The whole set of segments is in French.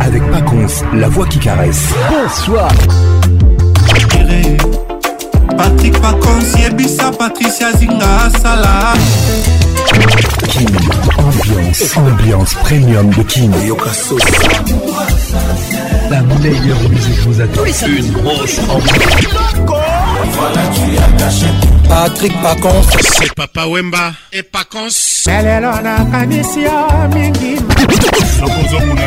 Avec Paconce, la voix qui caresse. Bonsoir. Patrick Paconce, Yebisa, Patricia Zinga, Salah. Kin, ambiance, ambiance premium de Kin. La meilleure musique vous attend. Une grosse ambiance. Voilà, tu as caché. Patrick Paconce. C'est Papa Wemba et Paconce. lelo nakanisi yo mingi nakozokuna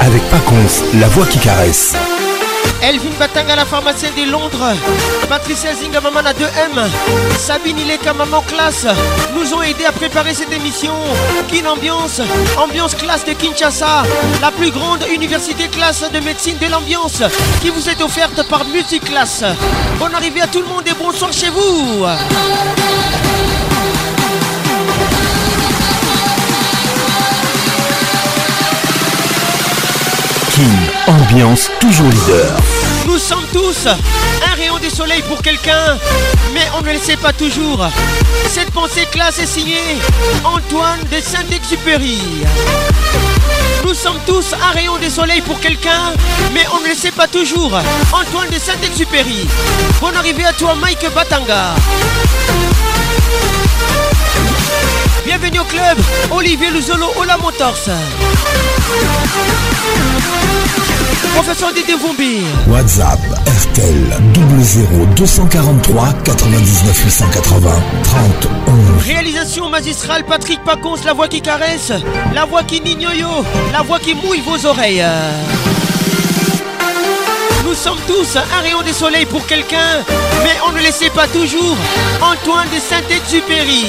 Avec Paconce, la voix qui caresse. Elvin Batanga, la pharmacienne de Londres. Patricia Zinga, maman à 2M. Sabine Ileka, maman classe. Nous ont aidé à préparer cette émission. Kin Ambiance, ambiance classe de Kinshasa. La plus grande université classe de médecine de l'ambiance qui vous est offerte par Musiclass. Bonne arrivée à tout le monde et bonsoir chez vous. Ambiance toujours leader. Nous sommes tous un rayon de soleil pour quelqu'un, mais on ne le sait pas toujours. Cette pensée classe est signée Antoine de Saint-Exupéry. Nous sommes tous un rayon de soleil pour quelqu'un, mais on ne le sait pas toujours. Antoine de Saint-Exupéry. Bonne arrivée à toi, Mike Batanga. Bienvenue au club, Olivier Luzolo Ola Motors. Professeur Dédé Vumbi. WhatsApp RTL 00 243 99 880 30 11. Réalisation magistrale Patrick Paconce, la voix qui caresse, la voix qui nignoyo, la voix qui mouille vos oreilles. Nous sommes tous un rayon de soleil pour quelqu'un, mais on ne le sait pas toujours. Antoine de Saint-Exupéry.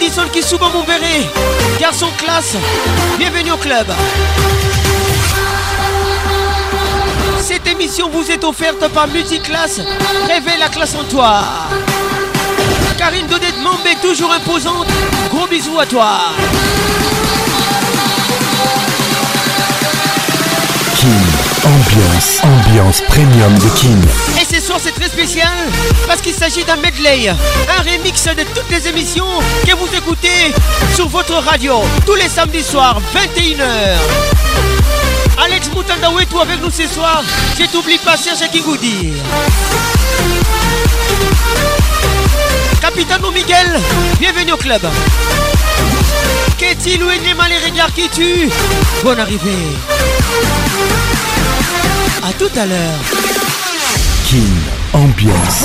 Edison Kisuba Mouvéré, garçon classe, bienvenue au club. Cette émission vous est offerte par Multiclass, révèle la classe en toi. Karine Dodet Mambé, toujours imposante, gros bisous à toi. Ambiance, ambiance premium de Kin. Et ce soir c'est très spécial parce qu'il s'agit d'un medley, un remix de toutes les émissions que vous écoutez sur votre radio tous les samedis soirs 21h. Alex Moutandaou est tout avec nous ce soir? Je t'oublie pas Serge Kingoudi. Capitano Miguel, bienvenue au club. Qu'est-il ou les regards qui tuent Bonne arrivée. À tout à l'heure. Kin, ambiance,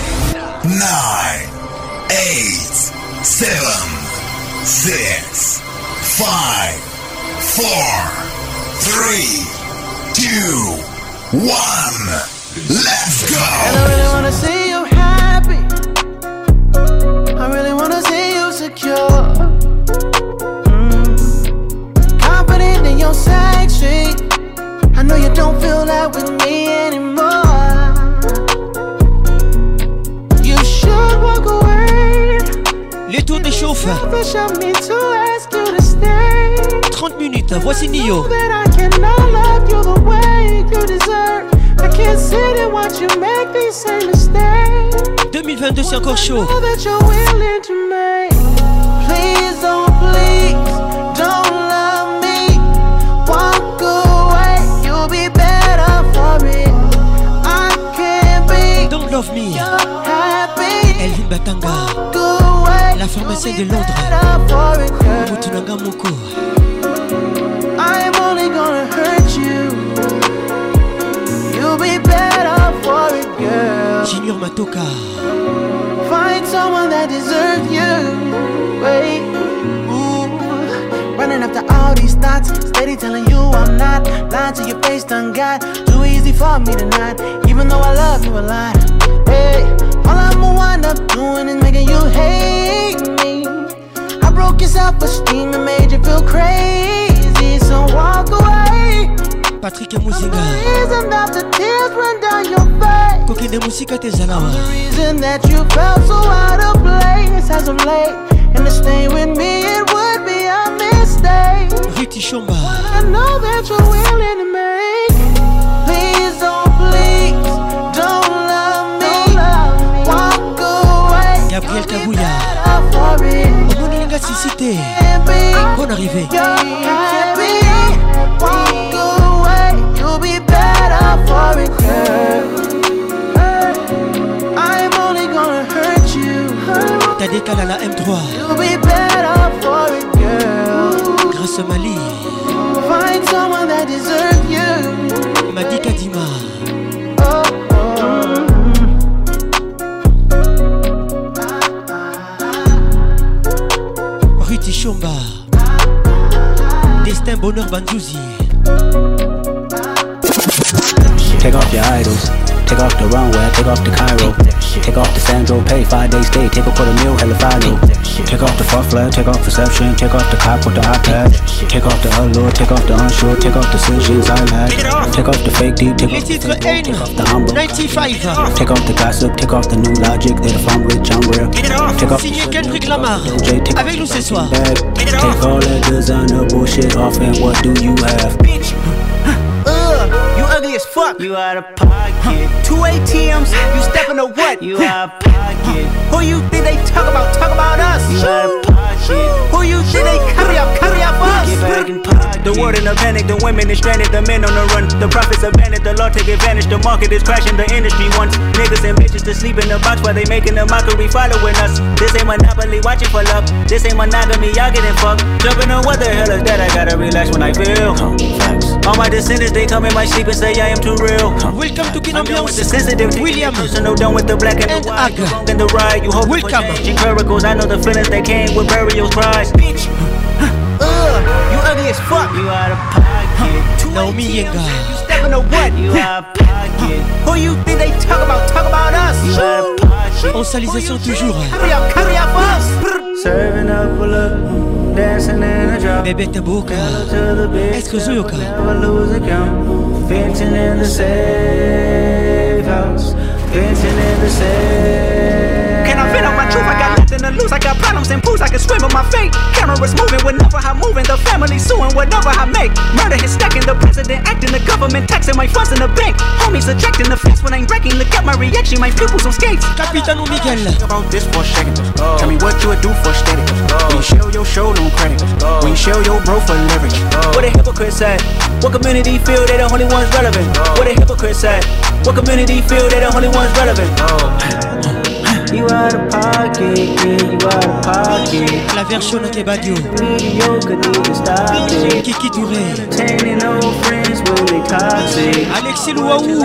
10, 9, 8, 7, 6, 5, 4, 3, 2, 1. Let's go! I really wanna see you happy. I really wanna see you secure. Mm. Confident in your sexy. I know you don't feel that with me anymore. Little the chauffeur. 30 minutes, voici Nio. 2022 c'est encore chaud. Don't love me. Elvin Batanga. La pharmacienne de Londres. Moko I am only gonna hurt you. You'll be better for it girl. Junior Matoka. Find someone that deserves you. Wait. Ooh. Running after all these thoughts. Steady telling you I'm not. Lying to your face done got Too easy for me tonight Even though I love you a lot. Hey. All I'ma wind up doing is making you hate self-esteem and made you feel crazy. So walk away. Patrick Muzinga. Reason that the tears run down your face. Kokende mosika te ezala wa. Reason that you felt so out of place as of late. And to stay with me it would be a mistake. Riti Shomba. I know that you're willing for it, girl. I'm only gonna hurt you. Tadeka la M3 You'll be better for it, girl. Grâce Mali. Find someone that deserves you. Madi Kadima bonheur Banjouzi Take off your idols. Take off the runway, take off the Cairo. Take off the Sandro pay, five days stay, take a quarter meal, hella follow. Take off the flag, take off perception, take off the cop with the iPad. Take off the allure, take off the unsure, take off decisions I had. Take off the fake deep, take off the fake, take off the humble. 95 Take off the gossip, take off the new logic, that if I'm rich, I'm real. Take off Signé Kendrick Lamar take Avec nous ce soir. Take all that designer bullshit off and what do you have? Ugh, you ugly as fuck. You out of pocket. Two ATMs, you stepping to what? You out of pocket. Who you think they talk about? Talk about us. You out of pocket. Who you think they carry up? The world in a panic, the women is stranded, the men on the run. The profits abandoned, the law take advantage. The market is crashing, the industry wants niggas and bitches to sleep in the box while they making a mockery following us. This ain't monopoly, watching for love. This ain't monogamy, y'all getting fucked. Jumping on what the hell is that? I gotta relax when I feel. All my descendants, they come in my sleep and say I am too real. Welcome to Kin I'm done with the Ambiance sensitive William personal, done with the black and, And the white. Aga. You wrong in the right, you hope Welcome. for changing miracles. I know the feelings that came with burials, cries. Bitch, ugh, you ugly as fuck. You out of pocket. Two Naomi ATMs, Yenga. You stepping to what? You out of pocket. Who you think they talk about? Talk about us. You out of pocket. En salisation toujours Carry up, carry up us. Serving up a look, dancing in a drop. Bébé Taboka to the big Est-ce que Zoyoka Never lose account. Venting in the safe house. Venting in the safe. Can I vent on my truth? I got lose. I got problems and pools, I can swim with my fate. Cameras moving whenever I'm moving. The family suing whatever I make. Murder is stacking. The president acting. The government taxing my funds in the bank. Homies ejecting the fence when I'm breaking. Look at my reaction. My pupils on skates. Capitano Miguel about this for a second. Tell me what you would do for steady. When you show your show, no credit. When you show your bro for leverage. What a hypocrite said. What community feel they the only ones relevant? What a hypocrite said. What community feel they the only ones relevant? You out of pocket, yeah, you out of pocket. La version Kebadio Mediocre, need to stop it. Kiki Touré Entertaining old friends when they toxic. Alexis Louaou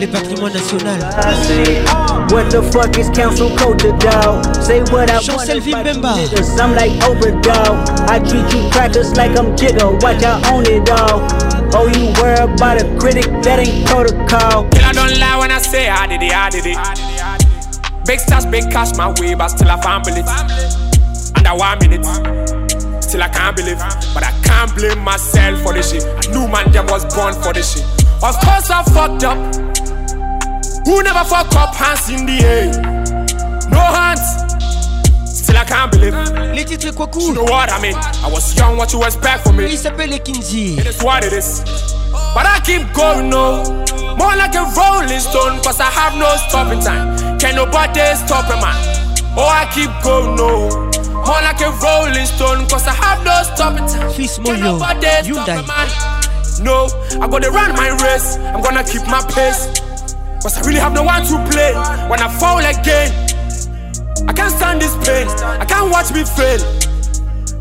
Le patrimoine national Toxic. What the fuck is council culture, dog? Say what I want. Chancel about you I'm like Oprah, dog. I treat you crackers like I'm Jigga. Watch I own it, dog. Oh, you worry about a critic? That ain't protocol. Kill I don't lie when I say I did it, I did it. Big stars, big cash my way, but still I can't believe. Under one minute, still I can't believe. But I can't blame myself for this shit. I knew man them was born for this shit. Of course I fucked up. Who never fuck up? Hands in the air. No hands. Still I can't believe. Les titres You Kwaku know what I mean? I was young, what you expect from me? It's Il s'appelle Ekinzi It is what it is. But I keep going, no. More like a rolling stone, cause I have no stopping time. Can nobody stop a man? Oh, I keep going, no. More like a rolling stone, cause I have no stopping time. Fils Can nobody stop Hyundai a man? No, I gotta run my race. I'm gonna keep my pace. Cause I really have no one to play when I fall again. I can't stand this pain. I can't watch me fail.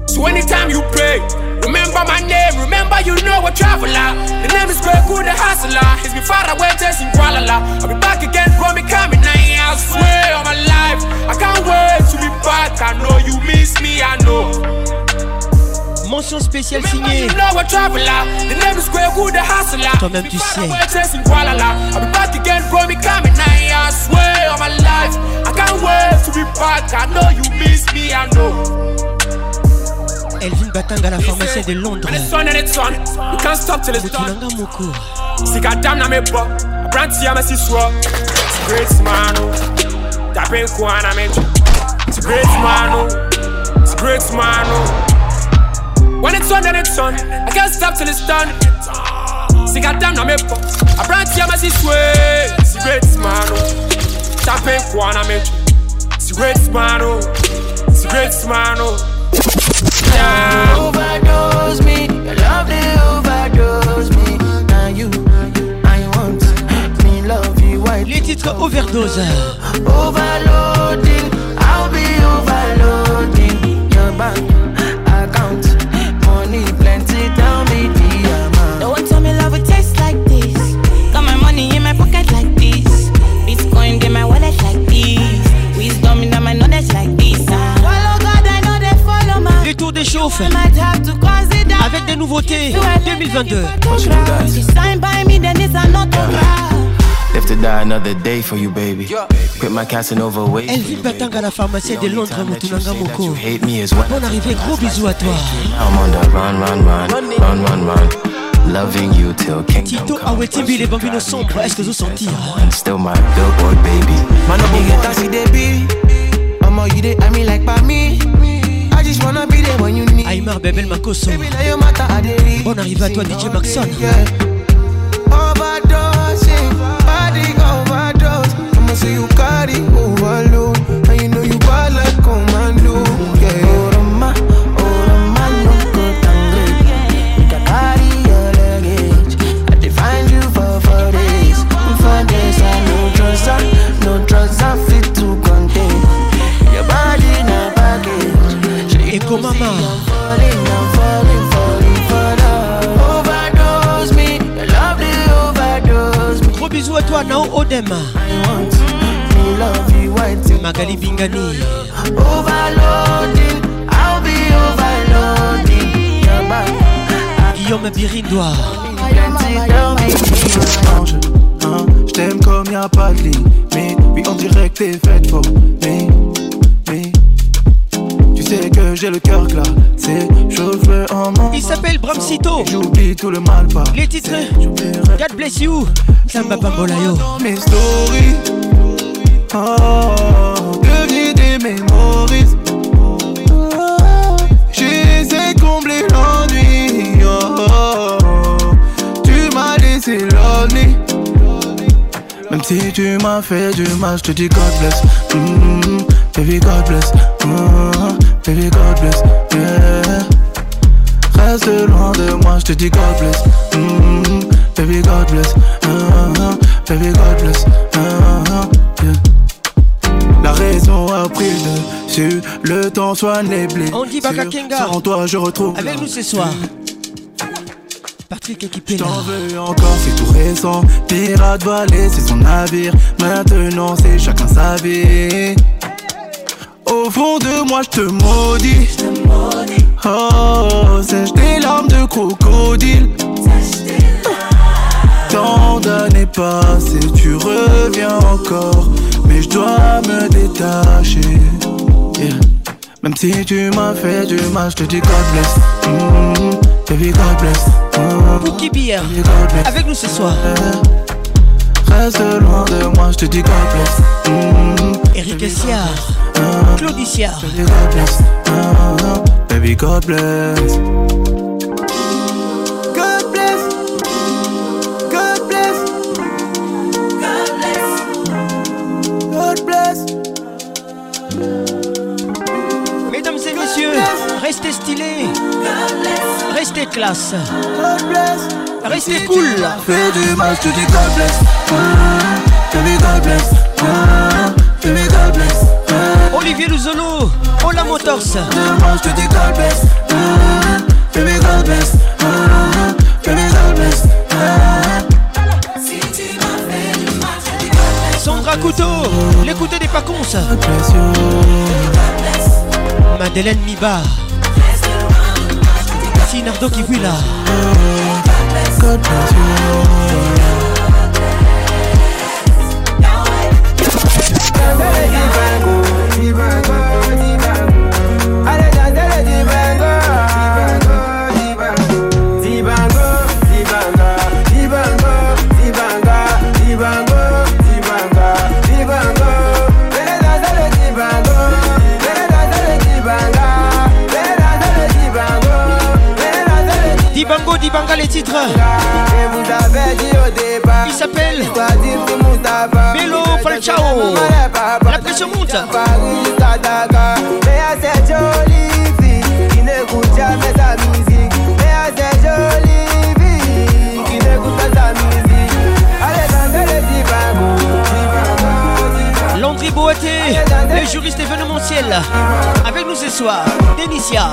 So anytime you pray, remember my name. Remember you know a traveler. The name is Greg Good, the hustler. He's been far away, just in Kuala I'll be back again, bro. Me coming. I swear on my life. I can't wait to be back. I know you miss me. I know. Mention spéciale signée. Toi-même tu sais. I'll be back again, bro. Me coming now. I swear on my life. I can't wait to be back. I know you miss me. I know. Elvin Batanga, la pharmacienne de Londres. mokinanga moko. Sikadam na mebɔ aberanteɛ ma si a great man o tape nkoa na metwa It's great man Oh, It's great man Oh, When it's on then it's on. I can't stop till it's done. Sikadam na si It's great man o tape nkoa na metwa It's great man Oh, It's great man oh. Les titres overdose. Overloading, Quit my Casanova way for Elvin you, baby. Batanga, la pharmacienne de Londres, Moutounanga Moko. Bonne arrivée, gros bisous à toi. I'm on the run, run, run, run, run, run. Loving you till kingdom Tito come. Awetimbi, les bambinos sombres, est-ce que vous still my billboard, baby. Man, up get be. Mama, you they, I mean, like by me. I just wanna be there when you need. Aymar Bebel Makoso. Baby, now your matter, I dey read. Bonne arrivée à toi, DJ Maxon. Overdosing, me. Gros bisous à toi, Nao Odem. I want me love you white till Magali Bingani. overloading. I'll be overloading. Your back, Guillaume Birindois. hein, je t'aime comme y a pas de limite. Oui, on dirait que t'es faite pour mais. Que j'ai le cœur clair, c'est cheveux en main. Il s'appelle Bramsito. J'oublie tout le mal pas. Les titres. God bless you. Samba Bambolayo. Mes stories, oh, devenu des mémories. Oh, J'essaie combler l'ennui. Oh, tu m'as laissé l'ennui. Même si tu m'as fait du mal, je te dis God bless. Mm, baby, God bless. Mm, baby, God bless. Yeah. Reste loin de moi, je te dis God bless. Mm, baby, God bless. Mm, baby, God bless. Mm, yeah. La raison a pris le dessus, le temps soigne les blés. On dit Bakakenga. Sans toi, je retrouve. Avec nous ce soir. Patrick équipé là. T'en veux encore, c'est tout récent. Pirate va laisser son navire. Maintenant, c'est chacun sa vie. Fond de moi, je te maudis. Oh, sèche des larmes de crocodile. Tant d'années passées, tu reviens encore. Mais je dois me détacher. Yeah. Même si tu m'as fait du mal, je te dis God bless. Mm, baby, God bless. Mm, Bouki God bless. Avec nous ce soir. Reste loin de moi, je te dis God bless. Mm, Eric Sia. Mm, Claudicia. baby, God bless. Mm, baby, God bless. God bless. God bless. God bless. Mesdames et messieurs, restez stylés. Restez classe. God bless. Restez cool. Fais du mal, je te dis God bless. Mm, baby, God bless. Mm, baby, God bless. Olivier Luzolo, Ola Motors. Moi je te dis God bless, baby God bless, baby God bless. Sandra Couteau, l'écouter des Paconces. Madeleine Miba. Sinardo Kiwila. God bless right baby. Dibanga les titres. Il s'appelle Bello Falchao. La pression monte. Mais à cette jolie fille qui n'écoute jamais sa musique. Mais à cette jolie fille qui n'écoute pas sa musique. Le juriste événementiel. Avec nous ce soir, Denicia.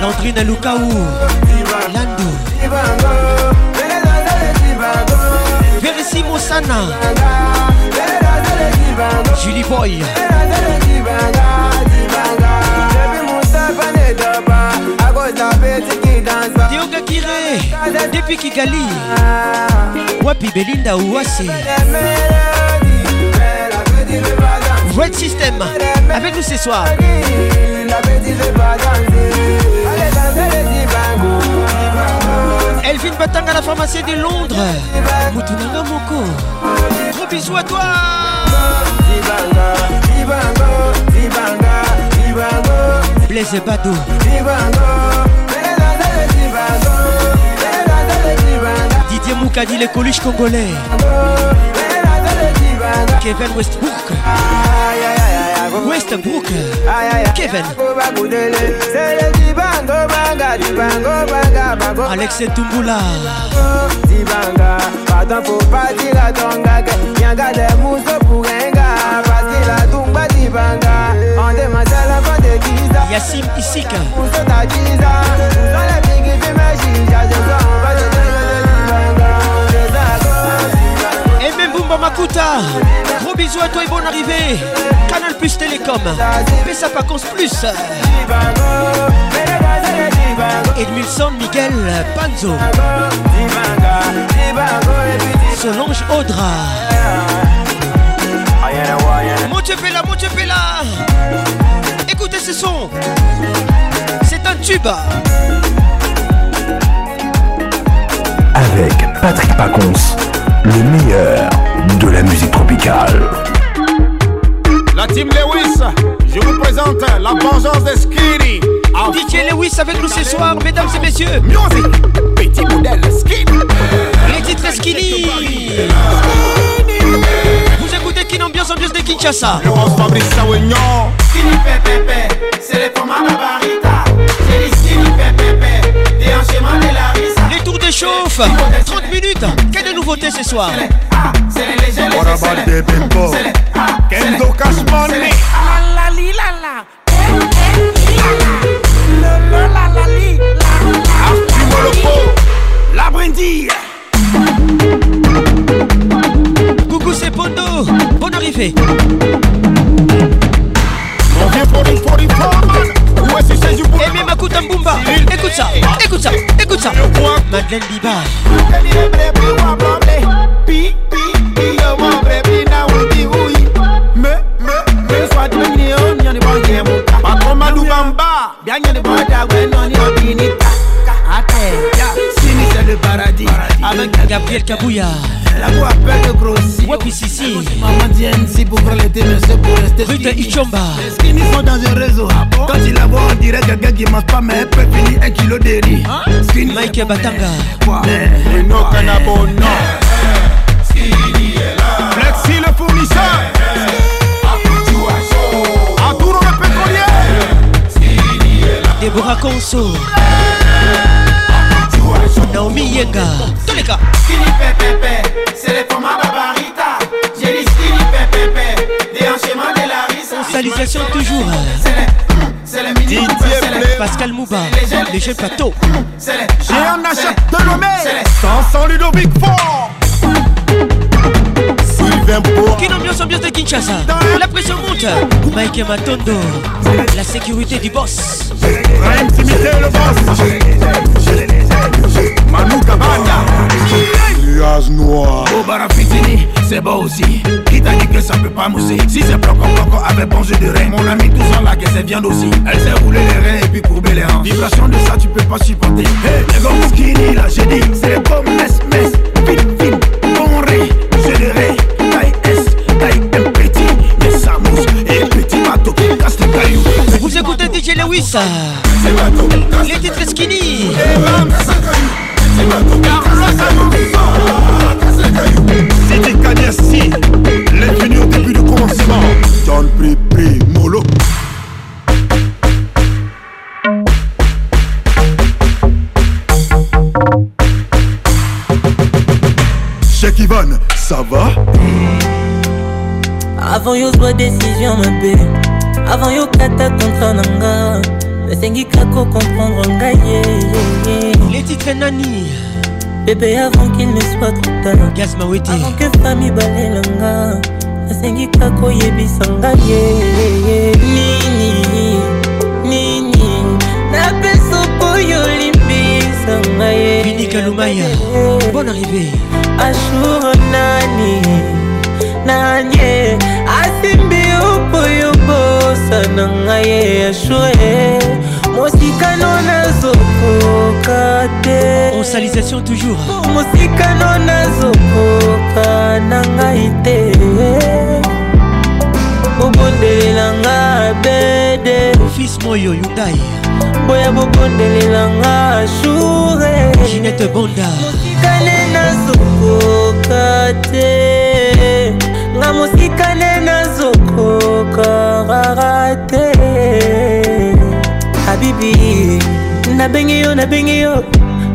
Landry Nalukaou. Lando. Verissi Moussana. Julie Boy. Dioga Kire. Depuis Kigali. Wapi Belinda Ouassé. Red System. Avec nous ce soir. Elvin Batanga, la pharmacie de Londres. Moutounanga. Gros bisous à toi. Blaise Bado. Didier Moukadi, les coluches congolais. Kevin Westbrook. Westbrook. Kevin. Alex Tumbula. Dibanga, pardon Bumba Makuta. Gros bisous à toi et bonne arrivée. Canal Plus Télécom. Pessa Pacons Plus. Edmilson Miguel Panzo. Solange Audra. Montepela, Montepela Écoutez ce son. C'est un tube. Avec Patrick Pacons, le meilleur de la musique tropicale. La team Lewis, je vous présente la vengeance des Skinny. DJ Lewis avec nous ce soir, mesdames et messieurs. Music, petit modèle Skinny. Les titres Skinny. Vous écoutez Kin Ambiance, ambiance de Kinshasa. Laurence Fabrice Sawignon. Skinny pépépé, c'est les formats Barbarita. C'est les skinny pépépé, des enchaînements de la risa s'échauffe. 30 minutes. Quelle nouveauté ce soir? La brindille. Coucou c'est Pondo. Bonne arrivée. Aimé Makuta Mbumba Écoute ça, écoute ça, écoute ça. Madeleine Biba Patron Madou Bamba. Bien y'a des boîtes à Gabriel Kabouya. la voix appelle de grossi. Wapi Sissi. Maman si pour faire l'été mais c'est pour rester Rue de skinny. Ichomba. Les skinny sont dans un réseau. Quand il la voit on dirait quelqu'un qui mange pas mais elle peut finir un kilo de riz. Skinny Mike Batanga. quoi? Bruno Canabono. Flexi le fournisseur. Arturo le pétrolier. Deborah Conso. Naomi Yenga. Tous les cas. Skinny pépépé, c'est les formats Barbarita. J'ai dit skinny pépépé, Salisation toujours. Pascal Mouba, les jeunes plateaux. J'ai un achat de Lomé. Sans Ludovic Fort. Quelle ambiance, ambiance de Kinshasa. La pression monte. Mike Matondo. La sécurité du boss. Intimité le boss. Manu Kabanda. Nuage noir. Obara Fitini, c'est beau aussi. Qui t'a dit que ça peut pas mousser? Si c'est bloc en bloc avec bon jeu de rein. Mon ami tout ça là que c'est viande aussi. Elle sait rouler les reins et puis courber les hanches. Vibration de ça tu peux pas supporter. Hey, les gars skinny là j'ai dit. C'est comme mess mess. Vite vite. Bon ré. Jeu de rein. Taille S. Taille M petit. Mais ça mousse. Et petit bateau qui casse les cailloux. Vous écoutez DJ Lewis. Les titres skinny. C'était Kanyasi, les venus au début de commencement. John Pri Molo. Cheikh Ivan, ça va? Avant yo zwa décision mabe avant yo kata kontra na nga nasengi kako comprendre ngai ye, ye, ye. Les titres Nani Bébé avant qu'il ne soit trop tard. Gas Mawete. Avant que famille balelanga asengi kaka oyebisanga ye nini nini napesa mpoy olimbisanga ye. Binikalumaya bon arrivé ashur nani nanye asimbi opoyo bosana nga ye ashure mosikano nazokoka te. Onsalisation toujours. Mosikano nazokoka na ngai te. Bobondelelanga bede. Fils moyo yundai. Boya bobondelelanga ashure ginete bonda. Mosikane nazokoka te. Nga mosikane habibi nabengi yo nabengi yo.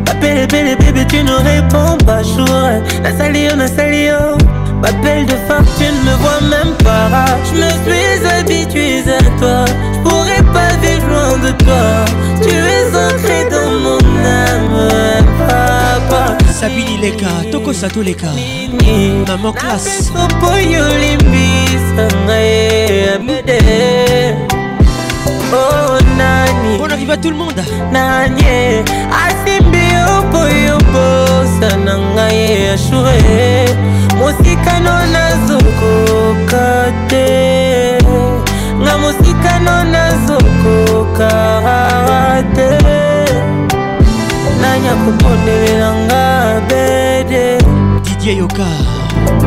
Bapelebele bebe tu ne réponds pas jour. Nasali yo nasali yo. M'appelle de femme, tu ne me vois même pas. Je me suis habitué à toi. Je pourrais pas vivre loin de toi. Tu es ancré dans mon âme Papa. Sabine Leka, Toko Sato Leka. Maman classe. Opoyo nani? Bon arrive à tout le monde. Nani? Asimbi yo mpo yo mposa na ngai ye ashure mosikano nazokoka te. Nga mosikano nazokokara te. Nani akopondelelanga bede? Didie yoka.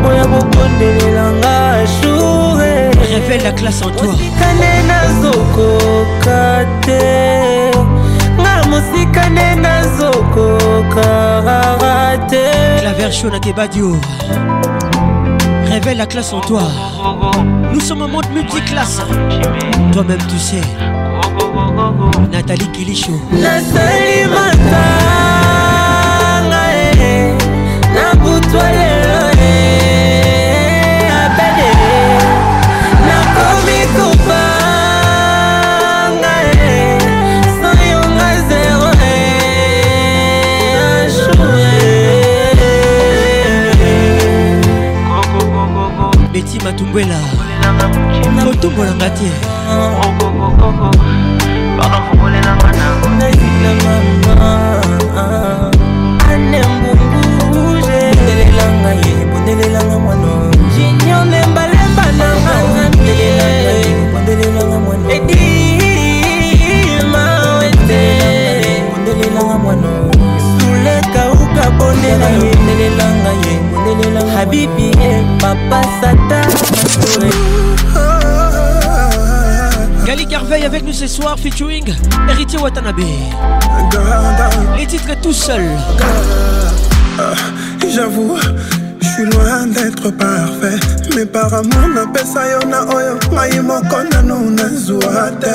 Oya kopondelelanga ashure révèle la classe en toi. Mosikane nazokoka te. Nga mosikane nazokoka te. Kebadio révèle la classe en toi. Nous sommes en mode multiclasse. Toi-même tu sais. Nathalie Kilicho matanga tumbwela na botombolanga te ane mbunguje bondelelanga ye bondelelanga mwano junior nembalemba nanga nzambe bondelelanga mwano edima wete bondelelanga mwano sulekauka bondelelanga ye bondelelanga habibi papa sat Gali Carveil avec nous ce soir featuring Héritier Watanabe. Les titres tout seul. J'avoue, je suis loin d'être parfait. Mais par amour napesa yo na oyo. Ngai moko nanu nazwa te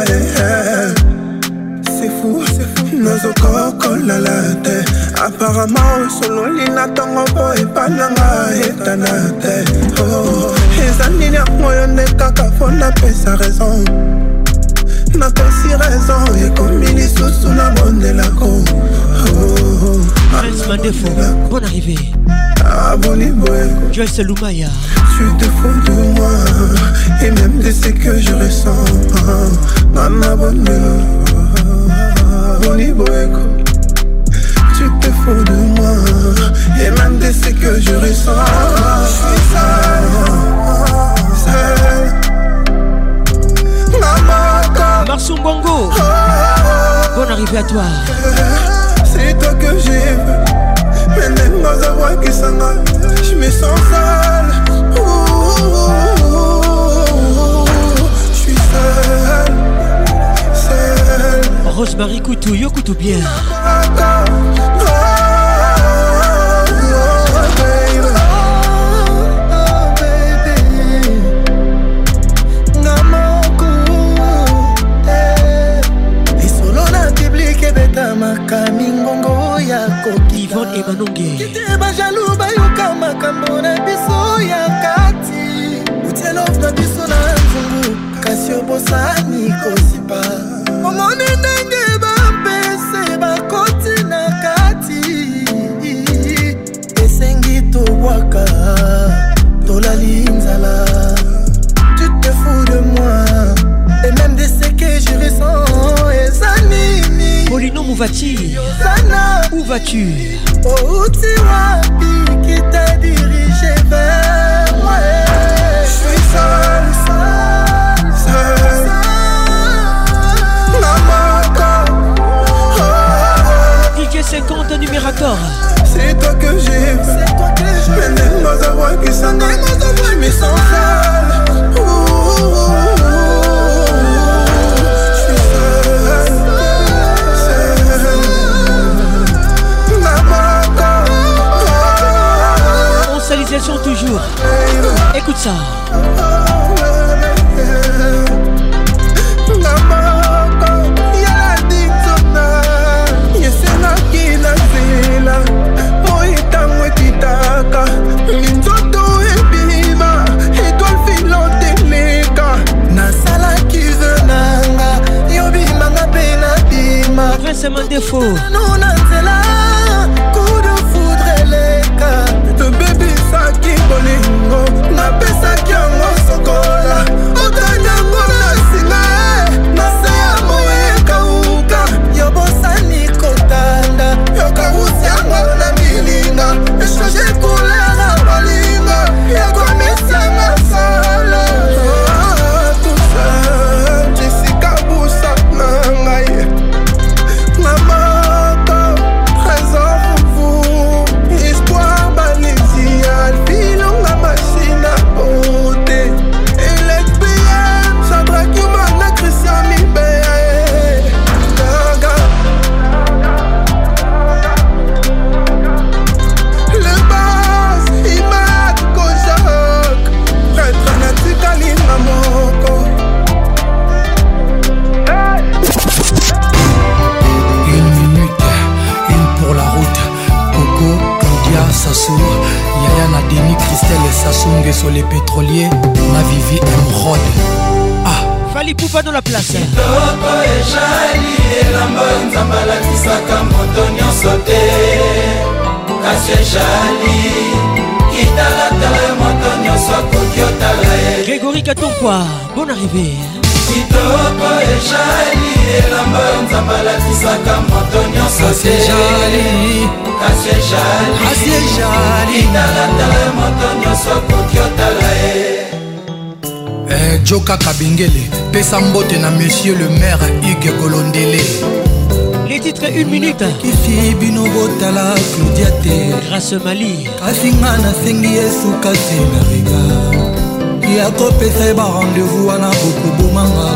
C'est fou, nazokokolala te. Apparemment osololi na ntongo mpo epananga etana te Oh, eza nini yango yo nde kaka fo napesa raison nakosi raison ekomi lisusu nabondelako bonne arrivée. Ah, Joyce Lumaya. Tu te fous de moi et même de ce que je ressens. Nana bonne Boni Boeko. Tu te fous de moi et même de ce que je ressens. Je suis seul, Marsou Bongo. Bonne arrivée à toi. C'est toi que j'ai vu. Mais même dans un voix qui s'en je me sens sale. Je suis seul, seul. Rosemary Coutou, yo Coutou bien. Yvonne Emanonge kokite bajalu bayoka makambo na biso ya kati. Utielof na biso na nzungu. Kasi obosani kosipa. Omoni ndenge bampese bakoti na kati. Esengi tobwaka tolali nzala. Tu te fous de moi. Et même de ce que je ressens eza nini? Polino Mouvati. Où vas-tu outi wapi qui t'a dirigé vers moi je suis seul seul seul Namaka DJ 50 numérateur c'est toi que j'ai c'est toi que j'ai je me sens seul Ils sont toujours. Écoute ça. esenaki na nzela mo ntango ekitaka minzoto ebima etwale filote eleka nasalaki ve nanga yo bimanga mpe nabima nano na nzela abonné. Oh. Arrivée. kitoko ejali elamba nzambe alatisaka moto nyonso Kasi ejali. kasi Kasi kitalatala moto nyonso akoki otala ye Eh, joka kabengele pesa mbote na monsieur le maire hugue golondele Les titres une minute. kisi bino botala claudia te Grâce Mali. kasi nga nasengi esuka te na rega ya kopesa ye barendez-vous wana bokobomanga.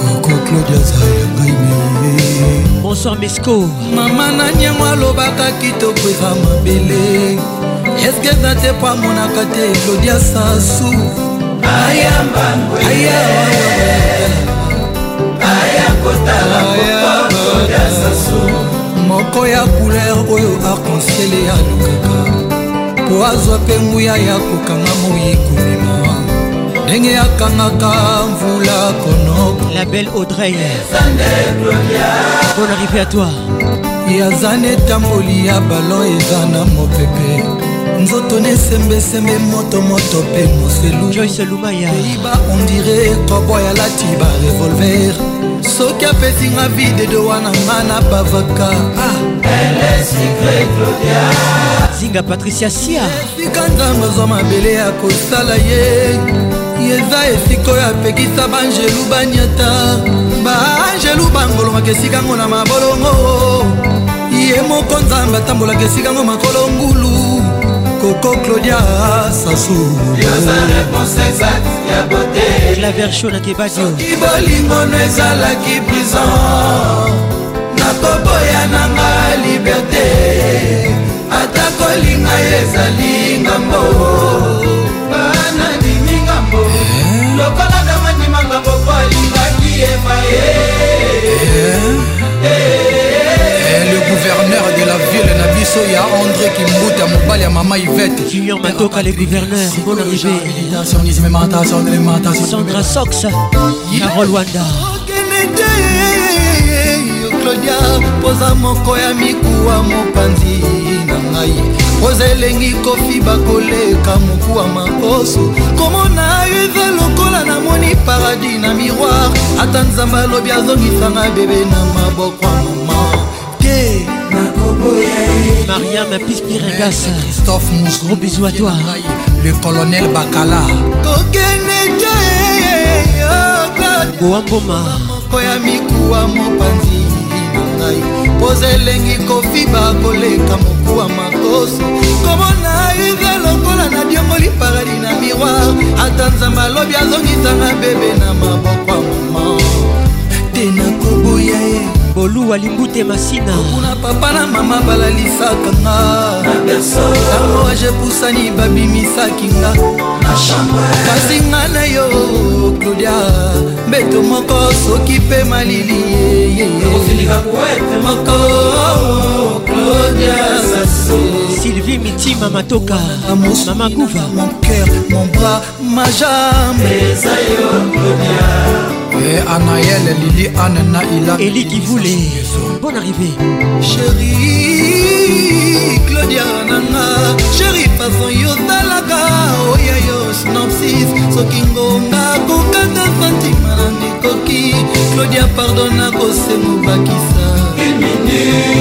Koko claudia za ya ngai me. Bonsoir Mesco. mama na nyango alobaka kitoko eza mabele. Eske eza te po amonaka te claudia sasu moko ya couleur oyo arc-en-ciel alukaka po azwa mpe nguya ya kokanga moi komema ndenge akangaka mvula konoko la belle audrey. Bonne arrivée à toi. Yaza netamboli ya balon eza na mopepe nzoto nesembesembe motomoto mpe moselu joyce lumaya. Peiba ondire koboy alati barevolver soki apesinga videdo wana nga na bavaka zinga patricia sia. Esika nzambe azwa mabele ya kosala ye eza esika oyo apekisa baangelu banyata. Baangelu bangolongaka esika ngo na mabolongo. Ye moko nzambe atambolaka esika ngo makolo ngulu koko claudia sasu claver sho na kebadio bolingono ezalaki prison nakoboya nanga liberté ata kolinga ye ezali ngambo le gouverneur de la ville na biso ya andré kimbuta mobali ya mama ivete junior matoka le gouverneur bon arrivé alimentation sandra sox carol wanda claudia poza moko ya mikuwa mopanzi na ngai poza elengi kofi bakoleka mokuwa makoso. Komona eza lokola namoni paradis na miroir. Ata nzambe alobi azongisanga bebe na maboko ya mama te mariam pispiregas christophe mous gros bisous à toi. Le colonel bakala. Kokende te boamboma moko ya mikuwa mopanzi na ngai poza elengi kofiba koleka mokuwa makoso. Komona eza lokola na diongoli paradi na miroir. Ata nzambe alobi azongisanga bebe na maboko ya mama. Te nakoboya ye boluwa limbute masina. Kuna papa na mama balalisaka nga. Ntango ajepusani babimisaki nga kasi nga na yo claudia mbeto moko soki mpe malili moko sylvie mitima matoka mama guva. Mon cœur mon bras ma jambe. Eza yo claudia. Eh, Anaël, Lily, Anne, Bonne arrivée. Chérie, Claudia Nanga. Chérie, façon yozalaka Oya yo, synopsis. Soki ngonga kokata santima na nekoki Claudia pardona kosengo bakisa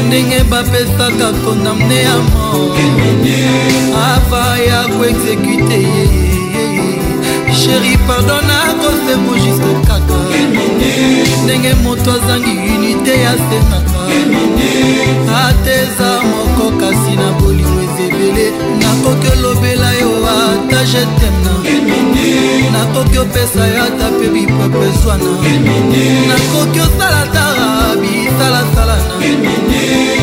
ndenge bapesaka kondamne ya mort. Ava ya koexekute ye sheri pardona kosemo juste kaka. Ndenge moto azangi unité asengaka ata eza moko kasi na bolingo ezebele nakoki olobela yo ata jetemna nakoki opesa yo ata mpe bipepezwana nakoki osala tara bisalasalana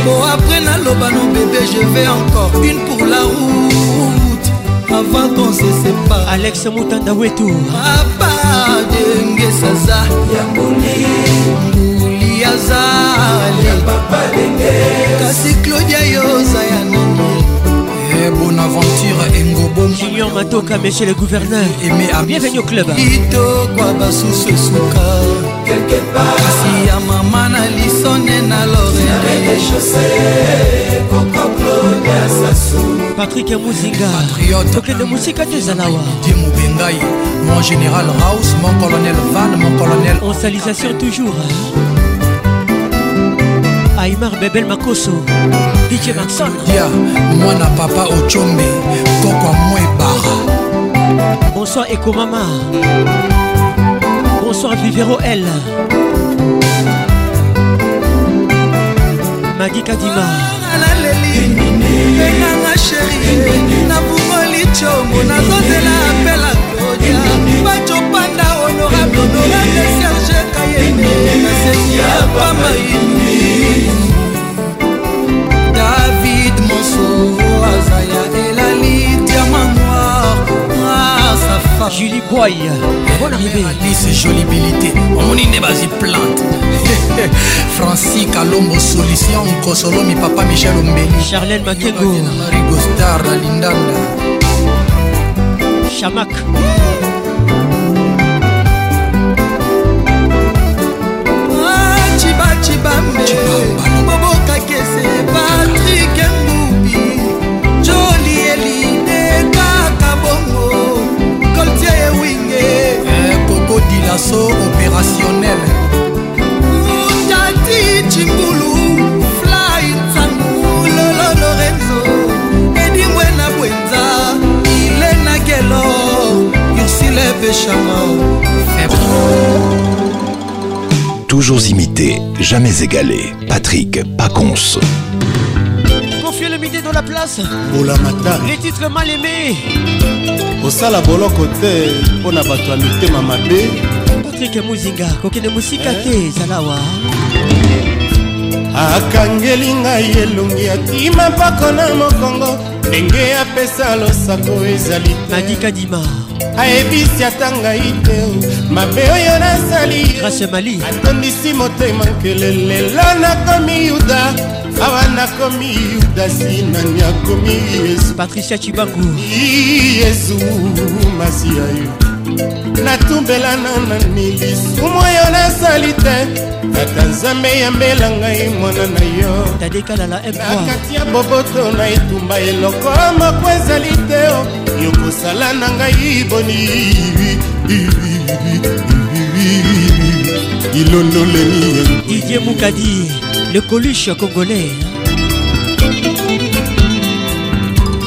po apres naloba no bébé je vais encore une pour la route. Avant qu'on se sépare. Alex mutanda wetu. Papa denge saza ya mbuli matoka monsieur le gouverneur bienvenue au club. Kitokwa basusu esuka kasi ya mama na lisone na patrik muzinga tokende mosika te ezalawa die mobengai mon général house mon colonel van mon colonel en salisation toujours. Aimar bebel makoso dj maxon dia mwana papa ochombe ebara bonsoir ekomama bonsoir vivero l. Madi kadima. Enganga sheri nabungoli combo nazozela bacopanda serge kayene david Joseph Julie Boy. Bona Alice Jolibilité omoni nde bazwi plante. Francis kalombo solution nkosolomi papa michel ombeli charlene makengo. Rigostar na lindanda chamak ah, cibacibambe bobokakese patrik kokodilaso opérationnel tati chimbulu fly ntangu lolo lorenzo edimwe na bwenza ilena gelo ursile beshama Toujours imité, jamais égalé. Patrick Pacons. Confiez le midi dans la place. bolamata Les titres mal aimés. kosala boloko te mpo na bato ya mitema mabe Patrick Muzinga, kokende musika te zalawa. akangeli ngai elongi atima mpako na mokongo ndenge apesa losako ezali madikadima ayebisi ata ngai te mabe oyo nasali. Grâce mali. Atondisi motema nkele lelo nakomi yuda awa nakomi yudasi nani akomi yesu patricia chibangu. Yesu masiya yo natumbelana nani lisumu oyo nasali te. Tata nzambe yambela ngai mwana na yo. Nakati ya boboto na etumba eloko moko ezali te yokosala na ngai boni. Ilondoleni didier mukadi le coluche congolais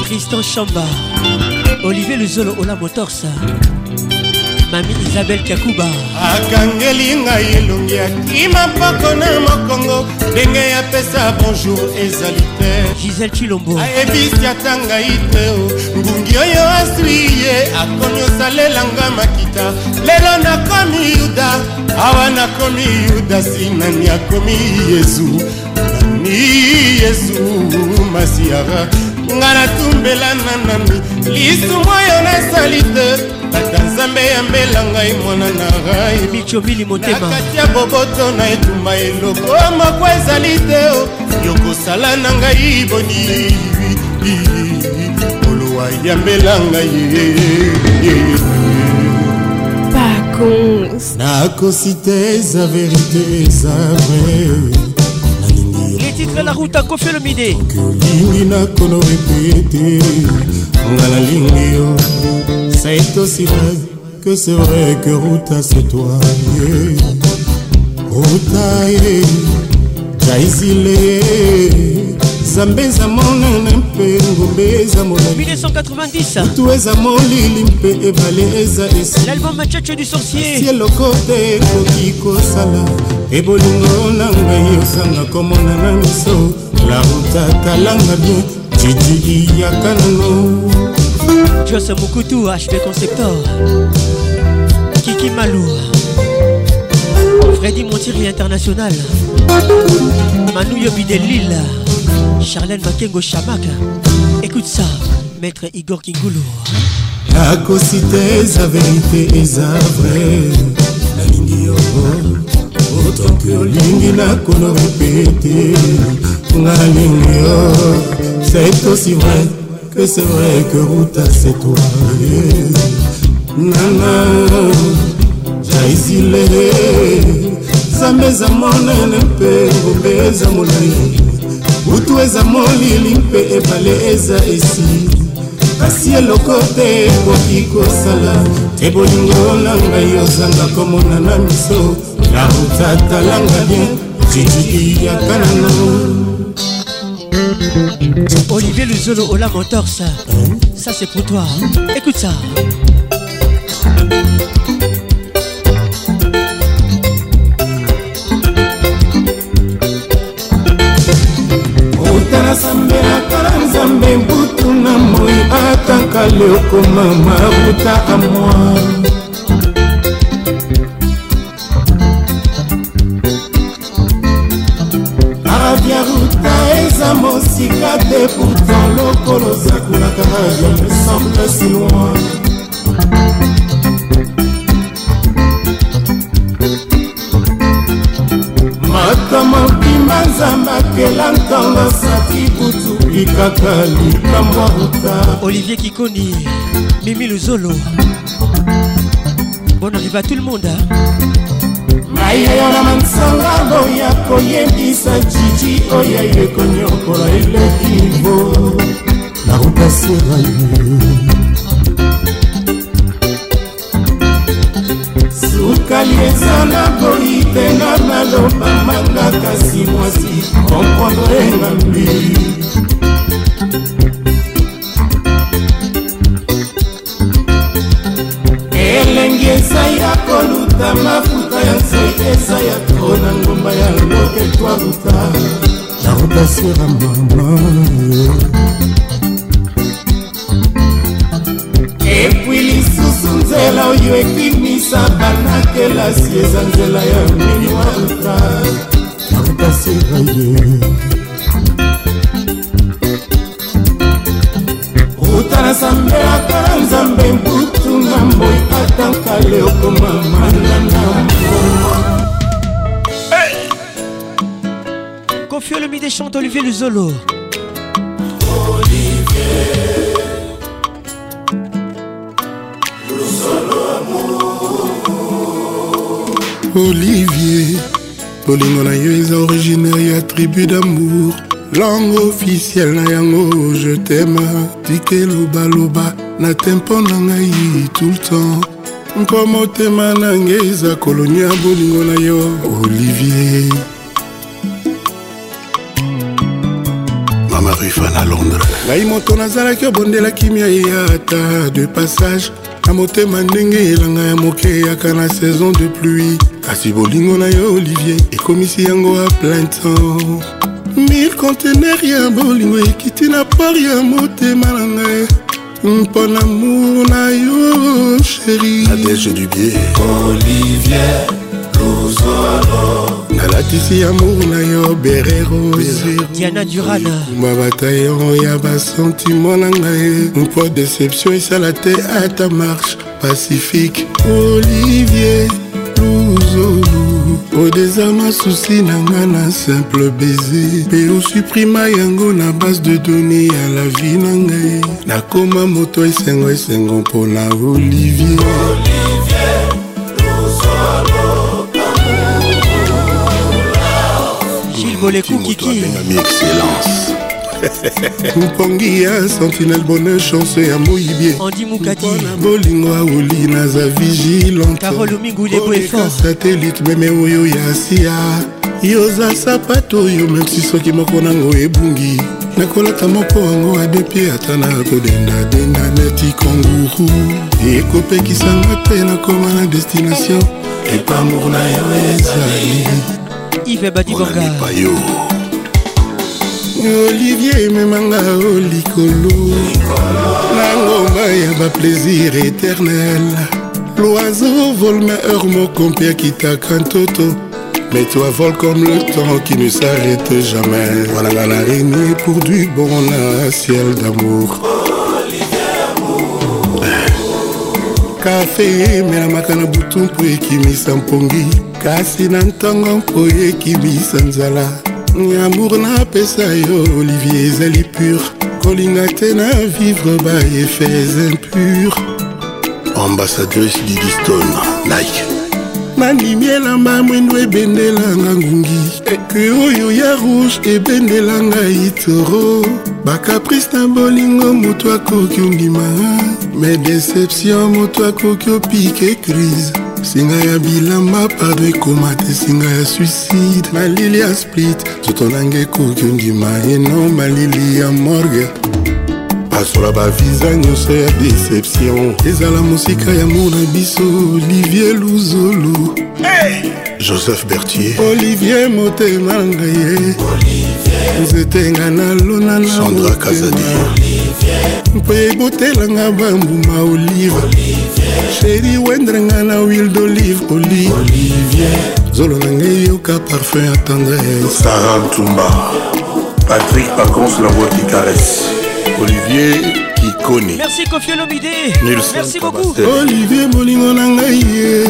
tristan chamba olivier luzolo ola motors mami isabel kakuba akangeli ngai elongi akima mpako na mokongo ndenge yapesa bonjour ezali te. Gisele chilombo. Ayebisi ata ngai te ngungi oyo aswi ye akomi osalelanga makita. Lelo nakomi yuda awa nakomi yuda si nani akomi yesu. Nani yesu masiara. Nga natumbelana nani lisumu oyo nasali te tata nzambe yambela ngai mwana na rai. Michomili motema. Nakati ya boboto na etumba eloko moko ezali te yokosala na ngai boni. Olowa yambela ngai nakosi te eza verite eza vrai. Les titres la route à Kofi le midi olingi nakono répété nga nalingi yo. Ça est aussi vrai que c'est vrai que Ruta c'est toi. Yeah. Ruta yeah. jaizile zambe eza monene mpe ngombe eza molai 1990 tu eza molili mpe ebale eza esi eloko te ekoki kosala ebolingo na ngai osanga komona na miso la ruta talanga bien jiji iyaka nano Jose Mukutu, HB Conceptor. Kiki Malou. Freddy Montiri International. Manu Yobi de Lille. Charlène Makengo Chamak. Écoute ça, Maître Igor Kingulu nakosi te eza verite eza vrai nalingi yo otoki olingi nakono repete ngalingi yo c'est aussi vrai que c'est vrai que Ruta c'est toi nana jaizile zambe eza monene mpe ngombe eza molai butu eza molili mpe ebale eza esi kasi eloko te ekoki kosala te bolingo na ngai ozanga komona na miso la Ruta talanga bien jiji yaka nano Olivier Luzolo Ola Motors. Ça c'est pour toi. Écoute ça. Otanasambelaka na nzambe mbutu na moi ataka leokoma maruta a mosika te pourtant lokolo zakulaka radio me semble si loin. Makambo bima nzambe akela ntango saki kutu likaka likambo ruta Olivier Kikoni Mimi Luzolo. Bon arrive à tout le monde hein? Nayeyo na mansanga boya koyebisa jiji oyo aye konyokola elekivo nakopasera sukali eza na boyi te na maloba manga kasi mwasi komprendre ngambi elengi eza ya koluta mafuta ya nzoi eza ya tro na ngomba ya loketwaluta nakopasera mama epui lisusu nzela oyo ekimisa banakelasi eza nzela ya mini waluta nakopasera ye uta na sambelaka na nzambe mbutu na mboi ata nkale okoma manana Kofi Olomide chante Olivier Luzolo. olivier bolingo na originaire tribu d'amour. Langue officielle na yango je teme tike na tempo na ngai tout le temps. Mpo motema na ngai eza koloni ya bolingo na yo olivier. Mama rufa na londres. Ngai moto nazalaki obondelaki mia ye ata de passage. Na motema ndenge elanga ya moke eyaka na saison de pluie. Kasi bolingo na yo olivier ekomisi yango a plein temps. Mille contener ya bolingo ekiti na port ya motema na ngai mpo na mour na yo sheri adege du bie olivier luzolo nalatisi amour na yo bere rose diana durana kumba bataillon ya basentiment na ngai mpo déception esala te ata marche pacifique. Olivier luzolu odeza masusi na nga na simple baiser. Mpe osuprima yango na base de donné ya la vie na ngai. Nakoma moto esengo esengo mpona olivier, olivier Gilles Bolekou Kiki abengami excellence mpongi ya sentinel bonheur chance ya moyibie mpona bolingo aoli naza vigilante. Carole Omingu lebo effort satellite meme oyo ya sia yoza sapato oyo memsi soki moko nango ebungi. Nakolata moko yango adepi ata na kodendadenda neti konguru ekopekisanga te nakoma na destination. Epamour na yo ezali. Yves Badibanga yo olivier ememanga o likolo. Na ngomba ya baplaisir éternel. L'oiseau vole ma heure moko mpe akitaka ntoto Mais toi vole comme le temps qui ne s'arrête jamais. Voilà la araignée pour du bon un ciel d'amour. Kafe emelamaka na butu mpo ekimisa mpongi kasi na ntongo mpo ekimisa nzala amour napesa yo olivier ezali pur. Kolinga te na vivre baeffets impur. Ambassadrice didiston like. Nandimi elamba mwindo ebendelanga ngungi. Eke oyo ya rouge ebendelanga itoro. Bakaprice na bolingo moto akoki ondima me deception moto akoki opike crise singa ya bilamba pardon ekoma te singa ya suicide. Malili ya split nzoto nanga ekoki ondima eno malili ya morgue. Pasola baviza nyonso ya deception. Ezala mosika ya mo na biso olivier luzolo hey! joseph bertier olivier motema na ngai ye nzete nga nalona na sandra kazadi mpo ebotelanga bambuma olive. Sheri wendrenga na huile d'olive olive. Zolo na ngai yoka parfum ya tendresse. Sara ntumba patrick pacons la voix qui caresse. Olivier kikoni. Merci Kofi Olomide. Merci beaucoup. Olivier bolingo na ngai ye.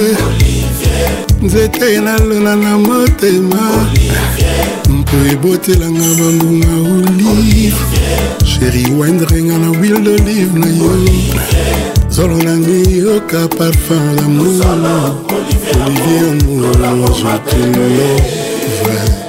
Nzete nalona na motema. Mpo ebotelanga bambuma olive sheri wendrenga na huile d'olive na yo. Nzolo nangi yoka parfum d'amour. Olivier amour je te vrai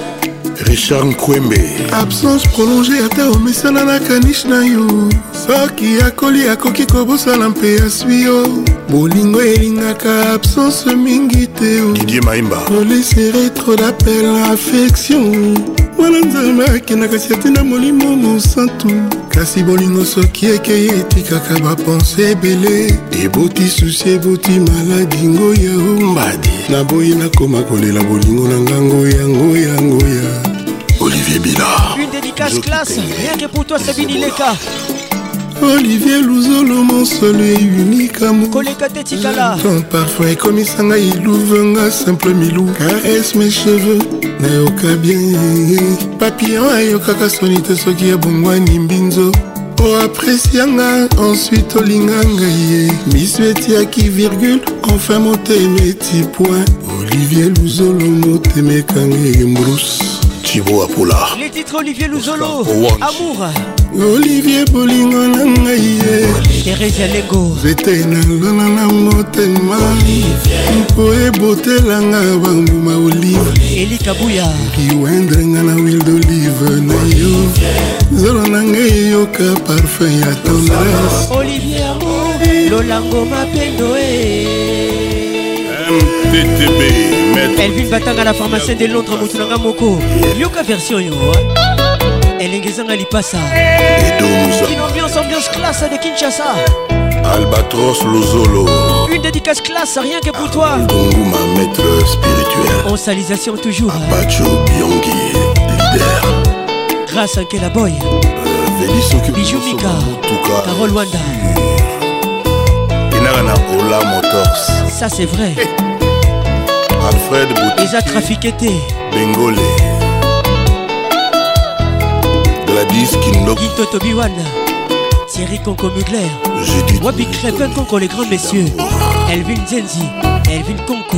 richard nkwembe. Absence prolonge ata omesana na kanish na yo. Soki akoli akoki kobosala mpe aswi yo. Bolingo elingaka absence mingi te didie maimba. Olesere trop d'appel affection mwana nzambe akendaka si atinda molimo mosantu. Kasi bolingo soki ekei etikaka bapense ebele. Eboti susi eboti maladi ngoya ombadi naboyi nakoma kolela bolingo na nga ngoya ngoya ngoya. Olivier bila Une dédicace classe, rien que pour toi Sabine Ileka. Olivier luzolo mon seul et unique amour Koleka Tetikala. ton parfum ekomisa ngai iluvenga simple milou. Caresse mes cheveux? Nayoka bien. Papillon ayokaka soni te soki ebongwani mbinzo oapresianga ensuite olinga ngai ye miso etiaki virgule enfin motema eti point. Olivier luzolo motema ekangi embrousse tibo apola Les titres Olivier Luzolo. Amour. Olivier bolingo na ngai ye Thérèse Lengo. nzete nalona na motema mpo ebotelanga bambuma olive Eli Kabuya. kiwendrenga na wil d'olive na yo nzolo na ngai eyoka parfum ya tendresse Olivier Amour. Lolango Mapendo. mttb maître Elvin Batanga la pharmacienne de Londres Moutunanga Moko. Yoka version yo. Elengezanga Lipasa. Une ambiance, ambiance classe de Kinshasa. albatros lozolo Une dédicace classe, rien que pour toi. donguma maître spirituel En salisation toujours. bacho biongi leader Grâce à Kela Boy. velisoki Bijou Mika. Carole Wanda. enaka na ola motors Ça c'est vrai. alfred Eza trafiqué te. bengole gladys kindok Guito Toby Wan. Thierry Conco Mugler. Wabi Crépin Conco les grands messieurs. Elvin Zenzi. Elvin Conco.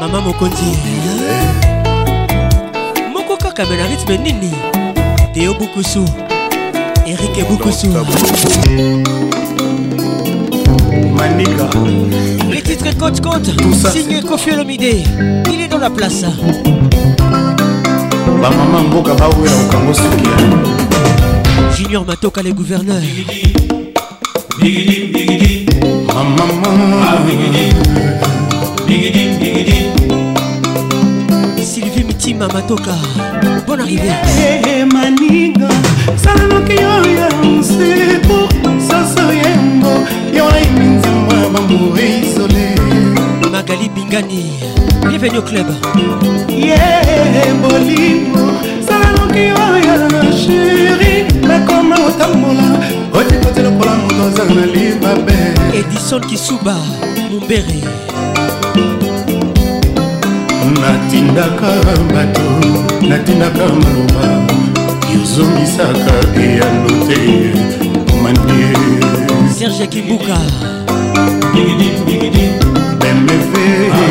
Maman Mokonzi. Moko kaka mena rythme nini? Théo Bukusu. Eric Bukusu. manika Les titres côte côte. Signé Kofi Olomide. Il est dans la place. bamama mboka bawela kokango soki junior matoka le gouverneur sylvie mitima matoka. Bon arrivé eh, eh, maninga salanaki yo ya nsepo sasa yengo yo aiminzimwa bango eisole Magali Bingani. Bienvenue au club. ye bolimo salanoki oyo sheri nakoma otambola otikoti lokola moto aza na libabe Edison Kisuba. Mumbere. natindaka bato natindaka maloba yozongisaka eyano te manie Serge Kimbuka.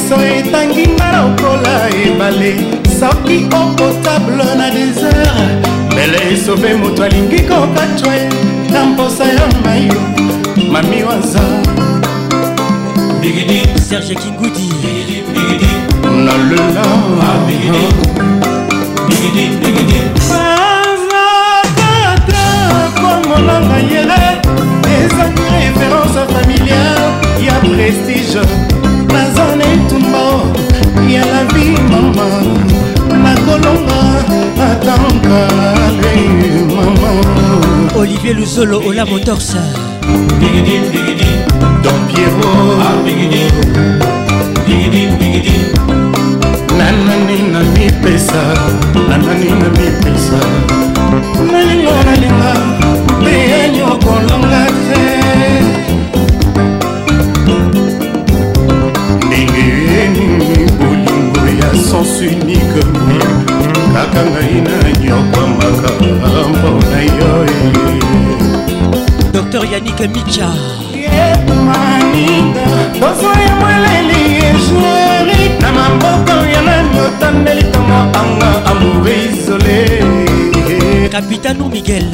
miso etangi nga lokola ebale. Soki opotable na desert mbele esobe moto alingi kokatwa na mposa ya mayo mami waza Serge Kingudi. nalela bazakata komonanga yele ezangi référence familiale ya prestige etumba ya la vie mama nakolonga atankale mama. Olivier Luzolo Ola Motors. don piero. Nanani na mipesa nanani na mipesa nalingo nalinga nanyokwampaka mpona yo dr yanik micha maninga bozo ya moleli ejueri na maboko ya nani otandeli tongo anga amoure isole capitano miguel.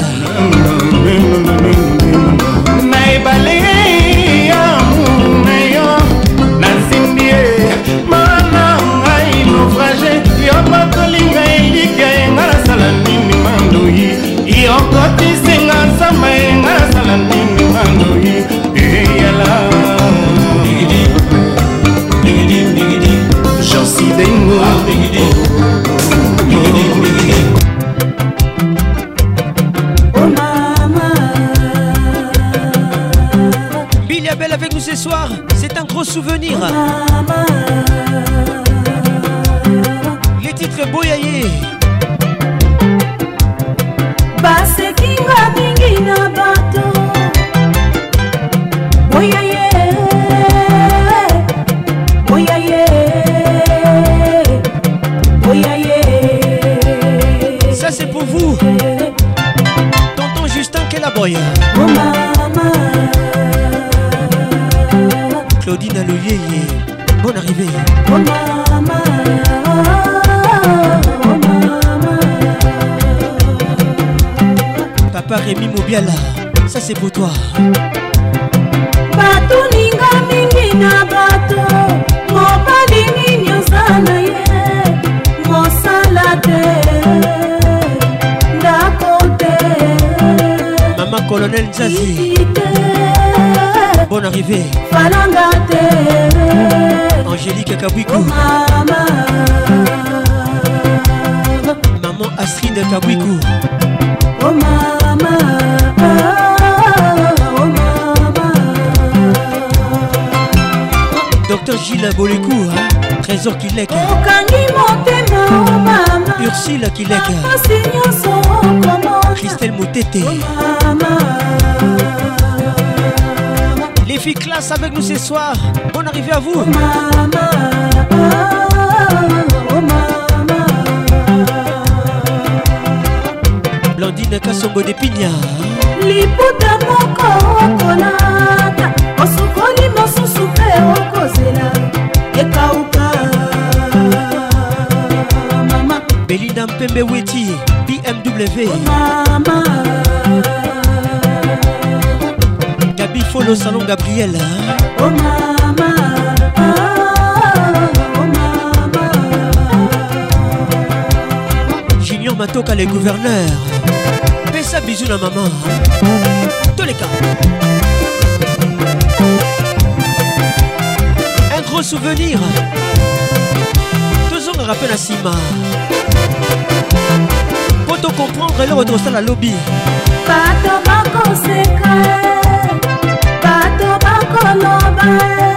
Na ebale soir, c'est un gros souvenir. Les titres Boyaye. basekinga mingi na bato Ça c'est pour vous. Tonton Justin Kelaboy. Claudine Aloyeye. Bonne arrivée. oh mama Papa Rémi Mobiala. Ça c'est pour toi. batuninga mingi na bato mobali nini oza na ye mosala te ndako te Maman Colonel Zazie. Bonne arrivée. falanga te Angélique Kabwikou. mama Maman Astrid Kabwikou. oh mama oh mama Docteur Gilles Bolécou. Hein? Trésor Kilek. okangi motema o mama Ursule Kilek. pasi nyonso okomona Christelle Moutete. mama Les filles classe avec nous ce soir. Bonne arrivée à vous. mama oh mama Blandine Kassongo de Pigna. liputa moko okolata osukoli mosusu mpe okozela ekauka mama Belinda Mpembe Weti. BMW. mama Folo Salon Gabriel. hein? oh mama oh mama Junior Matoka, le gouverneur. Pessa bisous à maman. Tous les cas. Un gros souvenir. Toujours un rappel à Sima. Pour te comprendre, le retour à la lobby. bato bakoseka bato Bye.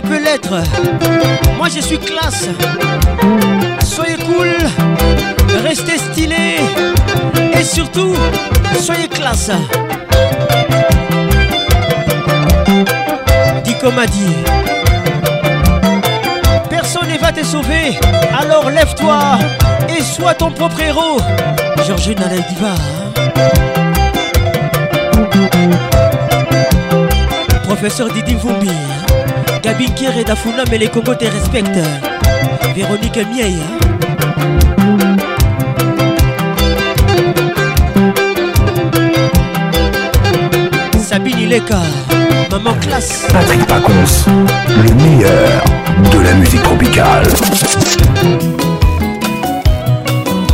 Peut l'être. Moi je suis classe. Soyez cool, restez stylé et surtout, soyez classe. Dis comme a dit. Personne ne va te sauver, alors lève-toi et sois ton propre héros. Georges Nanaïdiva. Professeur Didi Vumbi, Gabi Kieré Dafuna, mais les Congos te respectent. Véronique Miei. Sabine Ileka, maman classe. Patrick Pacons, le meilleur de la musique tropicale.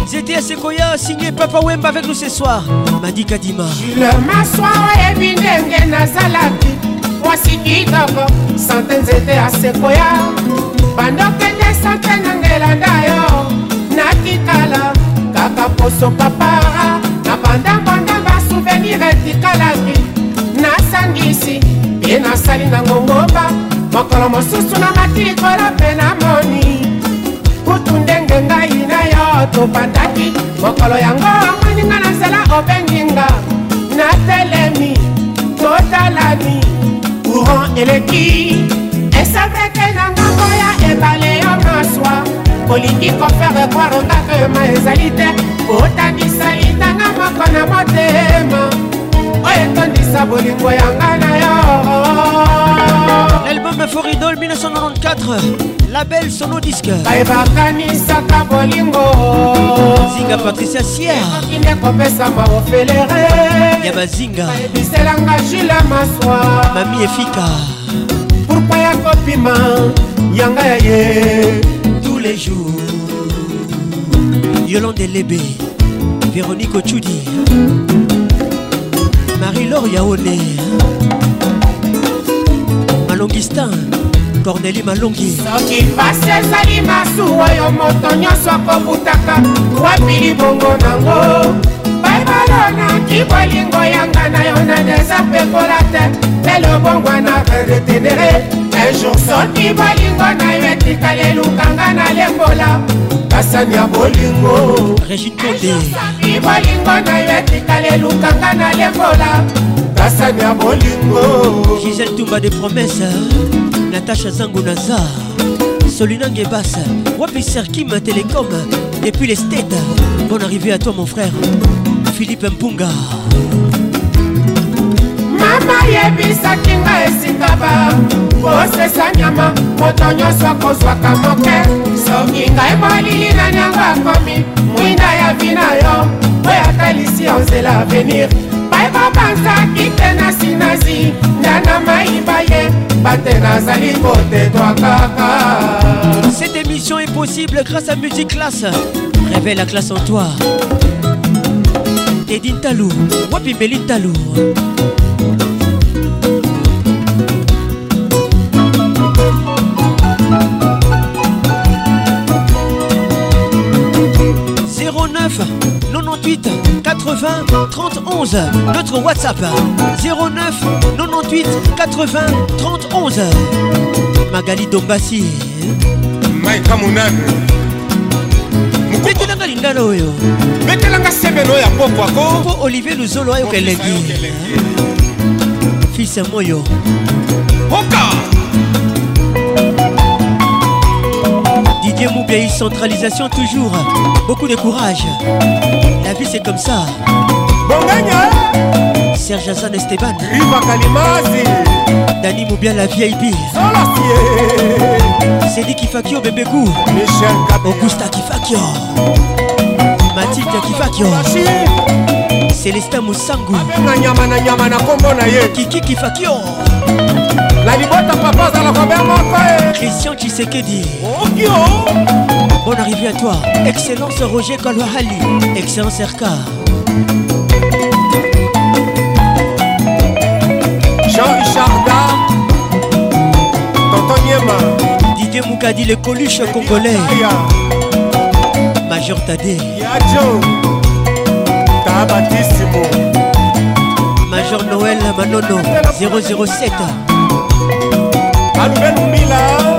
C'était Sekoya, signé Papa Wemba avec nous ce soir. Madi Kadima. nazalaki mwasi kitoko. Sante nzete ya sekoya bandokende sante nangelanda yo natikala kaka poso papara na bandambondamba souvenir etikalaki. Nasangisi ye nasali na ngongoba. Mokolo mosusu na mati likolo mpe namoni kutu ndenge ngai na yo topandaki. Mokolo yango amoninga na nzela obenginga. Natelemi totalani courant eleki. Esabreke na ngambo ya ebale yo maswa olingi kofere kwarongaka yoma ezali te otandisa litanga moko na motema oyo etondisa bolingo yanga na yo L'album Foridol 1994, label Sono Disque. bayebakanisaka bolingo Zinga Patricia Sier. okinde kopesama ofelere Ya bazinga. biselanga jule maswa Mami Efika. pourkui ya kopima yanga ya ye Tous les jours. Yolande Lebe. Véronique Ochudi. Marie-Laure Yaone. Malongistin. Cornélie Malongi. soki pasi ezali masu oyo moto nyonso akobutaka wapi libongo nango baibalonaki bolingo yanga na yo na deza pekola te lelo bongwana redetenere ejour soki bolingo na yo etikali elukanga na lembola kasani ya bolingo Régine Condé. Bolingo na yo etikali elukanga na lembola kasani ya bolingo Gisèle Toumba des promesses. Natacha Zango Naza. Solina Ngebas. Wapi Serkim Télécom. Depuis les States. Bonne arrivée à toi, mon frère. Philippe Mpunga. mama yebisaki nga esika ba kosesa nyama moto nyonso akozwaka moke soki ngai molili na nyango akomi mwinda ya vi na yo oyo atalisi yo nzela avenir bayeba banzaki te na sinazi ndana mayiba ye bate nazali kotetwa kaka Cette émission est possible grâce à Musique Classe. Révèle la classe en toi. Tedin Talou. Wapi Méline Talou. 80 30 11 Notre WhatsApp 09 98 80 30 11 Magali Dombasi maika monane betelanga lindala oyo. Betelanga sebeno ya pokwako mpo olivier luzolo ayoka elengi fils moyo. Oka Didier Moubiaï, centralisation toujours. Beaucoup de courage. La vie c'est comme ça. Bonganya Serge Azan Esteban. Dani Moubia la VIP. Cédric Kifakio Bébégou. Michel Kabila. Augusta Kifakio. Mathilde Kifakio. Célestin Moussangu. Kiki Kifakio. Na libota papa azalaka be moko Christian Tshisekedi. okio Bonne arrivée à toi. Excellence Roger Kalwahali. Excellence RK. jean-richard da tonton nyema Didier Moukadi, le coluche congolais. Major Tadé. yajo Major Noël Manono 007 Alugan Milan.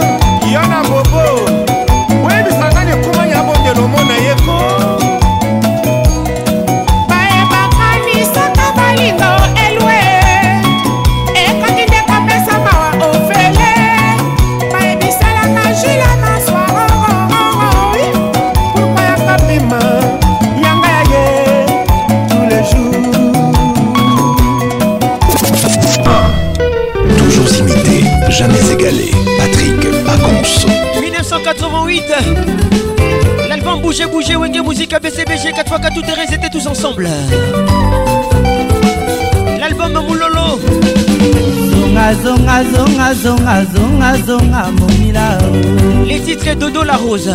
1988 L'album Bouger Bouger Wenge Musique BCBG 4x4 tout terrain ils étaient tous ensemble. L'album Moulolo. Zonga zonga zonga zonga zonga zonga momila. Les titres Dodo la Rose.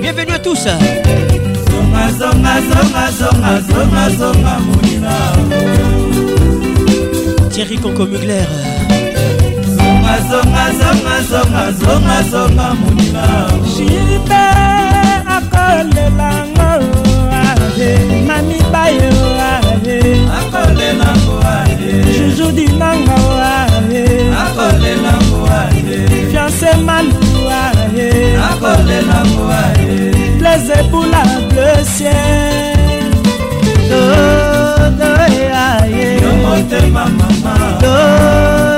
Bienvenue à tous. Zonga zonga zonga zonga zonga zonga momila. Thierry Conco Mugler zonga moninga jilbe akolelango ahe mamibayo ahe. Akolelango ahe. Juju dinango ahe. Akolelango ahe. Fiance malu ahe. Akolelango ahe. Plaise bula bleu ciel. Dodo ahe. Yo motema mama. Dodo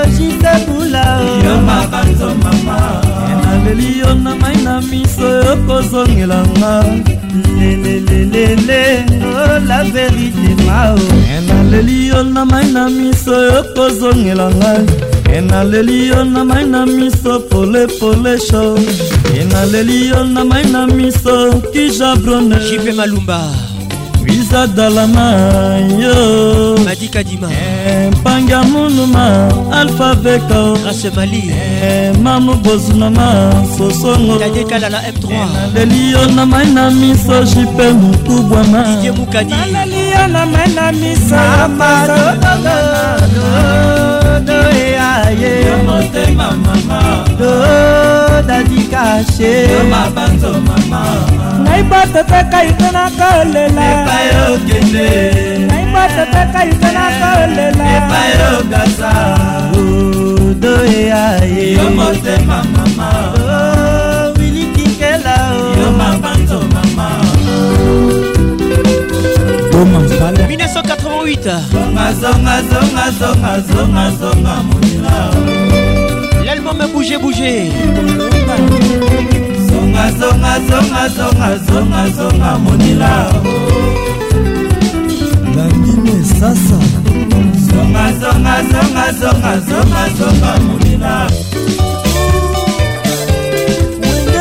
enaleli yo na mai na miso yo kozongelanga lelelelele oh, la verité mao. Enaleli yo na mai na miso yo kozongelanga enaleli yo na mai na miso polepole sho. Enaleli yo na mai na miso kijabrone jipe malumba. Wizadalama yo madikadima mpanga munuma alpha veka grâce mali mamu bozunama sosongo tadekala la m3 naleli yo na mai na miso jipe mokubwama didie mukadi naleli yo na mai na miso dadikashe mabanzo mama ngai masepeka ikelaka olelaebayogasa odo eaye yo motema mama. Oh, Wilikikela oh. yo mabanzo mama. 1988 L'album a bougé bougé Zonga zonga zonga zonga zonga zonga monila nandime sasa. Zonga zonga zonga zonga zonga zonga monila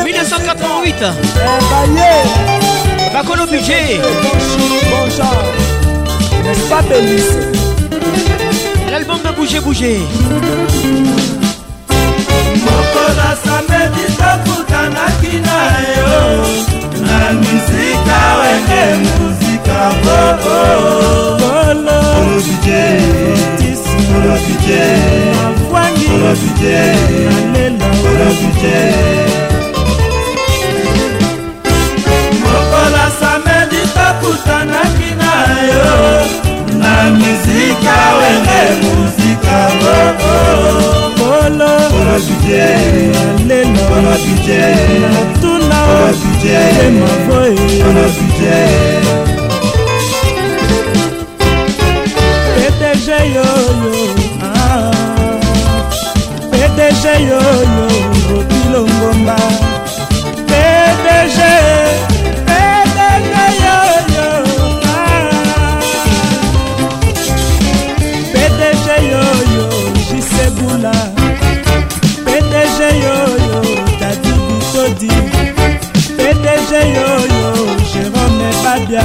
1988 Bakolo Budget. N'est-ce pas Bélice L'album Bouger Bouger. Mokola samedi tokutanaki na yo. Na mizika wenge muzika mokola samedi tokutanaki na yo na mizika wenge muzika Polo Lelo Natuna Emavoe yoyo ah. PDG yoyo Bobilo Ngomba PDG PDG yoyo ah. PDG yoyo Jisebula PDG yoyo Dadi Bitodi PDG yoyo Jérôme Babia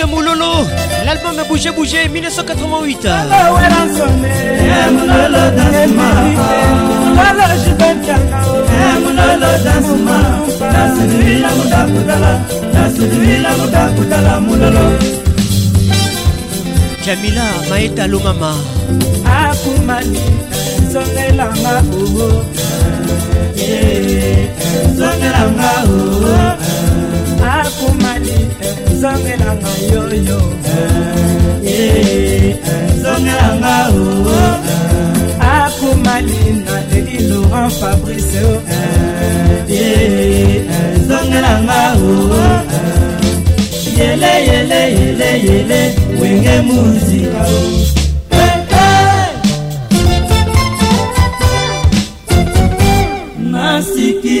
Les titres Moulolo, l'album a bougé bougé 1988. Jamila Maeta Lomama. Akumani zongelanga oo zongelanga oo akumani zongelanga yoyo zongelanga oo akumani na eli laurent fabrice zongelanga oo yele yele yele yele. Wenge muzika o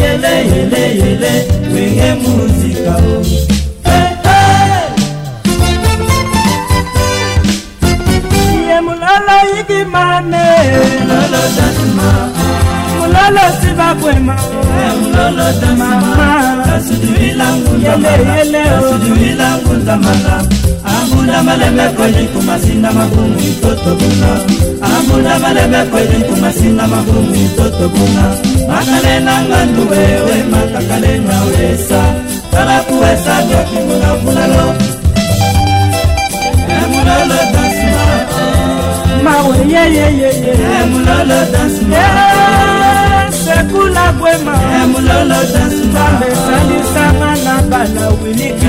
yele yele yele yele wege muzika o. mulala yigi mane. mulala dasima. mulala sibakwema. mulala dasima. mama. kasidibi langu damala. yele yele o. kasidibi langu damala. ambunda malembe kweli kumasinda magumu mtoto bunga ambunda malembe kweli kumasinda magumu mtoto bunga makale na ngandu wewe matakale na wesa. Kala kuwesa vyo kimuna munalo emunalo dansma mawe yeyeyeye emunalo dansma eh, sekula kwema emunalo dansma mbesalisanga bana winiki.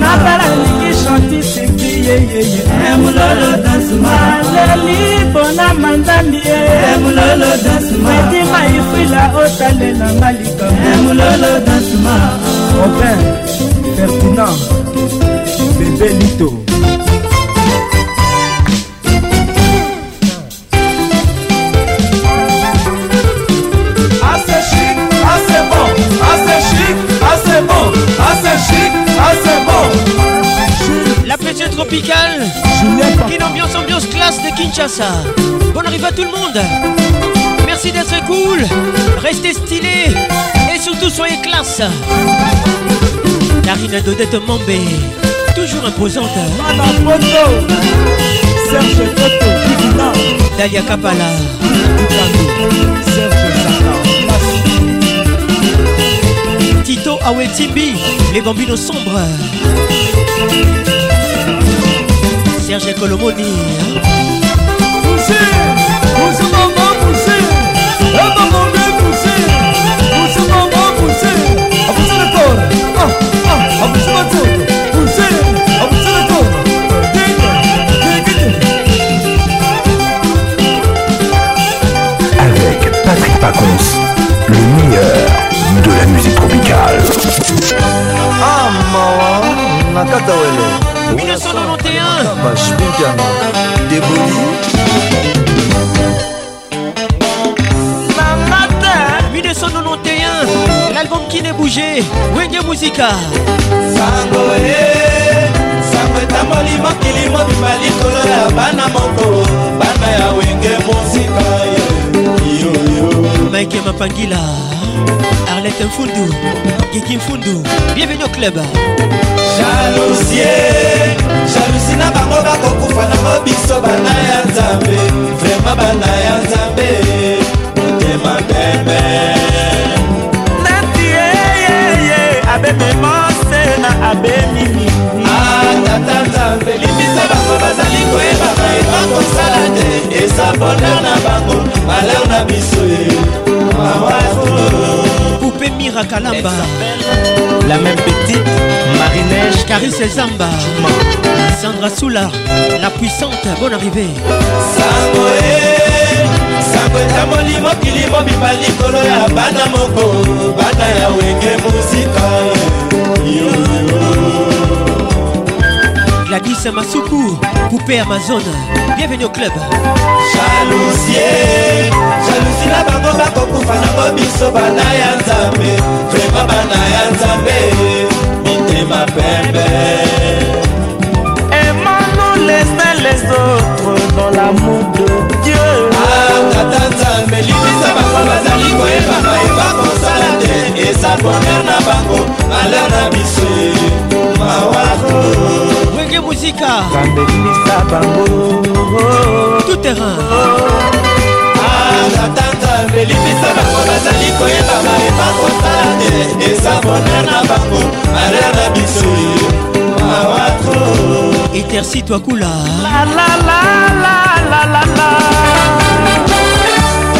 Natala lingi chanti siki yeyeye maleli mpona mandami medima ifrila otalelanga likambo robin ferdinand bebe lito. Assez chic, assez bon, assez chic. Bon, chic, bon. La pression tropicale. Une ambiance, ambiance classe de Kinshasa. Bonne arrive à tout le monde. Merci d'être cool. Restez stylé Et surtout soyez classe. Karina Dodette Mambé Toujours imposante Serge Toto Dalia Kapala Tito Awetimbi Les bambinos sombres. Serge Colomoni Poussez, poussez maman, poussez, et maman bien poussez, poussez maman, poussez, à pousser le corps, ah, ah, à pousser ma tour, poussez, à pousser le corps, Avec Patrick Pacons, le meilleur de la musique tropicale. Ah, mawa, nakata wele. 1991 bashpinkana deboli 1991 L'album qui n'est bougé Wenge Musica sango sango etamboli mokili mobimba likolo ya bana moko bana ya wenge mosika Pangila, Arlette Mfundu, Gigi Mfundu, bienvenue au club. jalousie jalousie na bango bakokufa nango biso bana ya nzambe. Vraimen bana ya nzambe motema pembe. Neti yeyeye abememose na abemimi tata nzambe bango bazali koyeba mayeba kosala te eza boner na bango malheur na biso ye. Poupée Mira Kalamba, la même petite Marinège Carisse Zamba, Sandra Soula, la puissante, bonne arrivée. sango e sango etamboli mokili mobimba likolo ya bana moko. Bana ya wenge mosika Gladys Masuku, Poupée Amazon, bienvenue au club. jalousie jalousie na bango bakokufa nango biso bana ya nzambe vraimen bana ya nzambe mitema pembe Aimons-nous les uns les autres dans l'amour de Dieu. tata nzambe limbisa bango bazali koyeba mayeba kosala te eza boner na bango malheur na biso malika kambelisa bango. Tout terrain. Ah, Atata belibisa bango bazali koyeba mayeba kosala te eza boner na bango aler na biso. Mawatro etersi twakula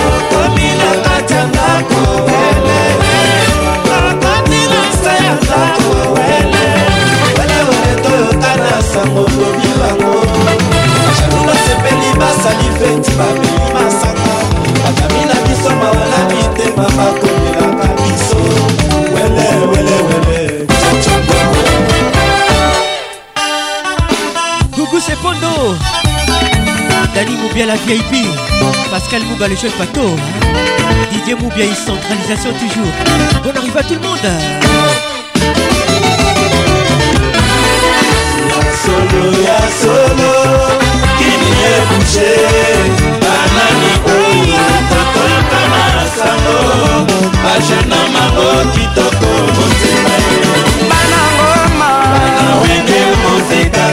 okomi na kati ya ndako ele okomi na nsa ya ndako toyokana sango lobi bango jalu basepeli basali feti babeli masanga bakami na biso mawala mitema bakomelaka biso. Wele wele wele. Gougou Sepondo, Dani Moubia la VIP, Pascal Mouba le chef bateau, Didier Moubia centralisation toujours. Bonne arrivée à tout le monde. Solo ya solo kini ebushe banani oyo tokoyokana sango bajena mango kitoko motema Bana ngoma. bana wenge mozika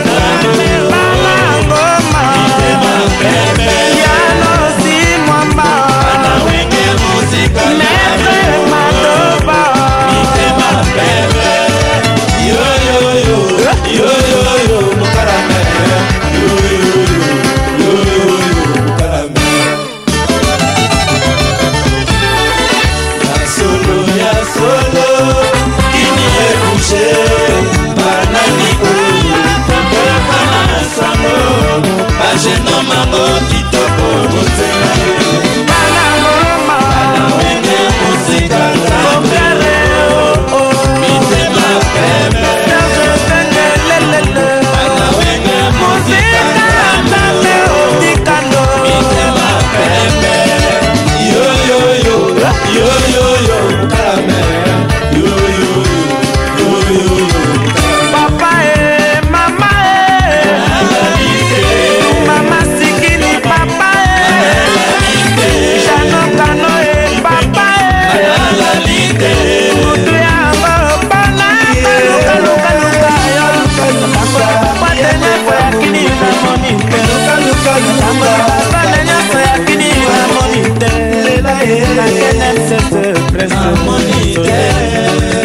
preso moni te.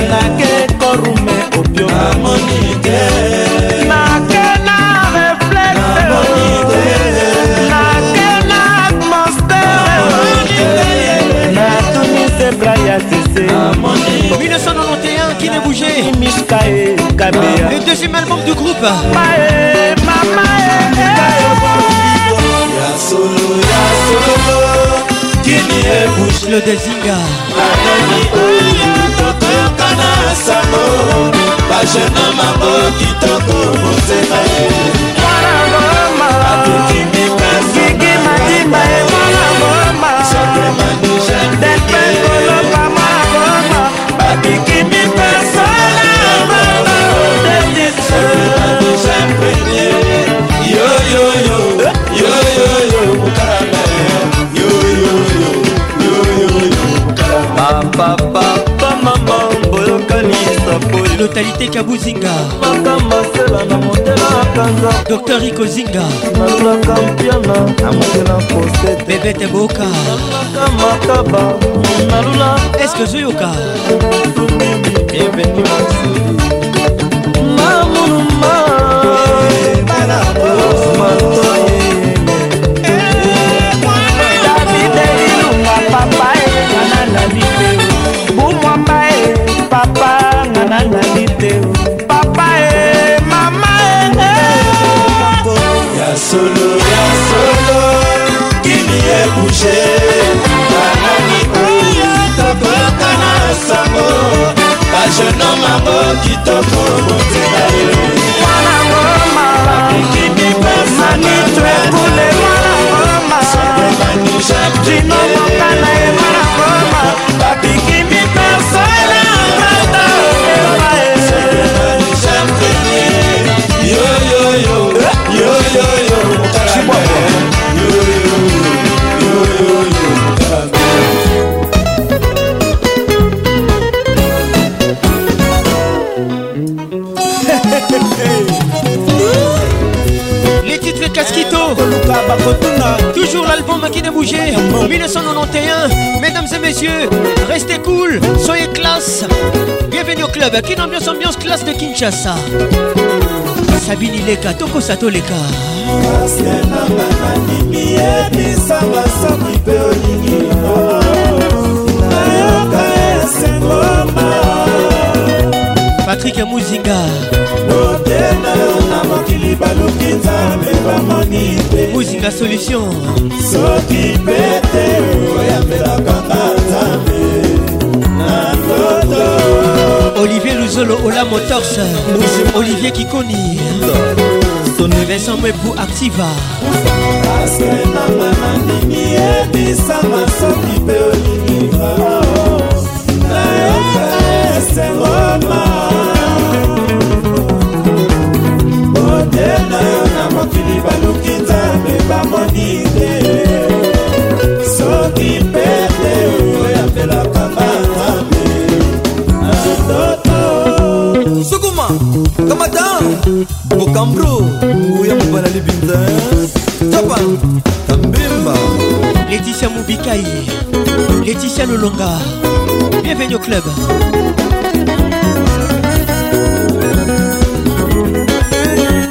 Nake korume opio moni te. Nakena reflexe Nakena atmosphère Natumise Braya Tese 1991, qui n'est bougé Mishkae Kabea Le deuxième album du groupe. Mae Mama ya solo ya solo kini Serge le Désinga tokoyoka na sango bajeno mango kitoko mosema ye kiki matimba ye mwana ngoma depekoloba mwana ngoma babiki mipasala yoyoyo yoyoyo fatalité kabuzinga makamasela na motela akanza dr riko zinga. Nalulaka mpiana na motela posete bebete boka. Nalulaka makaba nalula eske ozoyoka bienveni maseli mamunuma matoye solo ya solo kimie bouge. Banani oyo tokoka na sango bajeno mango kitoko botela yo Dino mokana ye mwana ngoma Babiki Toujours l'album qui n'a bougé 1991 Mesdames et messieurs Restez cool Soyez classe. Bienvenue au club. Kin ambiance ambiance classe de Kinshasa? Sabini Leka Toko Sato Leka Patrick Muzinga motema yo na mokili baluki nzambe bamoni te Muzinga Solution. Soki mpe te oyambelaka nga nzambe. Na ndoto Olivier Luzolo Ola Motors. Olivier Kikoni. Vincent Activa. Soki mpe nayoka bote na yo na mokili baluki nzambe bamoni te. Soki mpe te oyambelaka nga nzambe. Na ndoto sukuma kamata bokambro uya mobala libinza. Tapa kambimba Laetitia Moubikai Laetitia Lolonga. Bienvenue au club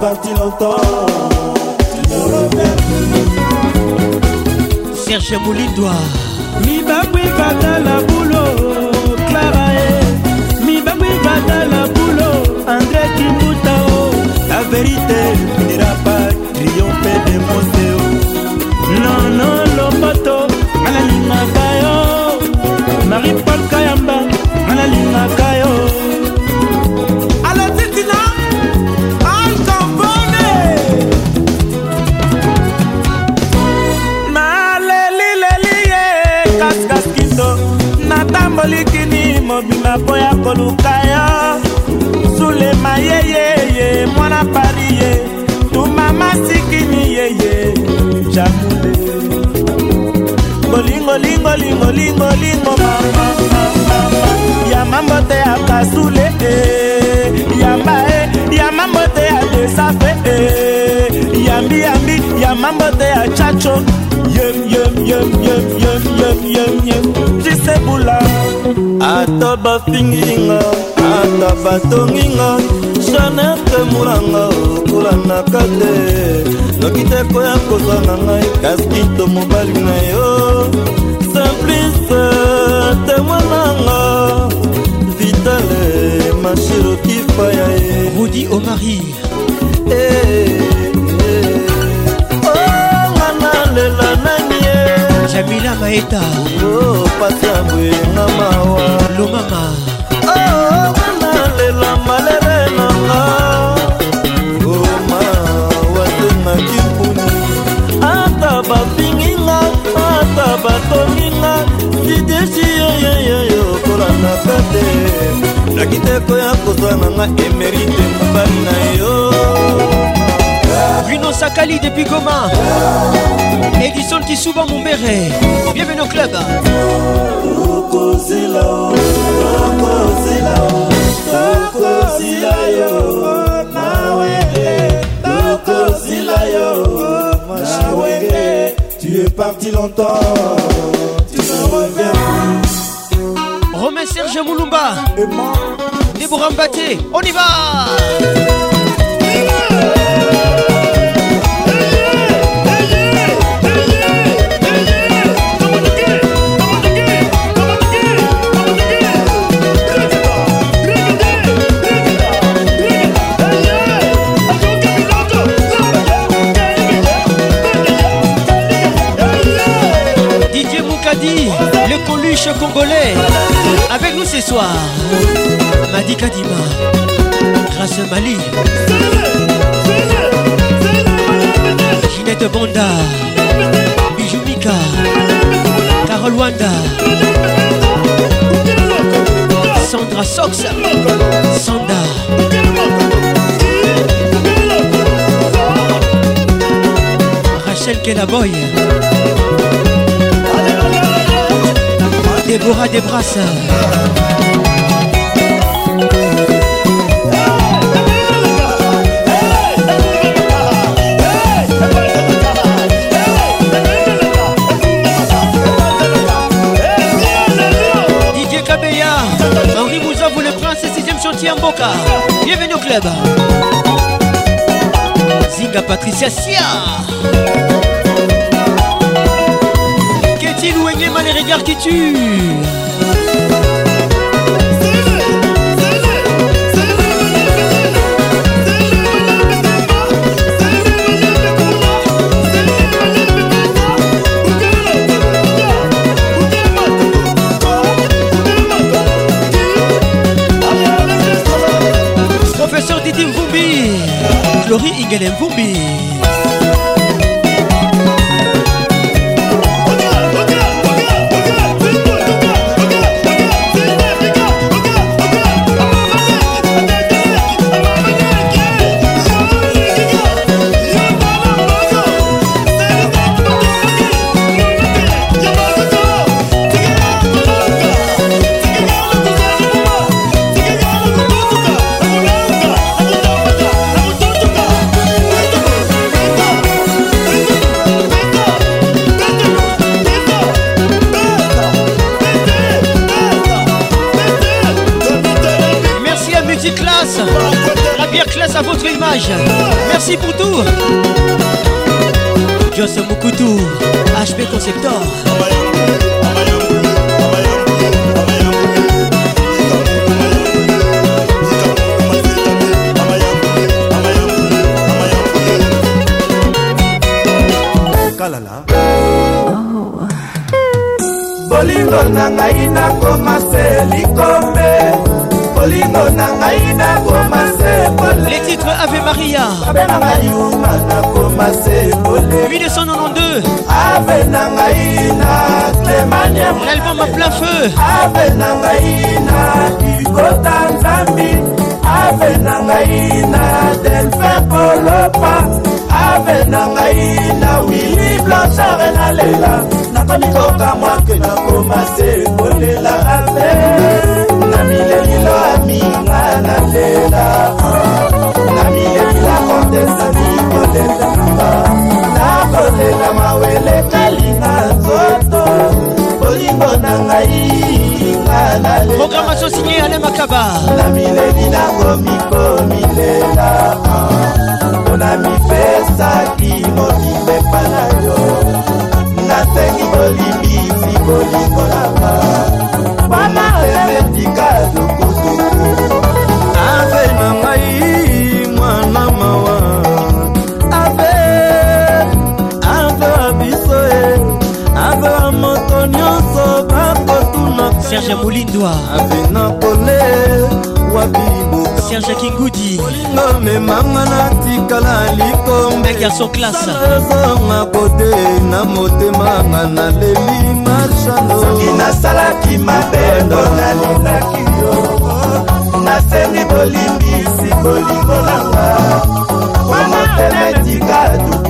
parti longtemps. Serge Moulidwa. Mi babui kata la boulot. kata e. la boulot andré kimbuta o la vérité n'ira pas triompher de mon non non natambolikini mobimba mpo ya koluka yo. Sulema yeyeye mwana pari ye. Tumama sikini yeye jamule bolingolingolingolingolingo ya mambote ya kasule eh, yamba e ya mambote ya desafe eh, yambi yambi ya mambote ya chacho. Yem yem yem yem yem yem yem yem. Jisebula ata bafinginga ata batonginga janete mulanga okolanaka te noki te koya kozanga ngai kaskito mobali na yo. Simplice temwananga vitale mashirokifa ya ye. Rudi omari. Nganalela jamila maeta pasi ya bwenga mawa. Lomama. Nganalela malere nanga. Oma watengaki mpuni ata bafinginga ata batonginga sidesi yoyoyoyo kolanaka te naki te koya kozwa nanga emerite mobali na yo Bruno Sakali depuis Goma. Edison Kisuba Mumbere Bienvenue au club. Tu es parti longtemps, tu ne reviens. Romain Serge Moulumba. Déborah Mbaté On y va congolais, avec nous ce soir. Madi Kadima, Grâce Mali, Ginette Bonda, Bijou Mika, Carole Wanda, Sandra Sox, Sanda. Rachel Kellaboy. Déborah Desbrasses Didier Kabeya Henri Mouzavou le prince 6ème chantier en Boca. Bienvenue au club. Zinga Patricia Sia les regards qui tuent. Professeur Didi Mvumbi Glory Ingele Mvumbi Merci pour tout. Joss Mukutu HP Conceptor. Kalala. Bolingo na ngai nakoma se likombe. Bolingo na ngai nakoma se Ave Maria. 892 Ave Nangaina Clemania L'album à plein feu. Ave Nangaina Ikota Nzambi Ave Nangaina Delphin Kolopa. Ave Nangaina Willy Blanchard et la Leila. Nakomi kokamwa ke nakoma se kolela ave na milelilo aminga nalela milelila kontesani kolelenga nakolela mawele kalinga nzoto bolingo na ngai nga na lela kaba na mileli nakomikomilela mpona mipesaki mobimba epa na yo nasengi bolimbisi bolingo nanga serge molindwa. Apena kole wapi serge kingudi. Olingo memanga natikala likombeaso klaseozonga kote na motemanga naleli mashaloki nasalaki mabendo nalingaki yo. Naseni bolimbisi bolingo nanga mwana temetika duku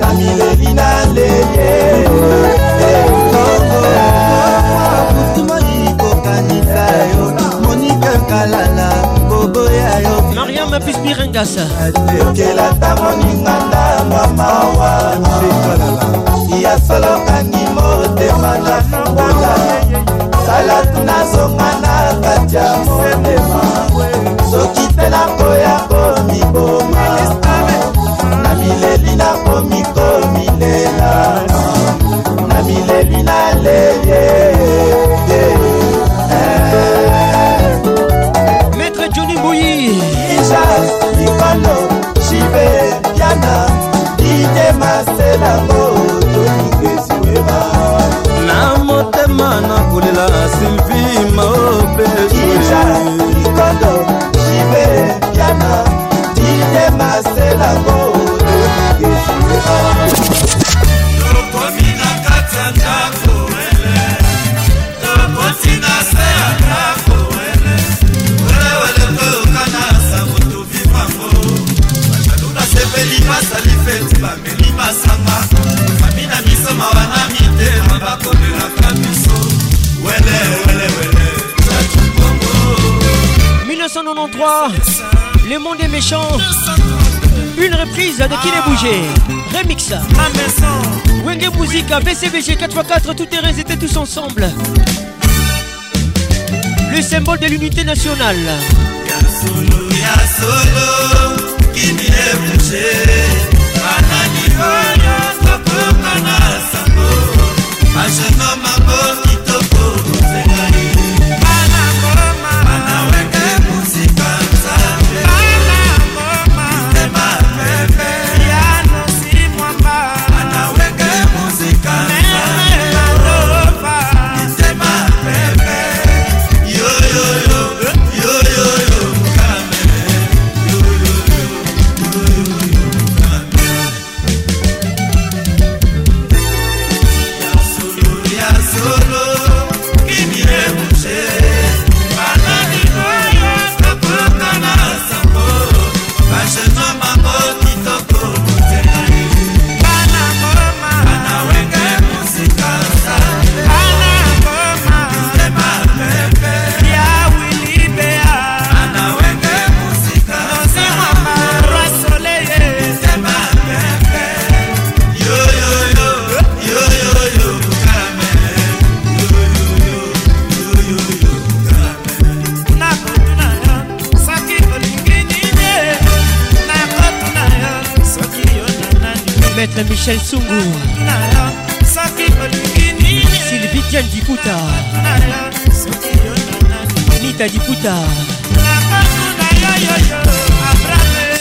na mileli na ndenge kutumoi kokanisa yo monika nkalala koboya yo mariam apispirengasa atekelata moninga na mamawa ya solokani motema na kola salatu nazonga na kati ya motema. Soki te nakoya komiboma mikomilela na mileli na leye. Maître joni boyi isa ikolo shibe yana dije maselango jonikeziweba na motema na kolela silvi maobeisa 1993 Le monde est méchant. Une reprise de Qui est bougé. Remix. Wenge Musique BCBG 4x4 Tous terrains étaient tous ensemble. Le symbole de l'unité nationale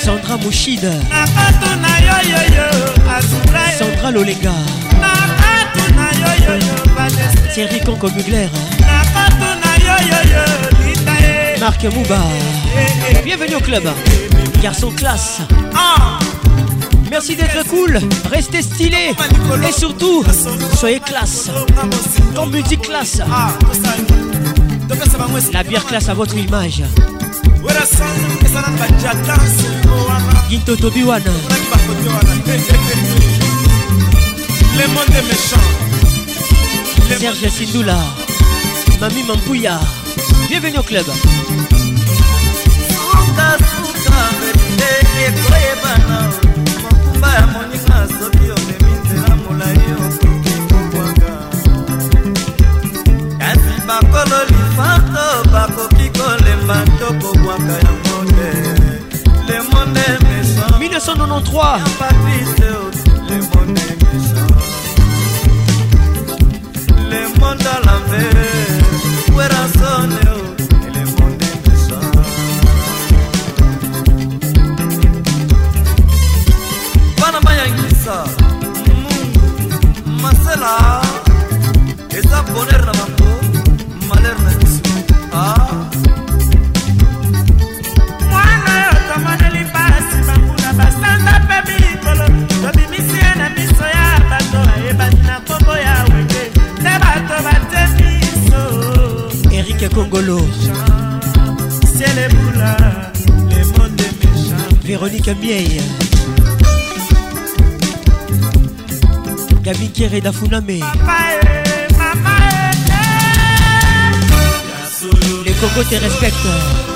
Sandra Mouchid Sandra Lolenga. Thierry Conco Mugler Marc Mouba. Bienvenue au club. Garçon classe. Merci d'être cool, restez stylé. Et surtout, soyez classe. Comme classe. La bière classe à votre image. Ginto Tobiwana. Le monde est méchant. Serge Sindoula. Mami Mampouya. Bienvenue au club. kolela tokobwaka yango te le monde mesa 1993 patrice le monde mesa le monde a la mer puerasoneo oh? Miei. Gabi Kere Dafuname. Les Congo te respectent.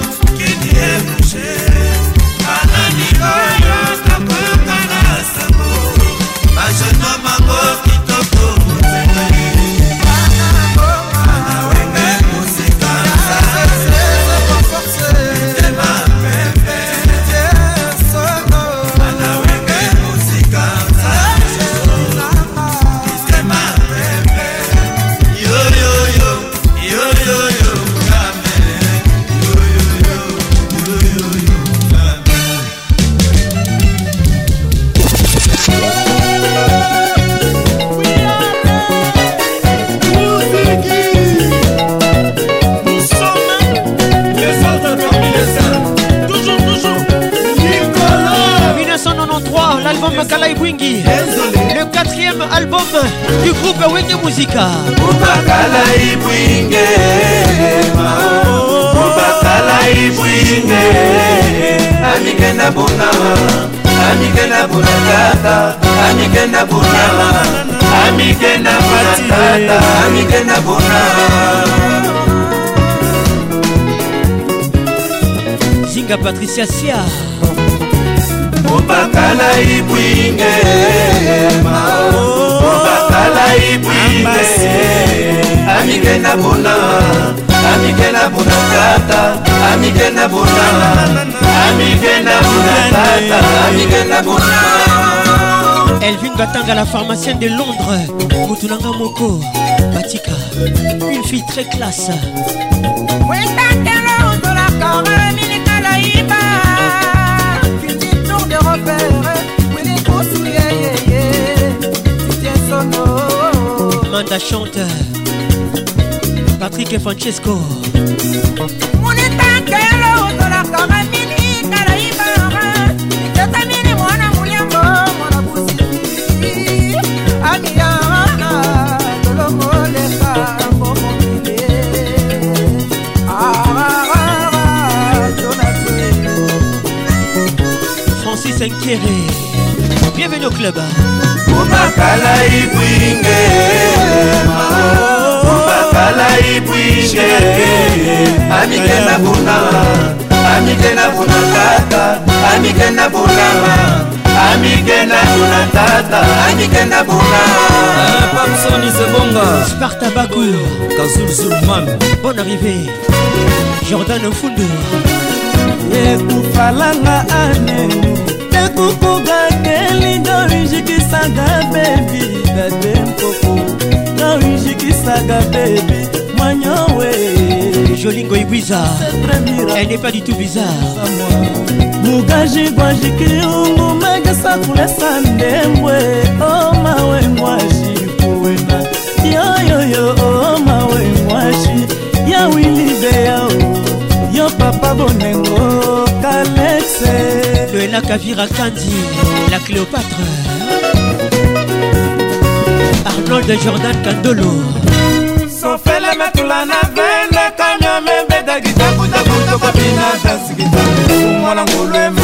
Quatrième album du groupe Wingi Musica. ubakala ibwinge ubakala ibwinge amikenda buna amikenda buna tata amikenda buna amikenda buna tata amikenda buna Zinga Patricia Sia. ubakala ibwingema ubakala ibwingema amike na bona amike na bona tata amike na bona amike na bona tata amike na bona. Elvin Gatanga, la pharmacienne de Londres, Mutulanga Moko, Batika, une fille très classe. Oui, Manda chante. Patrick et Francesco. munitakelo uzolaka milikala iba itetamini mwana muliango mwana busi amiyana tolongoleka mbomomile Francis Nkere. Bienvenue au club. ubakala ibwinge bakala ibwike amike na buna. Amike na buna tata. Amike na buna amike na buna tata. Amike na buna. Pamsoni sebonga spartabakur kazulzulman bonne arrivée. Jordan fundu ekufalanga ane. Ekukugakelindo rijikisanga bebi. Dade mpoku ndoinjikisanga bebi mwanyowe Jolingo Ibiza Elle n'est pas du tout bizarre. Mugaji gwajikiungu megesa kulesa ndembwe. O mawe ngwashi kuwena. Yoyoyo o mawe ngwashi ya wilibe yao. Yo papa bonengo kalexe. Stella Kavira Kandi, la Cléopâtre. Arnold Jordan Kandolo. sofele metula na vene kanya membeda gitakudaku tokobina dansi kitaku mwana ngulwema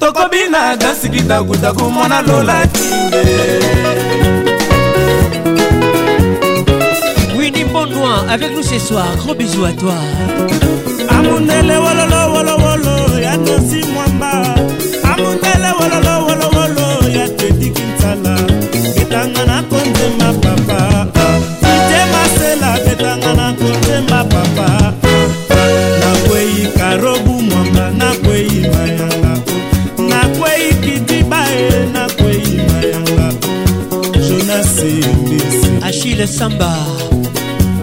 tokobina dansi kitakudaku mwana lola timbe Winnie Bonnois avec nous ce soir. Gros bisous à toi. amundele wololo wolo wolo ya nosi mwamba amundele wololo mbisi Achille Samba.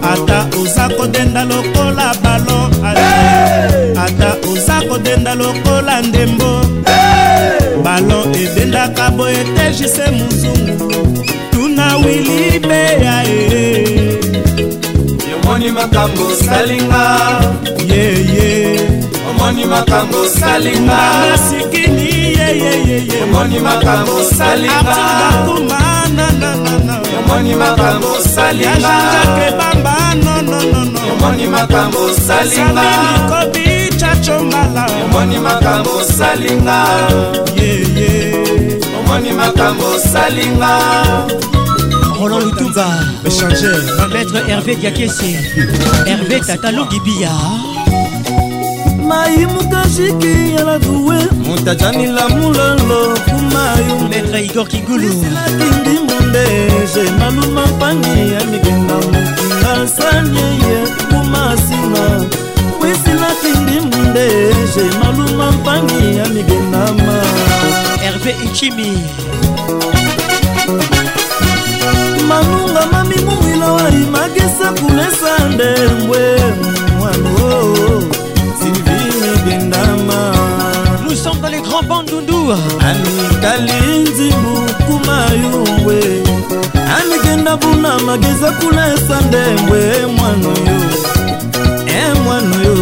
ata oza kodenda lokola balo ata, oza kodenda lokola ndembo. Balo edendaka boye te jise mozungu tuna wili beya e yomoni makambo osalinga yeye omoni makambo osalinga nasikini yeyeyeye omoni makambo osalinga artibakumanananana omoni makambo osalinga yajanjake bamba nononono omoni makambo osalinga sabini kobichachombala omoni makambo osalinga omoni makambo osalinga Roland Lutumba. Maître Hervé Diakese. Hervé Tatalongi Bia. maimukashiki yaladuwe mutajanila mulolo kumayu Maître Igor Kingulu. nzambe jenaluma mpangi ya mikenga mokinga sanyeye kumasina wesilakindi munde jenaluma mpangi ya migendama herve ichimi. Manunga mamimuwilawari magesa kulesa ndembwe mwano. mvua anikalinzi bukuma yuwe. Anikenda buna mageza kulesa ndembwe mwano yo e mwano yo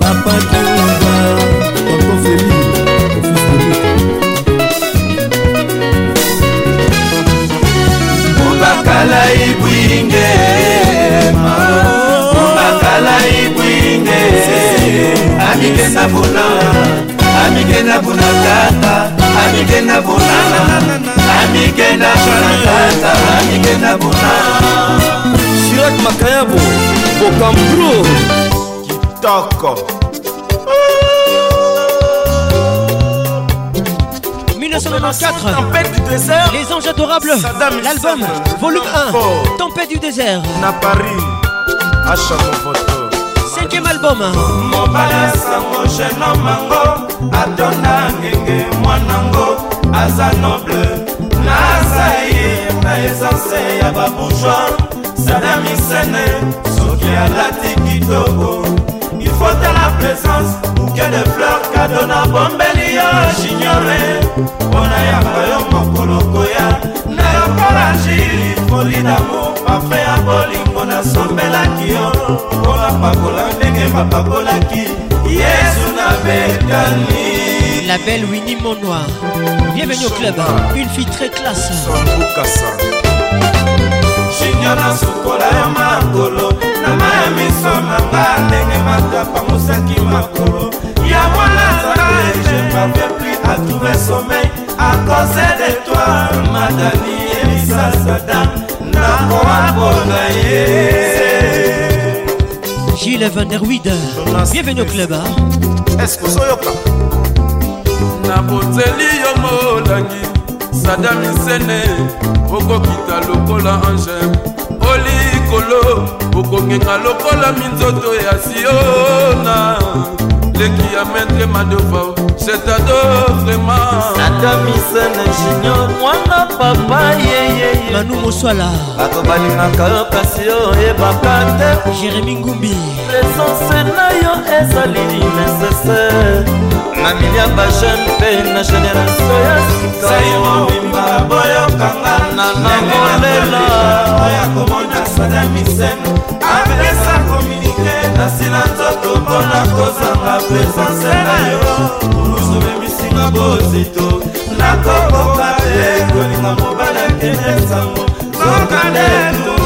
papa kiuva wakofeli bubakala ibwingema bubakala ibwinge. Anikenda buna. Amikenda buna tata amikenda buna amikenda buna tata amikenda buna. Shirak makayabo bokambro kitoko. 1994 Les Anges Adorables L'album volume 1 Tempête du désert. Na paris achamo photo Album mobala sango genomango atonda ngenge mwanango aza noble. Naza ye na esanse ya babourgoi sadamisene soki alati kitoko. Ifota la présence bouquet de fleurs kado na bombeli yo jignore. Mpona yamba yo mokolo koya. Na yokola jili foli damo bafe ya bolingo nasombelaki yo. Mpona pakola ndenge bapakolaki yesu nabetani La belle Winnie Monoir Bienvenue au club, une fille très classe. Shinya na sukola ya makolo na ma ya miso na nga ndenge matapangusaki makolo. Ya mwana zakaje mapepli atrouve somei akose de toi madani ebisa sadam nakoabona ye Gilles Van der Wied Bienvenue au club est-ce que ozoyoka naboteli yo molangi sadamisene okokita lokola ange olikolo okongenga lokola minzoto ya siona. Leki ya maître madova jetado vraiment. Sadamisene junior. Mwana papa yeyeye Manu Moswala. Bato balingaka yo kasi oyebaka te. Jérémy Ngumbi. Presence na yo ezali nécessaire. Na milia bajeune mpe na génération ya sai mobimba boyokanga nanangolela oya komona sadamisene apesa kasi na nzoto mpona kozanga presence na yo. Mulusu memisinga bozito. Nakokoka te kolinga mobali akende sango koka letu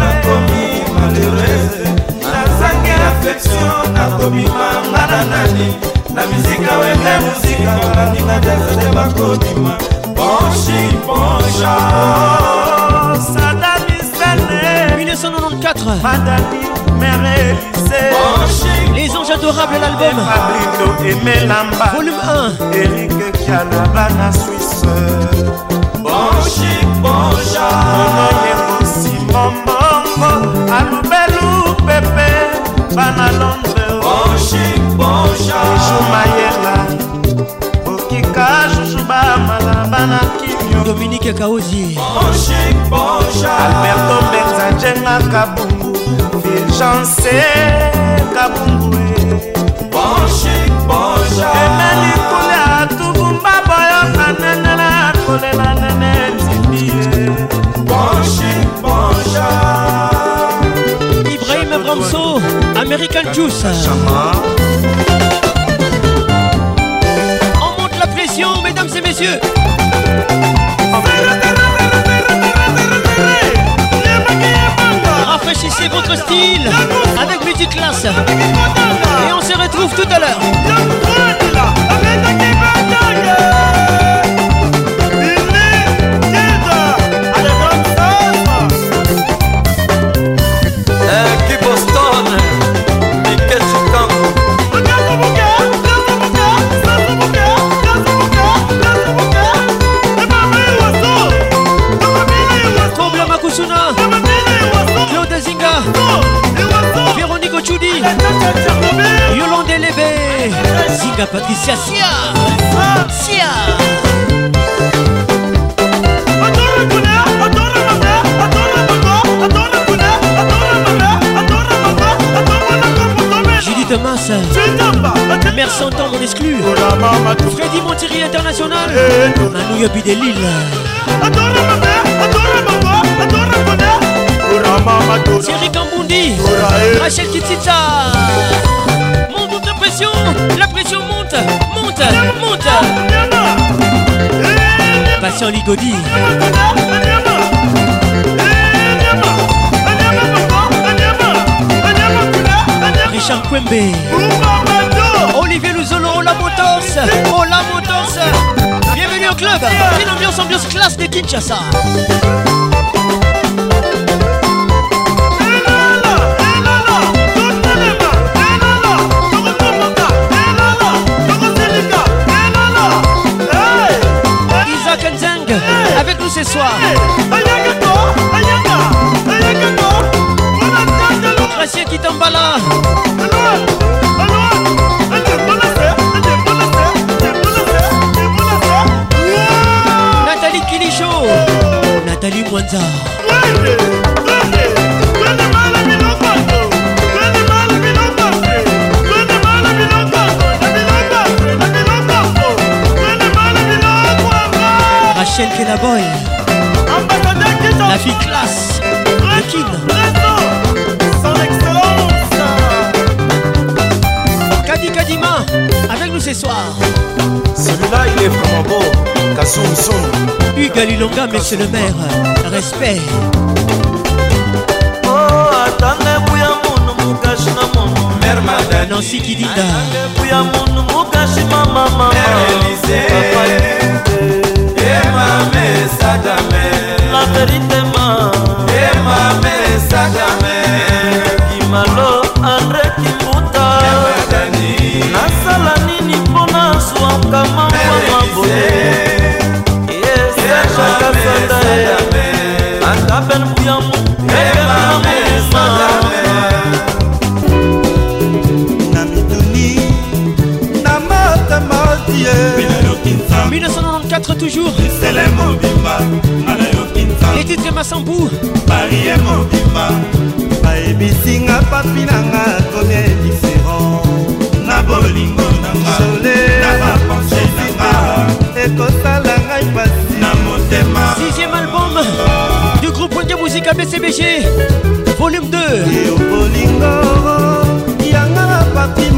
nakomi malheurese nazangi affection nakobima ngana nani. Na mizika wende muzika baninga jazade bakobima ponshi ponsha sada 1994 madani mere elise Les anges adorables l'album. Volume 1 erik kialaba na swisse ponshi ponsha onoyengosi mombongo alubelu pepe bana londre ponshi ponsha jumayela Dominique Kaozi. Alberto benza njenga kabungu fulgence kabungu ponsha emeli kulia tubumba boyoka nenela kolela nene tibie ponsha Ibrahim Abramso American Juice. On monte la pression mesdames et messieurs Rafraîchissez votre style avec Multiclass Et on se retrouve tout à l'heure Patricia. Sia Sia Julie Thomas. Mère Santan mon exclu Freddy Montieri International. Manu Yobi de Lille. Thierry Kambundi Rachel Kitita La pression monte Monte Monte. Patient Ligodi. Richard Kwembe. Olivier Luzolo Ola Motos. Ola Motos. Bienvenue au club. Une ambiance ambiance classe de Kinshasa ce soir. Gracien Kitambala Nathalie Kilicho. Nathalie Mwanza. Rachel Kenaboy La fille classe Le King Kadi Kadima avec nous ce soir. Celui-là, il est vraiment beau. Kassou Soum. Hugues Lilonga, monsieur le maire Respect. Atangebu ya munu mukashi na munu mermada Nancy Kidinda atangebu ya munu mukashi mama. Mama Elise Emame Sadame. La vérité 1994 toujours. Mobimba nga nayokinza Les titres Massambou. Barie mobimba bayebisinga papi nanga komie diferent na bolingo nanga ekosala ngai pasi. Na motema. Sixième album du groupe Wenge Musique BCBG Volume 2 yo bolingo yanga papi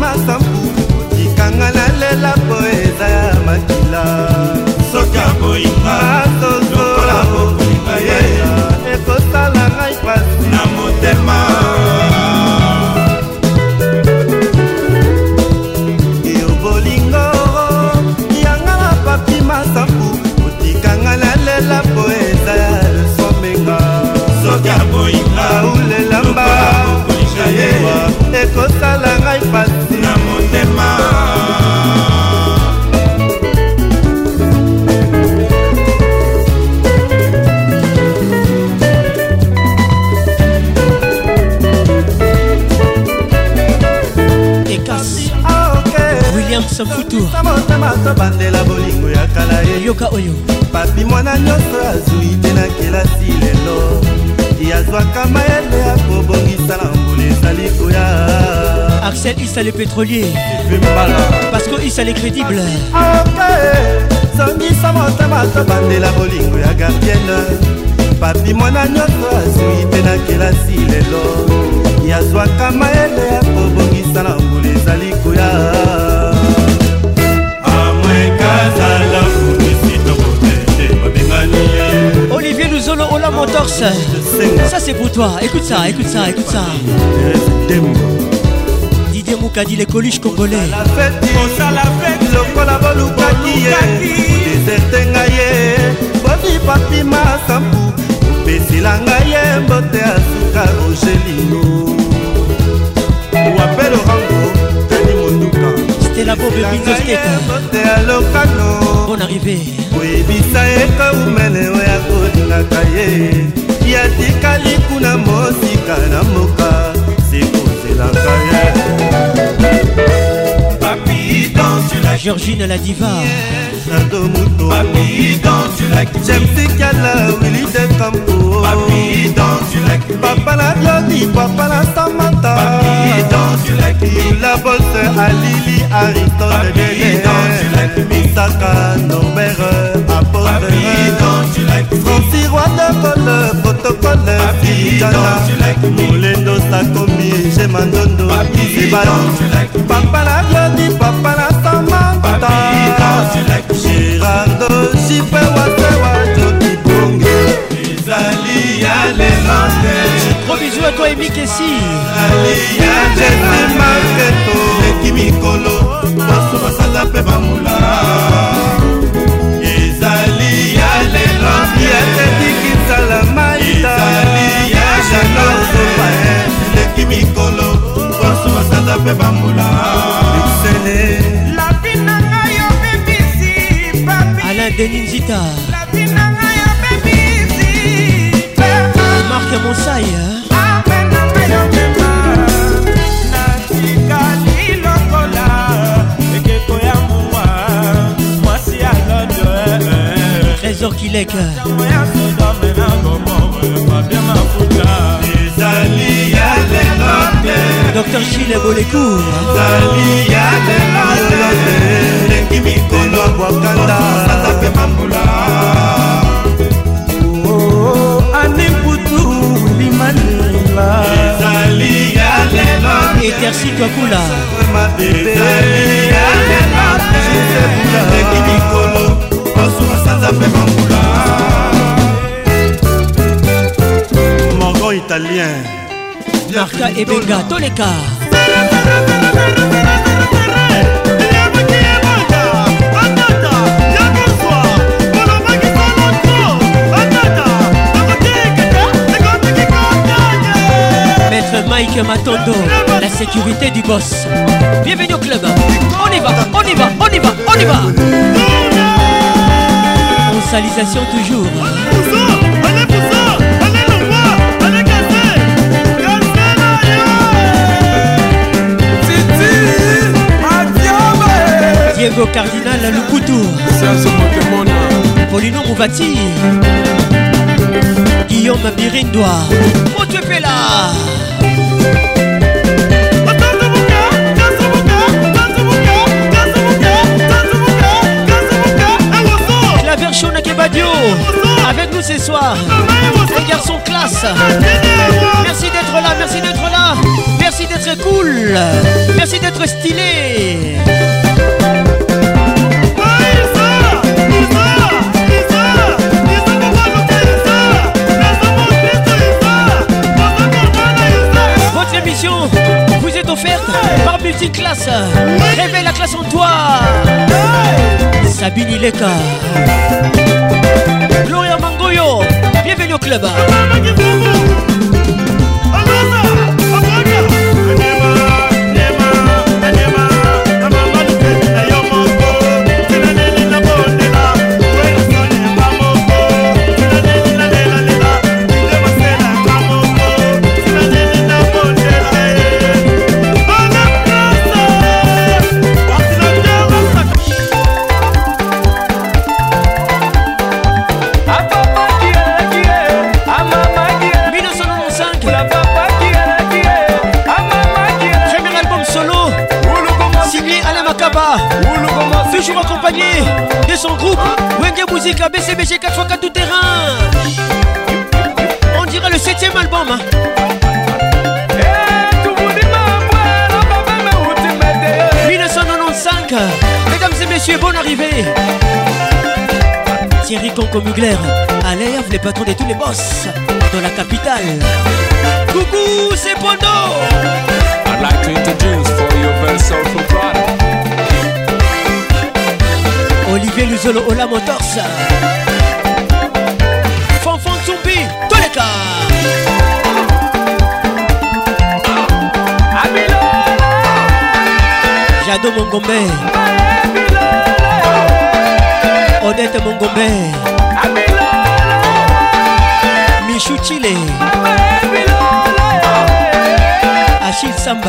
oyo. Papi mwana nyonso azwi te na kelasi lelo. Yazwaka mayele ya kobongisa na mbula ezali koya. Axel isa le pétrolier. Pasco isa le crédible. Songisa motema tobandela bolingo ya gardienne papi mwana nyonso azwi te na kelasi lelo. Yazwaka mayele ya kobongisa na mbula ezali koya mon torse. Ça c'est pour toi. Écoute ça, écoute ça, écoute ça. Didier Moukadi, les coluches congolais. La fête, on la fête, lokola bolukaki ye. Deserte nga ye, boni papi masambu. Opesila nga ye, mbote asuka Rogelino. Wapelo rango stela bobe binzo steka mbote ya lokano. Bon arrivé. Koyebisa ye kaumene oyo akolingaka ye. Yatikali kuna mosika na mboka sekozelaka ye. Georgine la diva Muto. Papi like James Kala Willy de Campo Papi dans tu like Papa la Glody Papa la Samantha. Papi like La bosse Aristote Papi like Misaka Norbert Apôtre Papi like Francis Roi de Cole Protocole Papi like Molendo Sakomi Papi dans tu like Papa la Papa la gérardo zipe wasewa joki bonge. Ezali ya lelo te gros bisou toi emikesi aliya jese maketo. Leki mikolo. Baso basanza mpe bamula. Ezali ya lelo yatetikisala maitaezali ya janosopae leki mikolo. Baso basanza mpe bamula. Denis Nzita. Marc Monsaï natikali lokola ekeko ya mowa mwasi ya lodo Trésor Kilek. Ya sodome na gomore babia mafuta. Ezali docteur chile bolecour zali ya lelale lengi mikolo bwakanda. Ata mpe mambula oh, oh, anemputu limanila ezali ya lelo etersi twakula ezali ya lelo lengi mikolo basuma sanza mpe mambula mongo italien. Marca Ebenga Toleka Maître Mike Matondo, la sécurité du boss. Bienvenue au club. On y va, on y va, on y va, on y va. Consalisation toujours. Cardinal Lukutu. Polino Mouvati. Guillaume Birindois. Motepela. Claver Shona Kebadio. Avec nous ce soir. Un garçon classe. Merci d'être là, merci d'être là. Merci d'être cool. Merci d'être stylé. Vous est offerte par Multiclass. Réveille la classe en toi. Sabine Ileka. Gloria Mangoyo. Bienvenue au club. Conco Mugler les patrons de tous les boss dans la capitale. Coucou, c'est Pondo I'd like to introduce for your very soulful product. Olivier Luzolo Ola Motors. Fanfan Tsumbi, Toleka. Jado Mongombe Odette Mongombe Chile Achille Samba.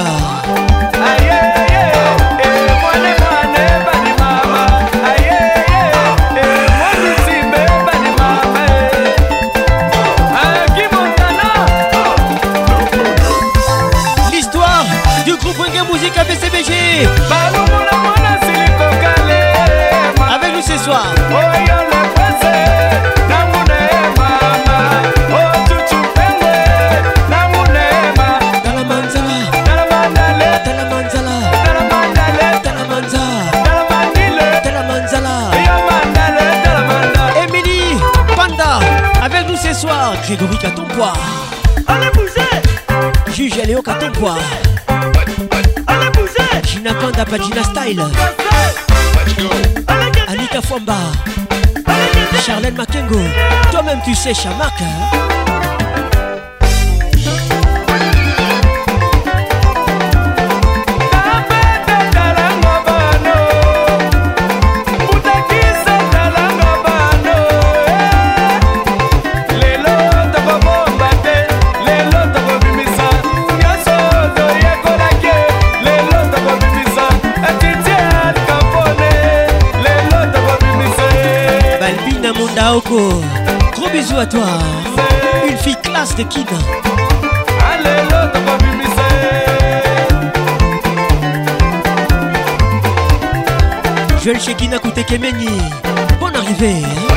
L'histoire du groupe Wenge Musique ABCBG Avec nous ce soir Grégory Katompois Allez bouger. Juge Léo Katompois Allez bouger. Gina Kanda Pagina Style. Anita Fwamba. Charlène Makengo. Toi-même tu sais Chamak hein? Mondaoko Gros bisous à toi Une fille classe de Kina Joël Shekina Koutekemeni Bonne arrivée hein.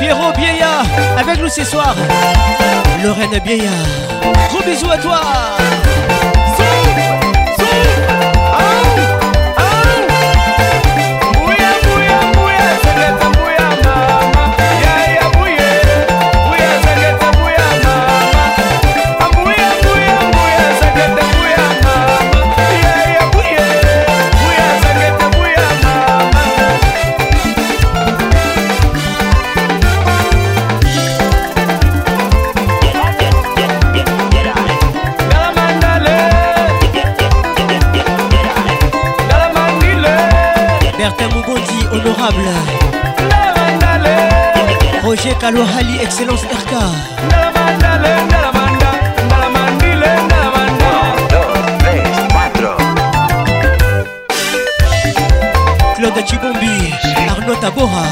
Pierrot Bieya avec nous ce soir. Lorraine. Gros bisous à toi. Roger Kalohali, excellence RK. Claude Chibombi, Arnaud Tabora.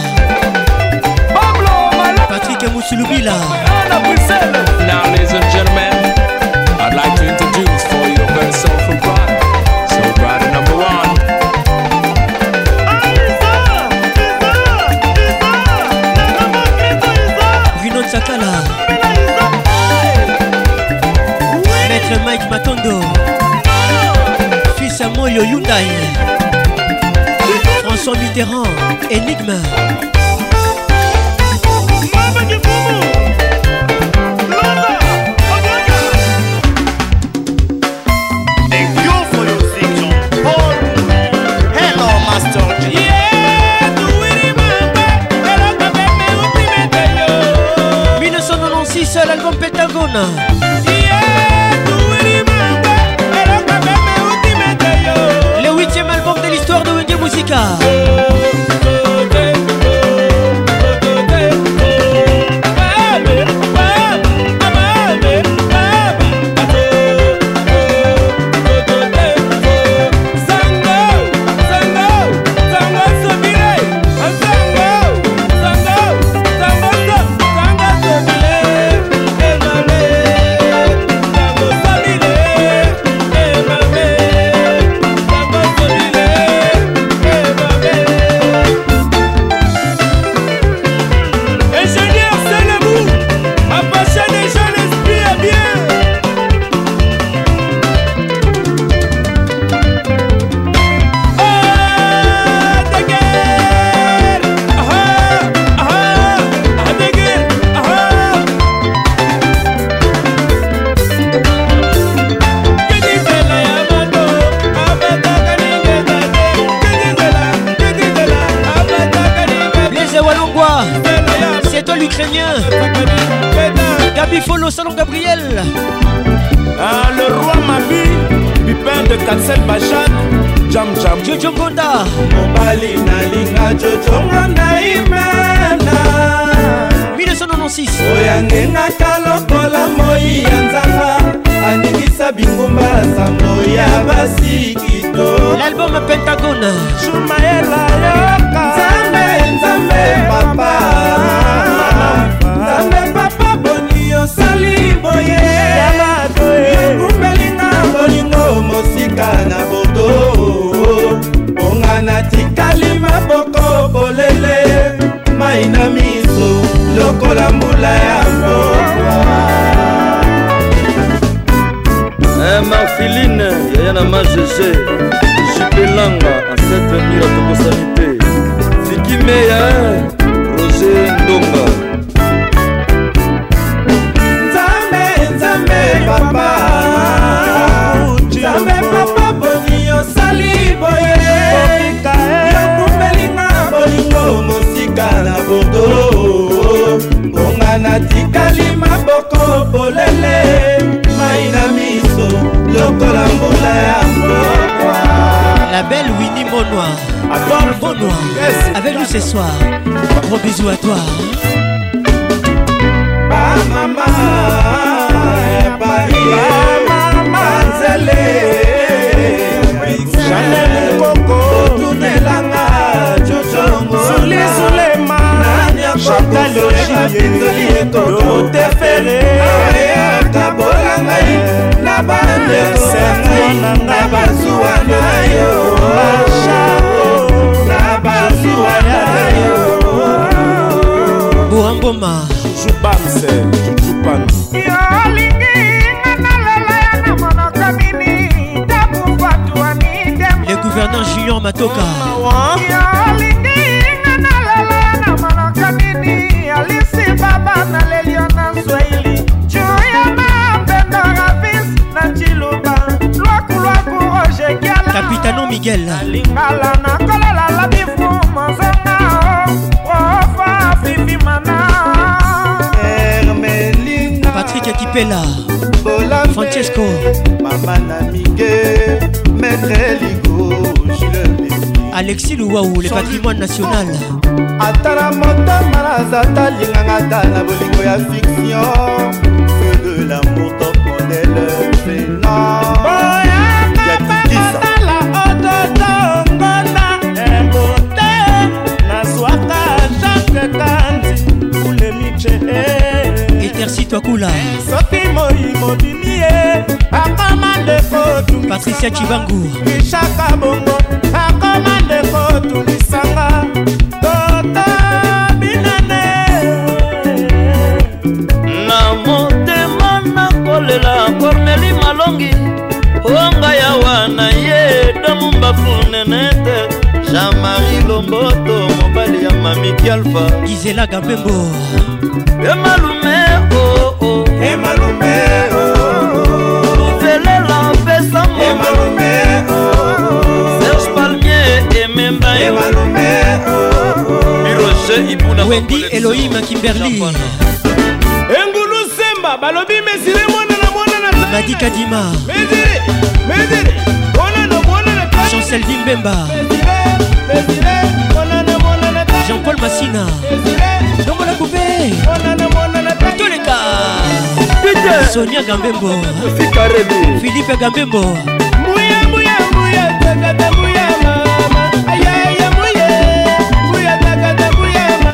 toi. Gros bisous à toi. Vela Francesco. Mama Namike Maître Ligo Alexis Louaou, le patrimoine national. Atala motama naza talinganga ta na bolingo ya fiction. Feu de lamour topondele fenoyatikisa ototoongona ebote nazwaka jaketanzi ulemichee Etersi Twakula soki moi mobimi ye akoma ndeko tungisanga. Patricia Chibangu. Rishaka bongo akoma ndeko tungisanga toto binene na motema nakolela korneli malongi. Onga yawa na ye domu mbafu nene te jean-marie lomboto mobali ya mamiki alfa Gisela Gambembo Wendy Elohim Kimberly engulu semba balobi mesile mwana na mwana na Madi Kadima. Mesile mesile mwana na mwana na Chancel Dimbemba. Mesile mwana na mwana na Jean-Paul Massina Dongo la na Toleka. Sonia Gambembo. Philippe Gambembo. Muya muya muya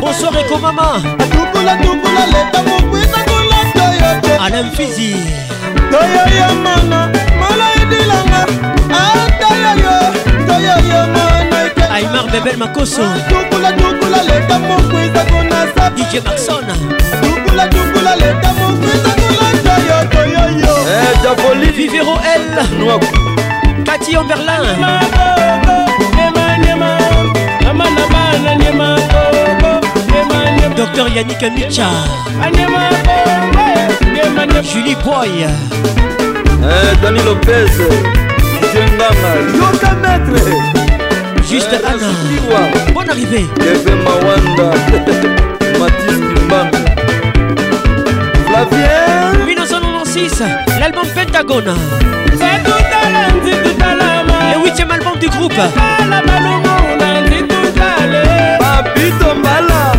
bonsoir ekomama tukulatukula leta mokwinakula toyote alam fizi toyoyomana mola edilanga atayoyo toyoyomana aimar bebel makoso. Tukulatukula leta mokwisakuna sa dj maxon. Tukulatukula leta mokwisakula toyo toyoyo davoli eh, vivero el noa. Kati en berlin Docteur Yannick Micha. Julie Boy. Eh, Dani Lopez. Yoka maître. Juste Anna. Bonne arrivée. Eve Mawanda. Mathis Kimbanga. Flavien. 1996, l'album Pentagone. Le huitième album du groupe. Papito Mbala.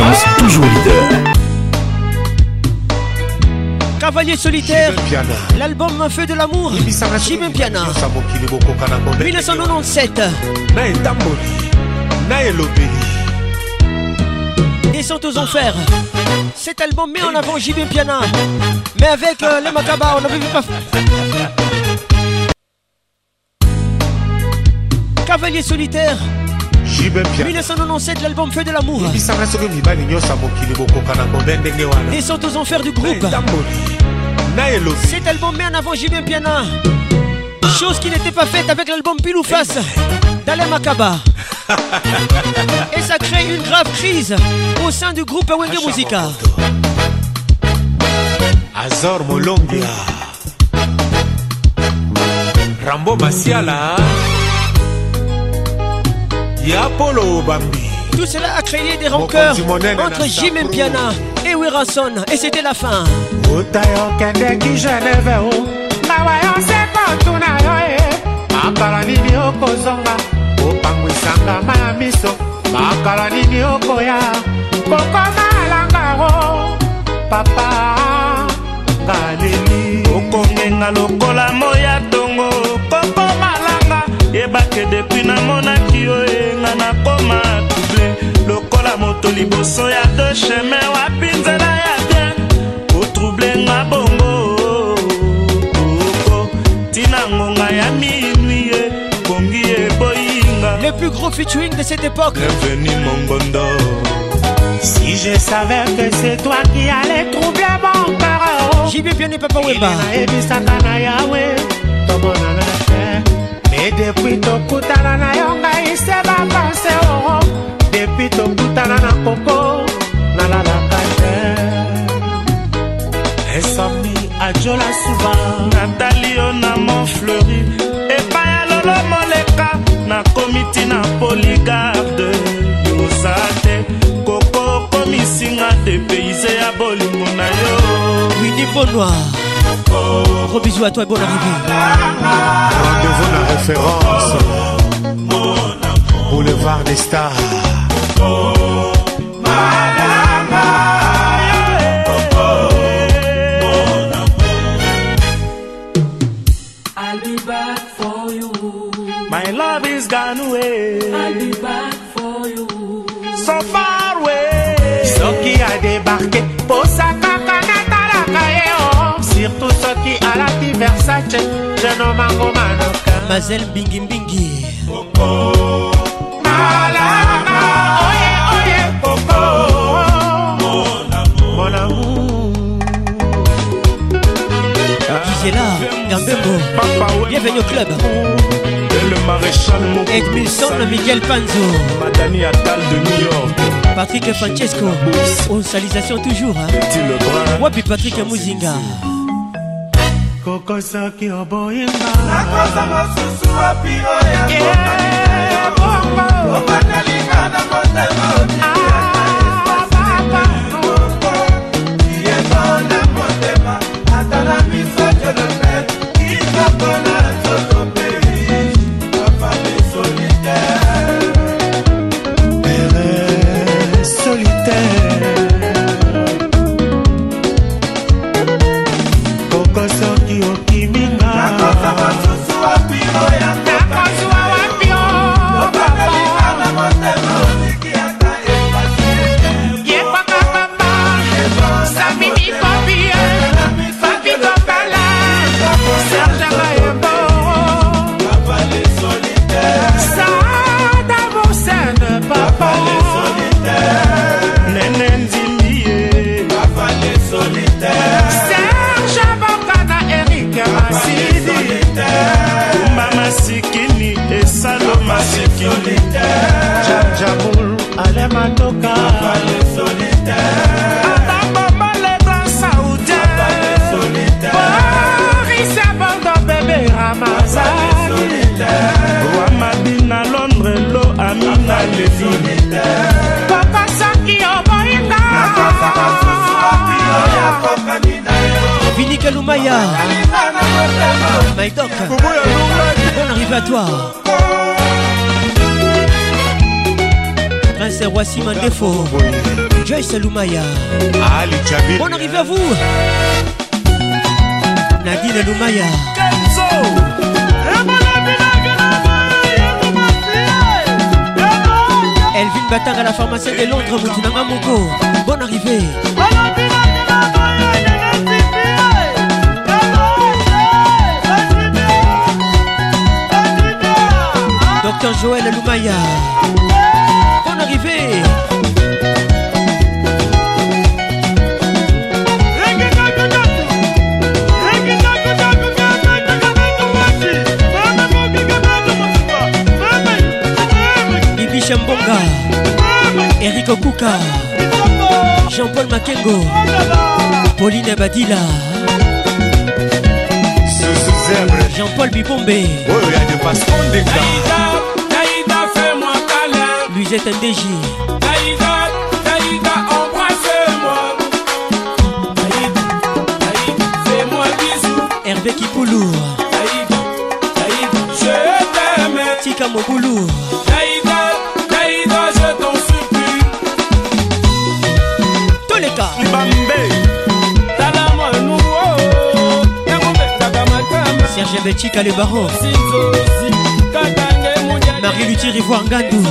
Ambiance toujours leader. Cavalier solitaire. L'album Feu de l'amour. Jimmy Piana. 1997. na etamboli na elobeli Descente aux enfers. Cet album met en avant JB Piana. Mais avec euh, les Macabas, on n'avait vu pas. Cavalier solitaire. 1997, l'album Feu de l'amour. ebisanga soki mibali nyonso ya mokili bokoka na bonde ndenge wana Descente aux enfers du groupe. na elobi Cet album met en avant JB Piana. Chose qui n'était pas faite avec l'album Pile ou Face d'Alain Makaba. Et ça crée une grave crise au sein du groupe Wenge Musica. azor molongia rambo masiala ya polo obambi Tout cela a créé des rancœurs entre Jim et Piana et Wirason. Et c'était la fin. uta yokendeki geneve o ngawa yoseko tuna yo e makala nini okozonga opangwisanga ma ya miso. Makala nini okoya kokoma alangaro papa ngaleli okongenga lokola moya tongo koko malanga yebake depui namonaki yo enga nakoma double lokola moto liboso ya de chemin wapi nzela ya bien? Otrouble nga bongo. Oko tina ngonga ya minui ye pongi eboyinga Le plus gros featuring de cette époque. bienvenu mongondo Si je savais que c'est toi qui allais troubler mon cœur. Oh. JB Piana et Papa Wemba. Me depuis tokutana na yo ngai se bapense oo depuis tokutana na koko nalalaka te insomni ajola suba natali yo na mont fleuri. Epai ya lolo moleka. Nakomi ntina poligarde yoza te koko komisinga depayse ya bolingo na yo. Winnie Bonoir. Gros bisous à toi et bonne arrivée. rendez-vous na référence boulevard des stars alati versace jenomango manoka Mazel Bingi Bingi. malanga oye oye koko mon amour Gisela Gambembo. Bienvenue au club. Et le maréchal Edmilson Miguel Panzo. Madani Attal de New York Patrick Francesco. On salutation toujours. Hein. Wapi Patrick Muzinga. okosaki oboyingaokosa mosusu wapi oyaokonalinga na motema obiyayeso na motema. Ata na miso jolone kitokona Lumaya. My Doc. Bonne arrivée à toi. Prince Roissy Mandefo. Joyce Lumaya. Bonne arrivée à vous. Nadine Lumaya. Elvin Batang à la pharmacie de Londres, Moutinanga Moko. Bonne arrivée. Docteur Joël Lumaya. Bonne arrivée. Bibi Chambonga. Eric Okuka. Jean-Paul Makengo. Pauline Badila. Jean-Paul Bibombe. Embrasse-moi. Fais-moi. Hervé Kipoulou. Naïda, Naïda, je t'aime. Tika Moboulou. Je t'en supplie. Tous les cas. Tala-moi nous, oh. Serge le baron. Marie Luthier Rivoire Ngandou.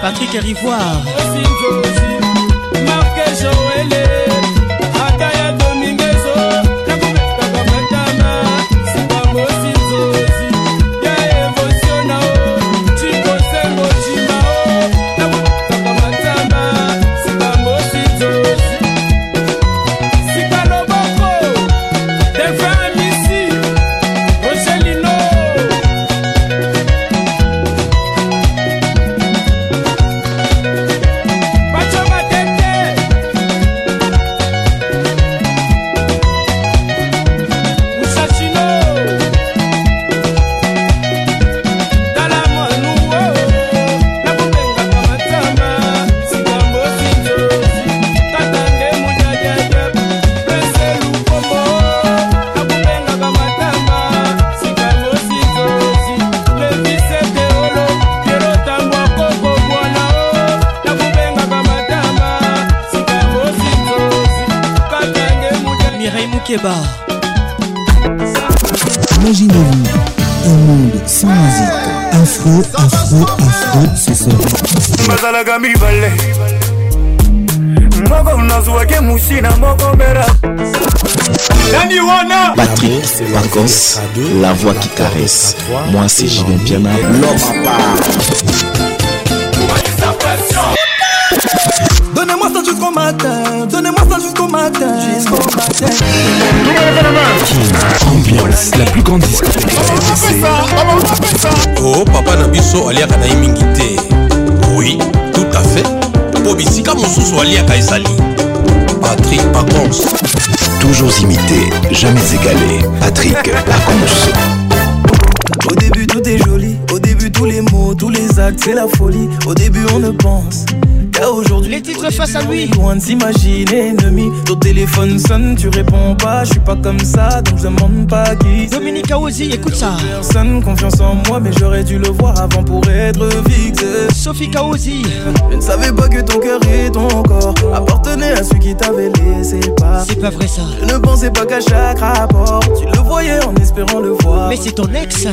Patrick Rivoire. Marc Joël. Imaginez-vous un monde sans musique. Afro, afro, afro, ce serait. bazalaka mibale moko nazwaki musina moko bera nani wana? Patrick Pacos, la voix qui caresse. Moi c'est Julien Piana. Donnez-moi ça jusqu'au matin, Ambiance, la plus grande discothèque oh papa na biso aliaka na ye mingi te oui tout à fait mpo bisika mosusu aliaka ezali patrik pacons Toujours imité, jamais égalé. Patrick Pacons. Au début tout est joli, au début tous les mots, tous les actes c'est la folie. Au début on ne pense aujourd'hui. Les titres face à lui. Loin de s'imaginer ennemi. Ton téléphone sonne, tu réponds pas. Je suis pas comme ça, donc je demande pas qui. Dominique Aozi, écoute ça. Personne confiance en moi, mais j'aurais dû le voir avant pour être fixé. Sophie Kaozi. Je ne savais pas que ton cœur et ton corps appartenaient à celui qui t'avait laissé pas. C'est pas vrai ça. Je ne pensais pas qu'à chaque rapport, tu le voyais en espérant le voir. Mais c'est ton ex.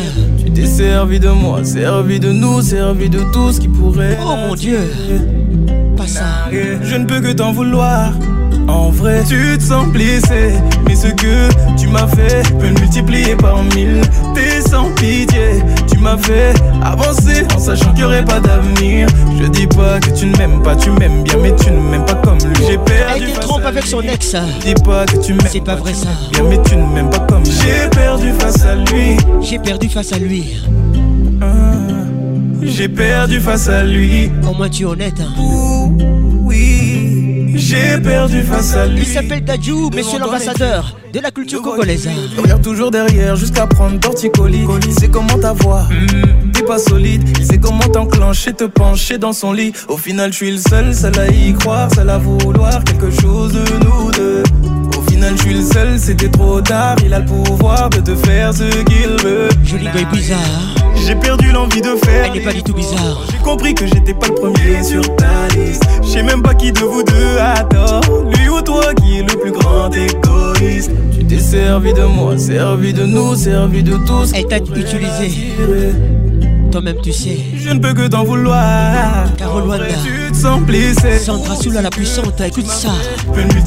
Tu t'es servi de moi, servi de nous, servi de tout ce qui pourrait. Oh mon dieu. Ça. Je ne peux que t'en vouloir. En vrai, tu te sens blessé. Mais ce que tu m'as fait peut le multiplier par mille. T'es sans pitié. Tu m'as fait avancer en sachant qu'il n'y aurait pas d'avenir. Je dis pas que tu ne m'aimes pas, tu m'aimes bien, mais tu ne m'aimes pas comme lui. J'ai perdu. Elle te trompe avec son ex. Dis pas que tu m'aimes C'est pas vrai ça. bien, mais tu ne m'aimes pas comme lui. J'ai perdu face à lui. J'ai perdu face à lui. J'ai perdu face à lui. Au moins tu es honnête. hein. Oui, j'ai perdu face à lui. Il s'appelle Dadju, monsieur l'ambassadeur de la culture congolaise. Je regarde toujours derrière jusqu'à prendre torticolis. C'est comment ta voix T'es pas solide. Il sait comment t'enclencher, te pencher dans son lit. Au final, je suis le seul, seul à y croire, seul à vouloir quelque chose de nous deux. Au final, je suis le seul, c'était trop tard. Il a le pouvoir de te faire ce qu'il veut. Joli gars bizarre. J'ai perdu l'envie de faire. Elle n'est pas du tout bizarre. J'ai compris que j'étais pas le premier sur ta liste. Je sais même pas qui de vous deux a tort. Lui ou toi qui est le plus grand égoïste. Tu t'es servi de moi, servi de nous, servi de tous. Elle t'a utilisé. Toi-même tu sais. Je ne peux que t'en vouloir. Carole Wanda. Tu te sens blessé. Sandra Soula la puissante, écoute ça.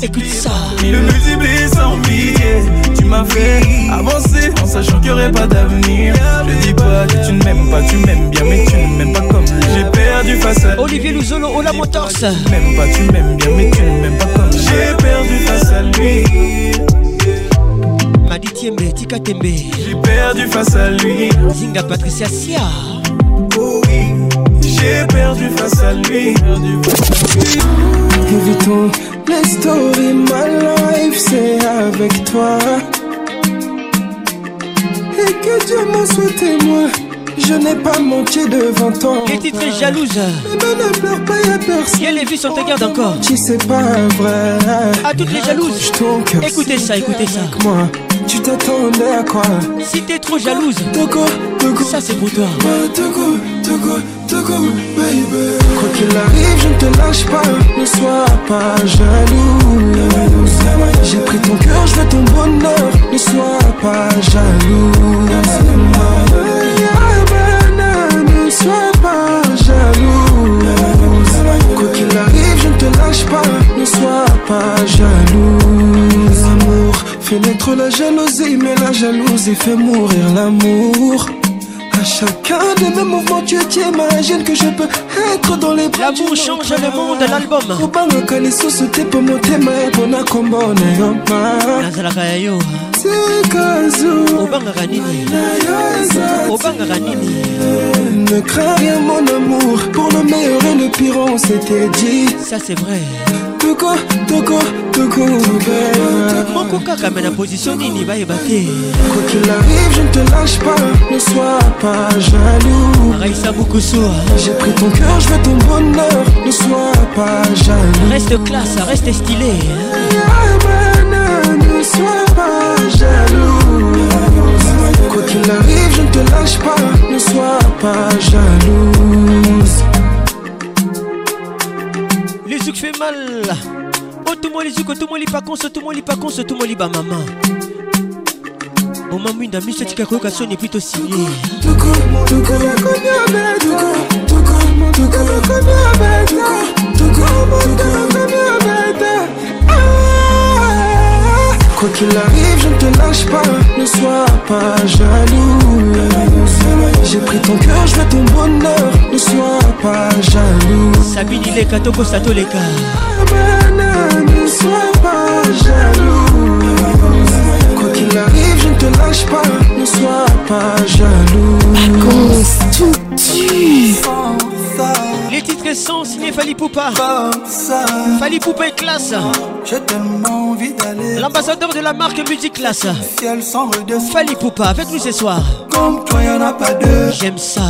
Écoute ça. Le multiplier sans milliers. Tu m'as fait avancer en sachant qu'il n'y aurait pas d'avenir. Je dis pas que tu ne m'aimes pas, tu m'aimes bien, mais tu ne m'aimes pas comme j'ai perdu face à Olivier Luzolo, Ola Motors. Tu m'aimes pas, tu m'aimes bien, mais tu ne m'aimes pas comme j'ai perdu face à lui. Madi Tiembe, Tika Tembe. J'ai perdu face à lui. Zinga Patricia Sia. J'ai perdu face à lui. Évitons les stories, my life, c'est avec toi. Et que Dieu m'en soit témoin. Je n'ai pas menti devant toi. Les titres jalouse? Mais ne pleure pas, y'a personne. Y'a les vues sur te garde encore? Si c'est pas vrai. À toutes les jalouses. Écoutez ça, écoutez ça. Moi, tu t'attendais à quoi? Si t'es trop jalouse. Togo, Togo. Ça c'est pour toi. Togo, Quoi qu'il arrive, je ne te lâche pas. Ne sois pas jaloux. J'ai pris ton cœur, je veux ton bonheur. Ne sois pas jaloux. Ne sois pas jaloux. Quoi qu'il arrive, je ne te lâche pas. Ne sois pas jaloux. L'amour fait naître la jalousie, mais la jalousie fait mourir l'amour. Chacun de mes mouvements, tu t'imagines que je peux être dans les bras L'amour change le monde, l'album. obangaka lisusu te mpo motema epona kombo na yo. Nazalaka ya yo obangaka nini obangaka nini ne crains rien mon amour. Pour le meilleur et le pire on s'était dit. Ça c'est vrai. Toko toko toko moko kaka me na position nini bayeba te quoi qu'il arrive je ne te lâche pas. Ne sois pas jaloux. Raïssa bukusu j'ai pris ton cœur je veux ton bonheur ne sois pas jaloux. Reste classe reste stylé ne sois pas jaloux. Quoi qu'il arrive je ne te lâche pas. Ne sois pas jalouse les zouk fait mal. Oh tout moi les zouk tout moi les pas conso tout moi les pas conso tout moi les ba maman moma mwinda miso tika koyoka soni epui tosinye Quoi qu'il arrive, je ne te lâche pas, ne sois pas jaloux. J'ai pris ton cœur, je veux ton bonheur, ne sois pas jaloux. Sabine il est katoko satoleka. Ne sois pas jaloux. Quoi qu'il arrive, je ne te lâche pas, ne sois pas jaloux. Les titres sont signés Fali Poupa. Fali Poupa est classe. J'ai tellement envie d'aller. L'ambassadeur de la marque Musique Classe. Fali Poupa, avec nous ce soir. Comme toi, y'en a pas deux. J'aime ça.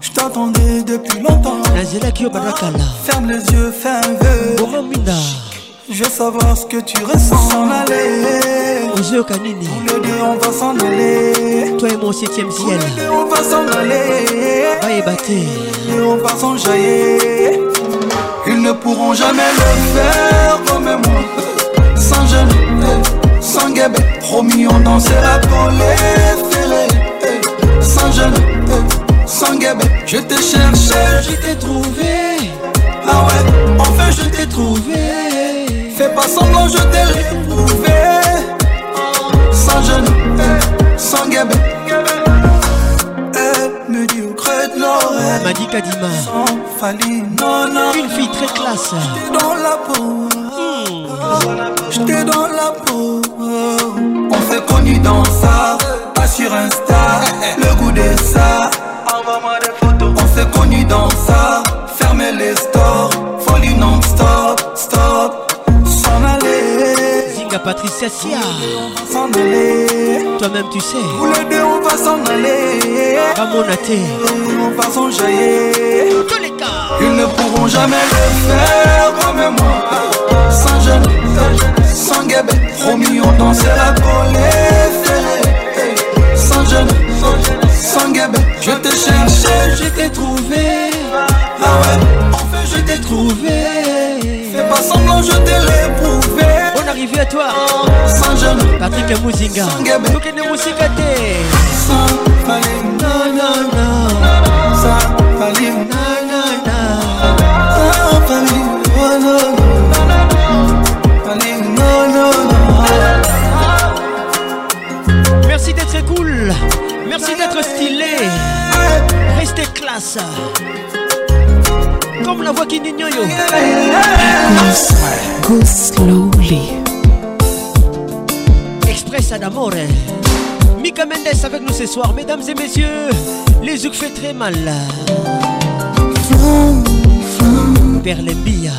Je t'attendais depuis longtemps. Nazela Kyo Barakala. Ferme les yeux, fais un vœu. Je veux savoir ce que tu ressens. S'en aller. Ozeo Kanini. Tous les deux, on va s'en aller. Toi et mon septième ciel. Tous les deux, on va s'en aller. Batté. Et on va s'enjailler. Ils ne pourront jamais le faire comme moi. Sans jeune, sans guébé. Promis, on dansera pour les ferrés. Sans jeune, sans guébé. Je te cherchais, je t'ai trouvé. Ah ouais, enfin je t'ai trouvé. Fais pas semblant, je t'ai retrouvé. Sans jeune, sans guébé. Elle me dit au creux de l'oreille. Madi Kadima. Sans Fali, non, non. Une fille très classe. J'étais dans la peau. J'étais dans la peau. On s'est connus dans ça. Pas sur Insta. Le goût de ça. Envoie-moi des photos. On s'est connus dans ça. Fermez les Patricia Sia. S'en aller. Toi-même tu sais. Tous les deux on va s'en aller. Ramonaté. On va s'enjailler. Tous les cas. Ils ne pourront jamais le faire comme moi. Sans jeune, sans guébé. Promis, on dansera pour les ferrer. Sans jeune, sans guébé. Je te cherchais, je t'ai trouvé. Ah ouais, enfin je t'ai trouvé. Fais pas semblant, je t'ai réprouvé. On arrive à toi. Patrick guébé. Tokene falim. Non, non. Sans falim. Merci d'être cool. Merci d'être stylé. Restez classe. Comme la voix qui yo. Go slowly. Express ad amore. Mika Mendes avec nous ce soir, mesdames et messieurs. Les zouk fait très mal. Berlembia.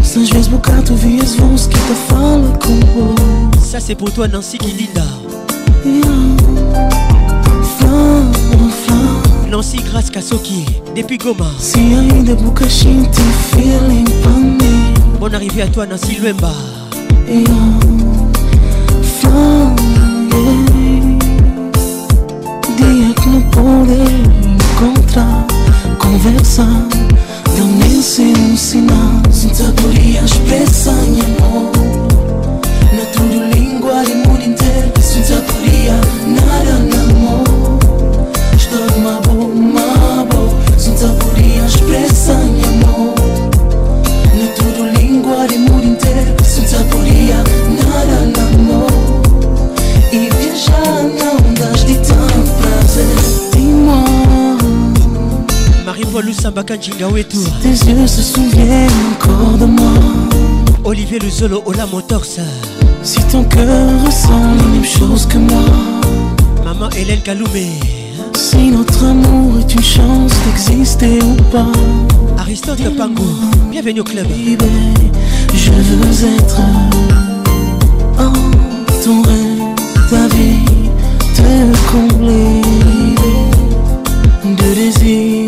Às vezes que te com. Ça c'est pour toi Nancy Kilinda. Flama. Nancy Grace Kasoki depuis Goma. Bonne arrivée à toi Nancy Luemba. Conversa, não nem se ensina, sem sabedoria expressa em amor. Na tua língua, no mundo inteiro, sem sabedoria. Lusambaka Wetu. Tes yeux se souviennent encore de moi. Olivier Luzolo Ola Motors. Si ton cœur ressent les mêmes choses que moi. Maman Hélène Kaloumé. Si notre amour est une chance d'exister ou pas. Aristote Pango. Bienvenue au club. Je veux être oh, ton rêve, ta vie, te combler de désir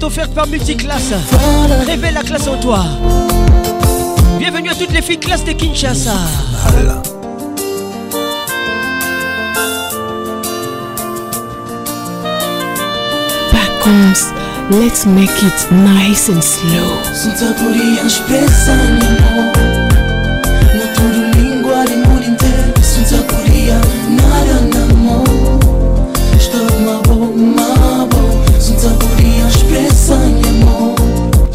est offerte par Multiclass. Révèle la classe en toi. Bienvenue à toutes les filles classe de Kinshasa. Vacances, let's make it nice and slow.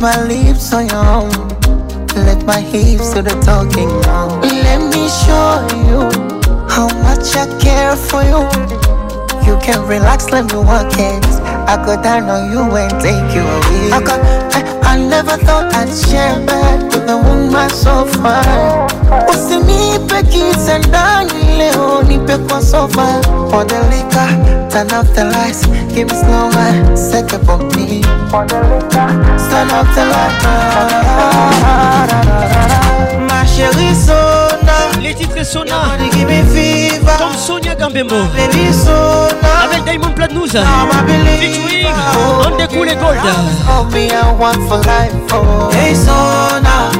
my lips on your own, let my hips do the talking now. Let me show you how much I care for you. You can relax, let me walk it. I go down on you and take you away. I, got, I, I never thought I'd share bed with a woman so fine. Usimi kitandani leo nipe kwa sofa for the liquor turn off the lights give me slow set up on me for the liquor turn off the lights ma chérie Sona les titres Sona. Me comme Sonia Gambembo. Avec Diamond Platnouz featuring on the cool gold. All me I want for life. Oh. Hey Sona.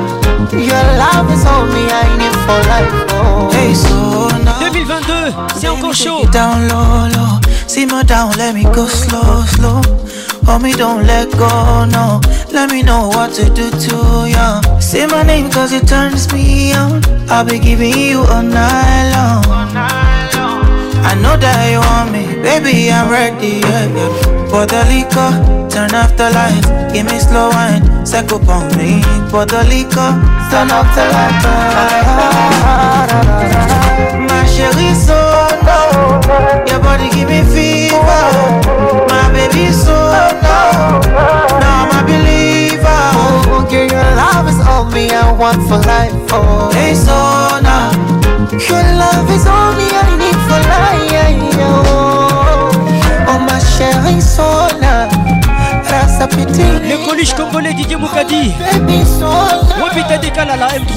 Your love is all me I need for life. Oh. Hey Sona. 2022 c'est encore chaud. down low low. Simmer down let me go slow slow. Hold me, don't let go, no. Let me know what to do to you Say my name cause it turns me on I'll be giving you all night long. I know that you want me. Baby, I'm ready, yeah, yeah. For the liquor, turn off the lights. Give me slow wine, up on me. For the liquor, turn off the lights. My chérie, so low. Your body give me fever. My baby, so low. Now believer. Oh, girl, your love is all me I want for life, oh. Hey, so now Your love is all me I need for life, oh. Oh, ma piti. Le coluche congolais Didier Moukadi. Baby, so now Wapita Dekala la M3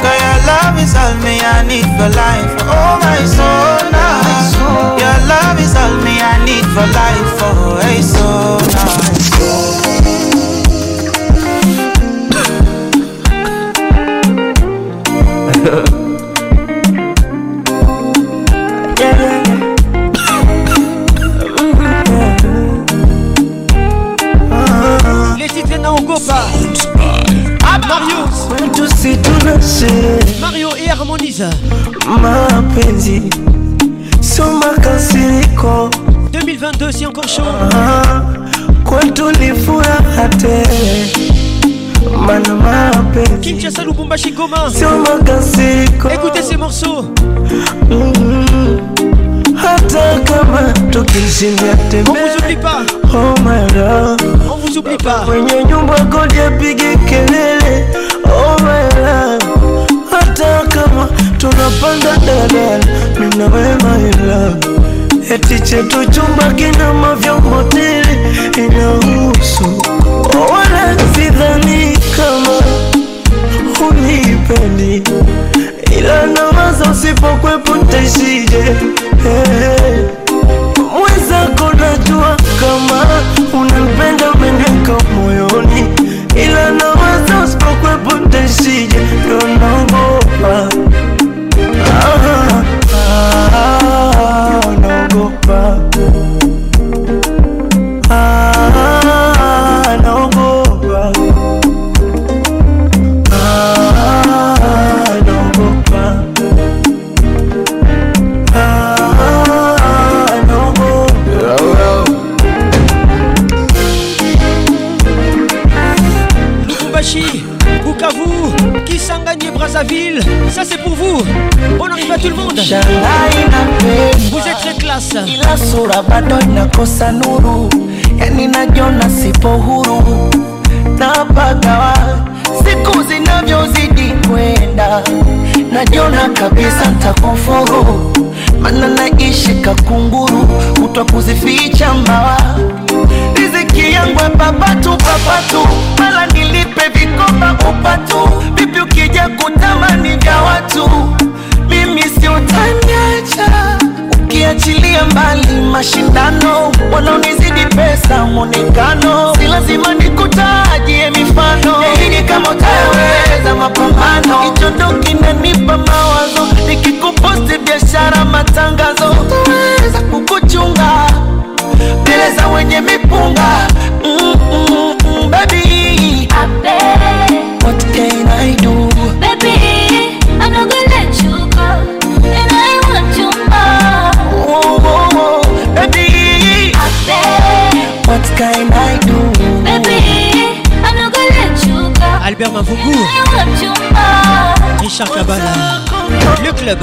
Cause your love is all me I need for life Oh my soul now Your love is all me I need for life Oh hey soul Mario Tusi tunashe Mario et Harmonise. mapenzi sio makasiriko 2022 c'est encore chaud. Ah, kwetu ni furaha tele mana mapenzi Kinshasa Lubumbashi Goma sio makasiriko Écoutez ces morceaux. Mhm. hata kama tukishindia On tembea vous oublie pas. Oh my love Vous pas. Mwenye nyumba kodi apige kelele. Oh my love hata kama tunapanda dadala minawe my love eti chetu chumba kina mavyombo tele inahusu. Oh, wala sidhani kama unipendi. Ila nawaza usipokwepo ntaishije hey. Sura bado inakosa nuru, yani najona sipo huru, na pagawa siku zinavyozidi kwenda, najona kabisa ntakufuru, mana naishi kakunguru, kutwa kuzificha mbawa. Riziki yangu papatu papatu, mala nilipe vikoba upatu, vipi ukija kutamani vya watu, mimi sio utaniacha ukiachilia mbali mashindano wanaonizidi pesa mwonekano. Si lazima nikutajie mifano. Yaini kama utaweza mapambano. Hicho ndo kinanipa mawazo nikikuposti biashara matangazo. Utaweza kukuchunga mbele za wenye mipunga. Mm, mm, mm, baby. What can I do Albert Mavungu. Richard Kabala Le club.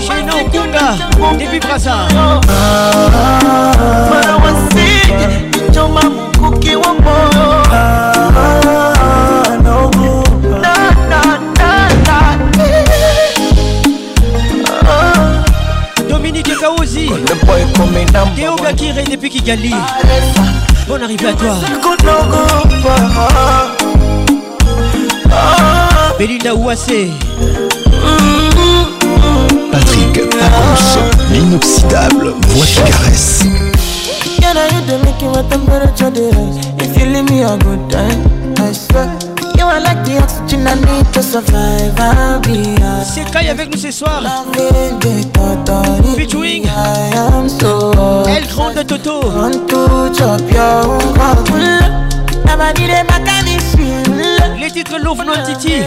Shena Okunga Depuis Braza. Mara wasije Théo Gakiré depuis Kigali. Bonne arrivée à toi. Belinda Ouassé. Patrick Pacons, l'inoxydable voix qui caresse. Can I hit the make my temperature dey rise? If you leave me a good time, I swear. You are like the oxygen I need to survive. I'll be honest. C'est Kai avec nous ce soir. Featuring I am so El Grande Toto. Want to chop your own Nobody dey back at this feel. Les titres Love Non Titi.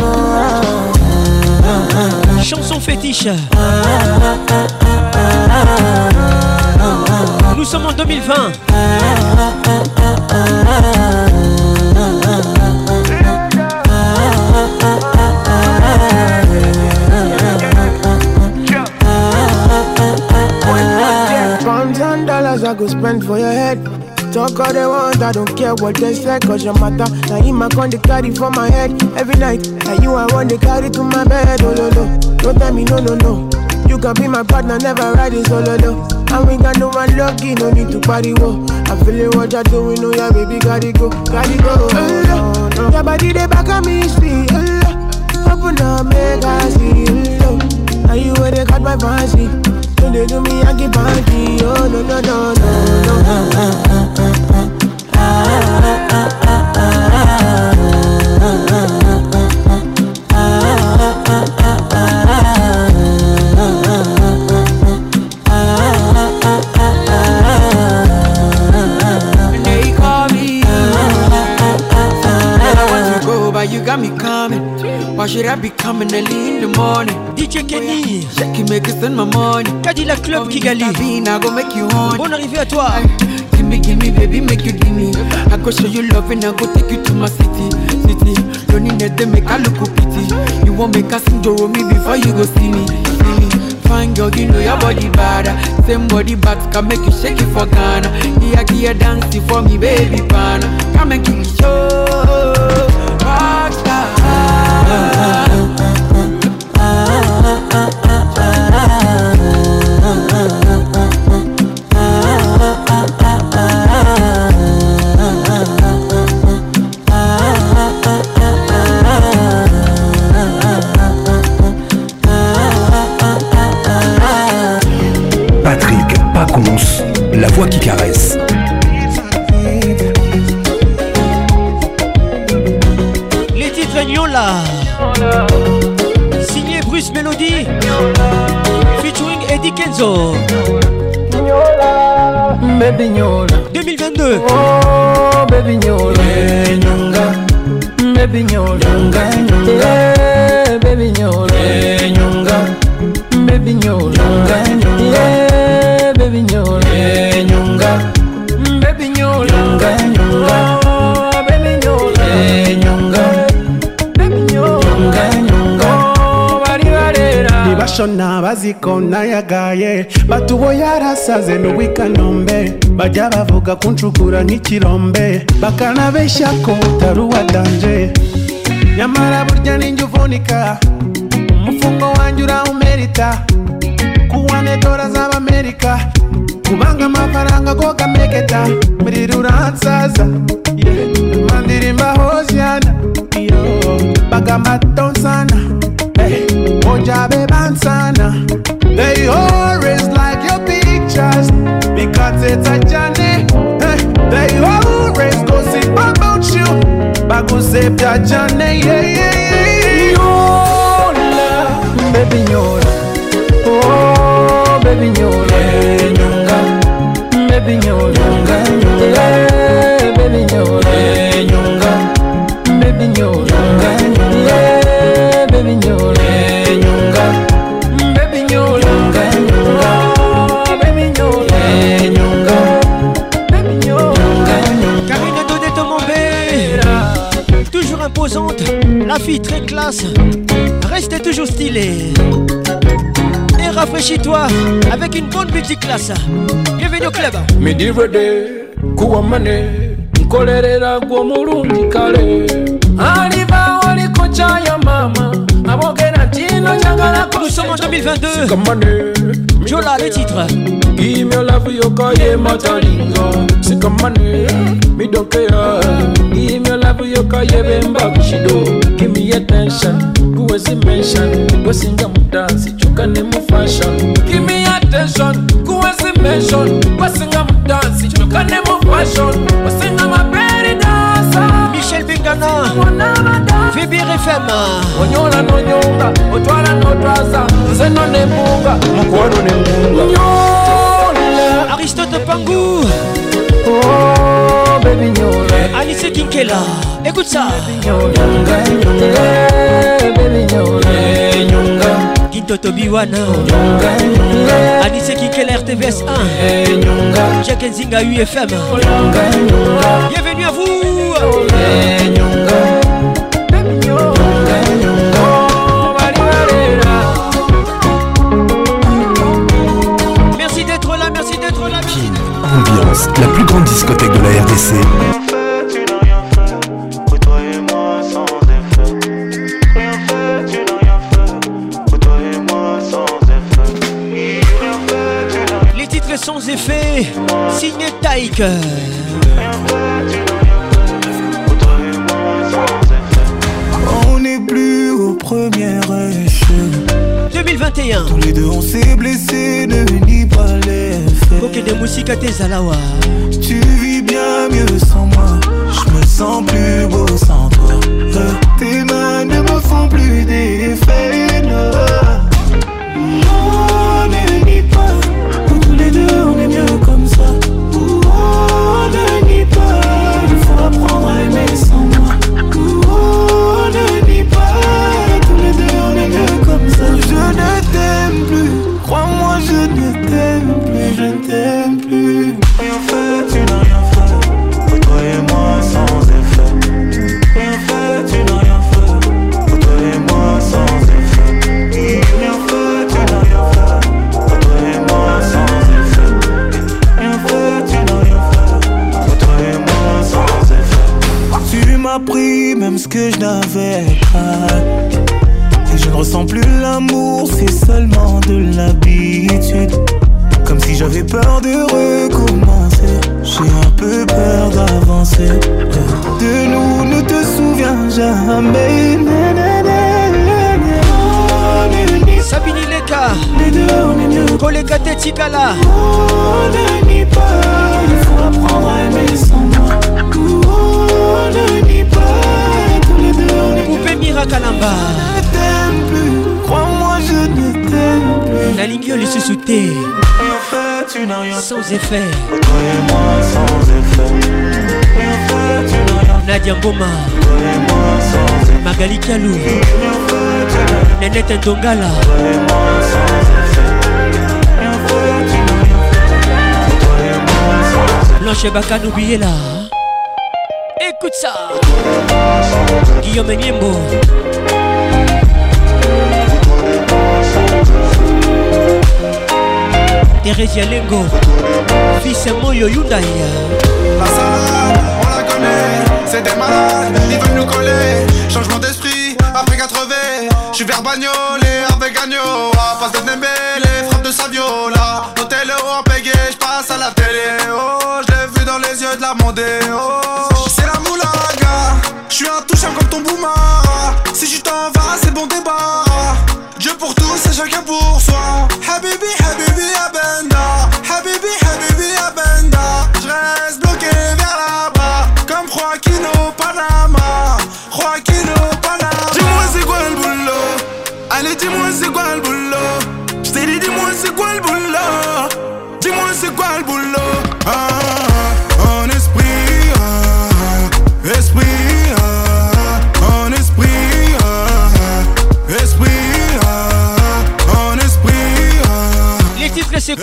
Oh. Chanson fétiche. Nous sommes en 2020. I go spend for your head. Talk all they want, I don't care what they say, cause your matter. Now him I con the carry for my head every night. And you I want to carry to my bed, oh no no. Don't tell me no no no. You can be my partner, never ride it oh, solo though. And we got no one lucky, no need to party whoa. I'm feeling what you're doing, oh yeah, baby, gotta go, gotta go. Oh, no. Your body they back on me, see. Oh, open up, make I see. Oh, now you where they got my fancy. When they do me, I get panty. Oh no no no no no. Should I be coming early in the morning? DJ Kenny. Jackie make it spend my money. Cadillac Club Kigali. I go make you want. Bonne arrivée à toi. Give me, give me, baby, make you give me. I go show you love and I go take you to my city, city. Don't need to make I look pity. You won't make a sing to me before you go see me, see me. Fine girl, you know your body bad. Same body bad can make you shake it for Ghana. Here, here, dance for me, baby, pana. Come and give me show. La voix qui caresse. Les titres Nyola. Signé Bruce Melody. Featuring Eddie Kenzo. Baby Nyola 2022 Oh baby Nyola baziko nayagaye. Batubo yarasaze n'uwikanombe bajya bavuga kunshukura nk'ikirombe bakanabeshya ko utari uwa danje nyamara burya ninjye uvunika umufungo wanjye urawumerita. Kuwane dora z'abamerika kubanga amafaranga go gameketa. Mirira uransaza yeah. mandirimba hosiana yo kuzepya cane yeah. La fille très classe Restez toujours stylée Et rafraîchis-toi Avec une bonne multiclasse Bienvenue au club midirede kuwamane nkolerera gwe omulungi kale aliba waliko kyaya maama abo 2022. Jola, les titres. Give me love, you call it matalingo. Sick of money, me don't care. Give me love, you call it bemba bishido. Give me attention, kuwezi mention. Wasinga mudansi, chuka ne mu fashion. Give me attention, kuwezi mention. Wasinga mudansi, chuka ne mu fashion. Wasinga maberi dansa. Michel Bengana, VBR FM. Onyola nonyonga, otwala notwaza. Nze no nembunga, mukwano nembunga. Nyola. Aristote Pangou. Alice Kinkela. Écoute ça. Kintoto Biwana. Alice Kinkela RTVS 1. Nyonga. Jacques Nzinga UFM. Bienvenue à vous. Ambiance, la plus grande discothèque de la RDC. Signé Taïk. On n'est plus aux premières échelles. 2021. Tous les deux on s'est blessés, ne nie pas les faits. Koke de Musika Tezalawa. Tu vis bien mieux sans moi. Je me sens plus beau sans toi. Tes mains ne me font plus d'effet. Que je n'avais pas. Et je ne ressens plus l'amour, c'est seulement de l'habitude. Comme si j'avais peur de recommencer. J'ai un peu peur d'avancer. De nous, ne te souviens jamais. Na, na, na, na, na. Ne nie Sabini Leka. Les deux, on est mieux. Koleka Tetikala. Oh, ne nie pas. Il faut apprendre à aimer sans moi. Oh, ne nie nalingi yo lisusu te. Sans effet. Nadia ngoma. Magali kialu. Nenete ndongala. Blanche bakano biela. Écoute ça. Guillaume nyembo Thérèse Lengo. Fils Moyo Hyundai. La salade, on la connaît, c'est des malades, ils veulent nous coller. Changement d'esprit, après 80, je suis vers bagnolé avec agneau. À passe de Nembele, frappe de Saviola. Hôtel euro en payé, je passe à la télé. Oh, je l'ai vu dans les yeux de la mondée. Oh, c'est la moulaga, je suis intouchable comme ton boumara. Si tu t'en vas, c'est bon débarras. Dieu pour tous et chacun pour soi. Habibi,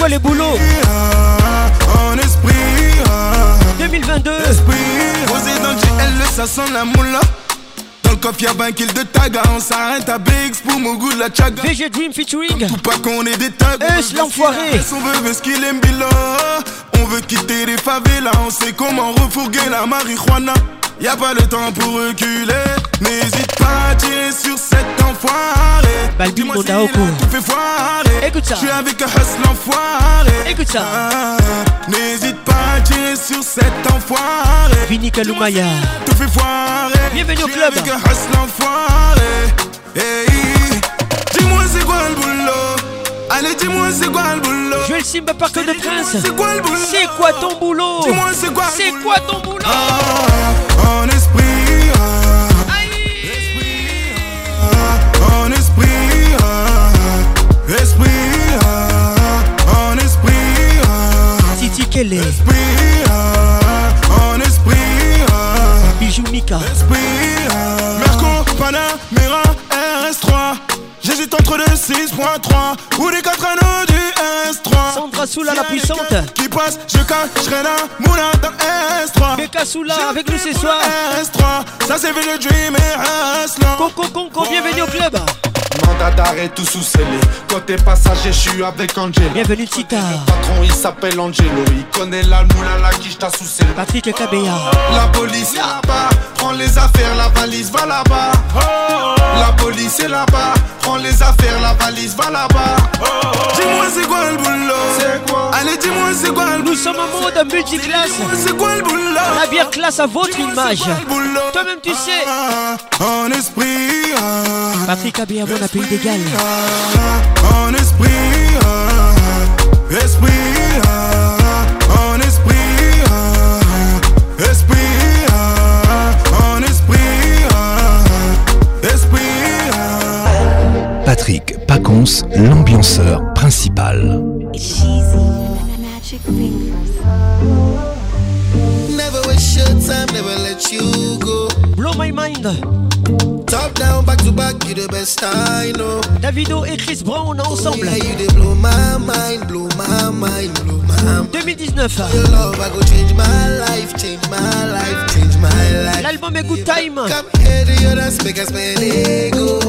quoi les boulots en esprit, ah, 2022. Posé dans le GL, ça sent la moula. Dans le coffre, y'a 20 kills de tag. On s'arrête à Biggs pour mon goût de la chaga. VG Dream featuring. Tout pas qu'on est des tags. Eus, l'enfoiré. On veut ce qu'il aime bilan. On veut quitter les favelas. On sait comment refourguer la marijuana. Y'a pas le temps pour reculer. N'hésite pas à tirer sur cet enfoiré. Balbi Mondaoko. a tout fait foirer. Écoute ça. Je suis avec un hustle enfoiré. Écoute ça. Ah, N'hésite pas à tirer sur cet enfoiré. Vini Kalumaya. Tout fait foirer. Bienvenue au Je suis club. Avec un hustle enfoiré. Hey. Dis-moi c'est quoi le boulot? Allez dis-moi c'est quoi le boulot? Joël Simba Parc de Prince. C'est quoi le boulot? C'est quoi ton boulot? Dis-moi c'est quoi C'est quoi ton boulot? En esprit ah. Esprit ah. En esprit ah. Esprit ah. En esprit ah. Titi Kelly. Esprit ah. En esprit ah. Bijou Mika. Esprit ah. Merco, Panamera, RS3 J'hésite entre le 6.3 ou les 4 anneaux du S3 Sandra Soula la puissante. Qui passe, je cacherai la moula dans S3 Beka Soula avec nous ce soir. S3 Ça c'est le dream et hustle Coco Conco, bienvenue au club. Mandat d'arrêt tout sous scellé. Côté passager, je suis avec Angelo. Bienvenue Tita. Patron, il s'appelle Angelo. Il connaît la moula, la quiche t'a sous scellé. Patrick Kabea. La police est là-bas. Prends les affaires, la valise va là-bas. La police est là-bas. Prends les affaires, la valise va là-bas. Dis-moi c'est quoi le boulot? C'est quoi? Allez dis-moi c'est quoi le Nous sommes en mode multiclasse. C'est quoi le boulot? La bière classe à votre image. boulot? Toi-même tu sais. En esprit ah. Patrick Kabea, mon appel d'égal. En esprit. Esprit. En esprit. Esprit. En esprit. Esprit. Patrick Pacons, l'ambianceur principal. Never waste your time, never let you go. Blow my mind. Top down, back to back, you the best I know. Davido et Chris Brown ensemble. Yeah, you they blow my mind, blow my mind, blow my mind. 2019. Your love, I go change my life, change my life, change my life. L'album est Good Time. Come here to your dance, make us spend ego.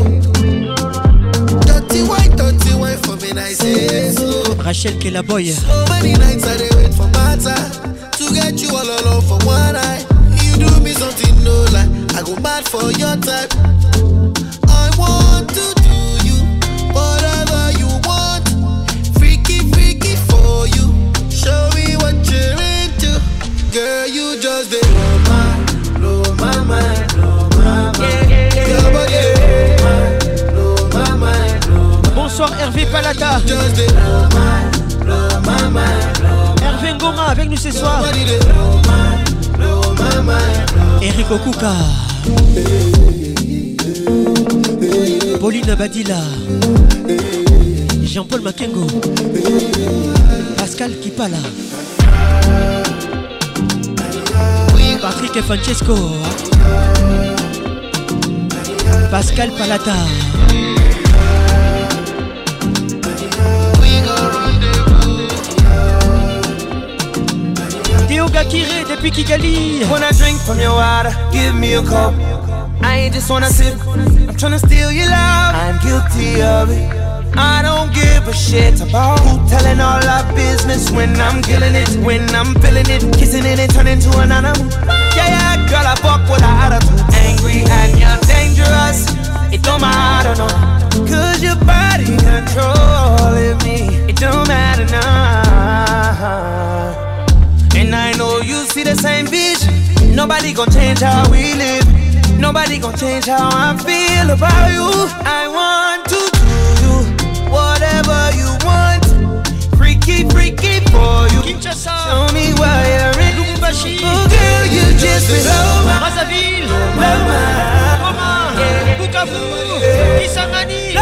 Dirty white, dirty white for me, I say so. Rachel Kelaboy. So many nights I wait for my time to get you all alone for one night. You do me something no lie, I go mad for your type. I want to do you whatever you want, freaky freaky for you. Show me what you're into, girl. You just dey blow my, blow my mind, blow my mind. Your body dey blow my, blow my mind, blow my Bonsoir Hervé Palata. Just dey blow my, blow my mind, blow my Hervé Ngoma avec nous ce soir. Eric Okuka. Pauline Badila. Jean-Paul Makengo. Pascal Kipala. Patrick Francesco. Pascal Palata. Théo Gakire depuis Kigali. I drink from your water, give me a cup. I ain't just wanna sip, I'm tryna steal your love. I'm guilty of it. I don't give a shit about who telling all our business when I'm killing it, when I'm feeling it, kissing it and turning to an animal. Yeah, yeah, girl, I fuck with a attitude. Angry and you're dangerous. It don't matter, no. Cause your body controlling me. It don't matter now. And I know you see the same vision. Nobody gon' change how we live. Nobody gon' change how I feel about you. I want to do you whatever you want. Freaky, freaky for you. Show me why you're in. Oh girl, you just blow my blow my Goma. Bukavu. Kisangani.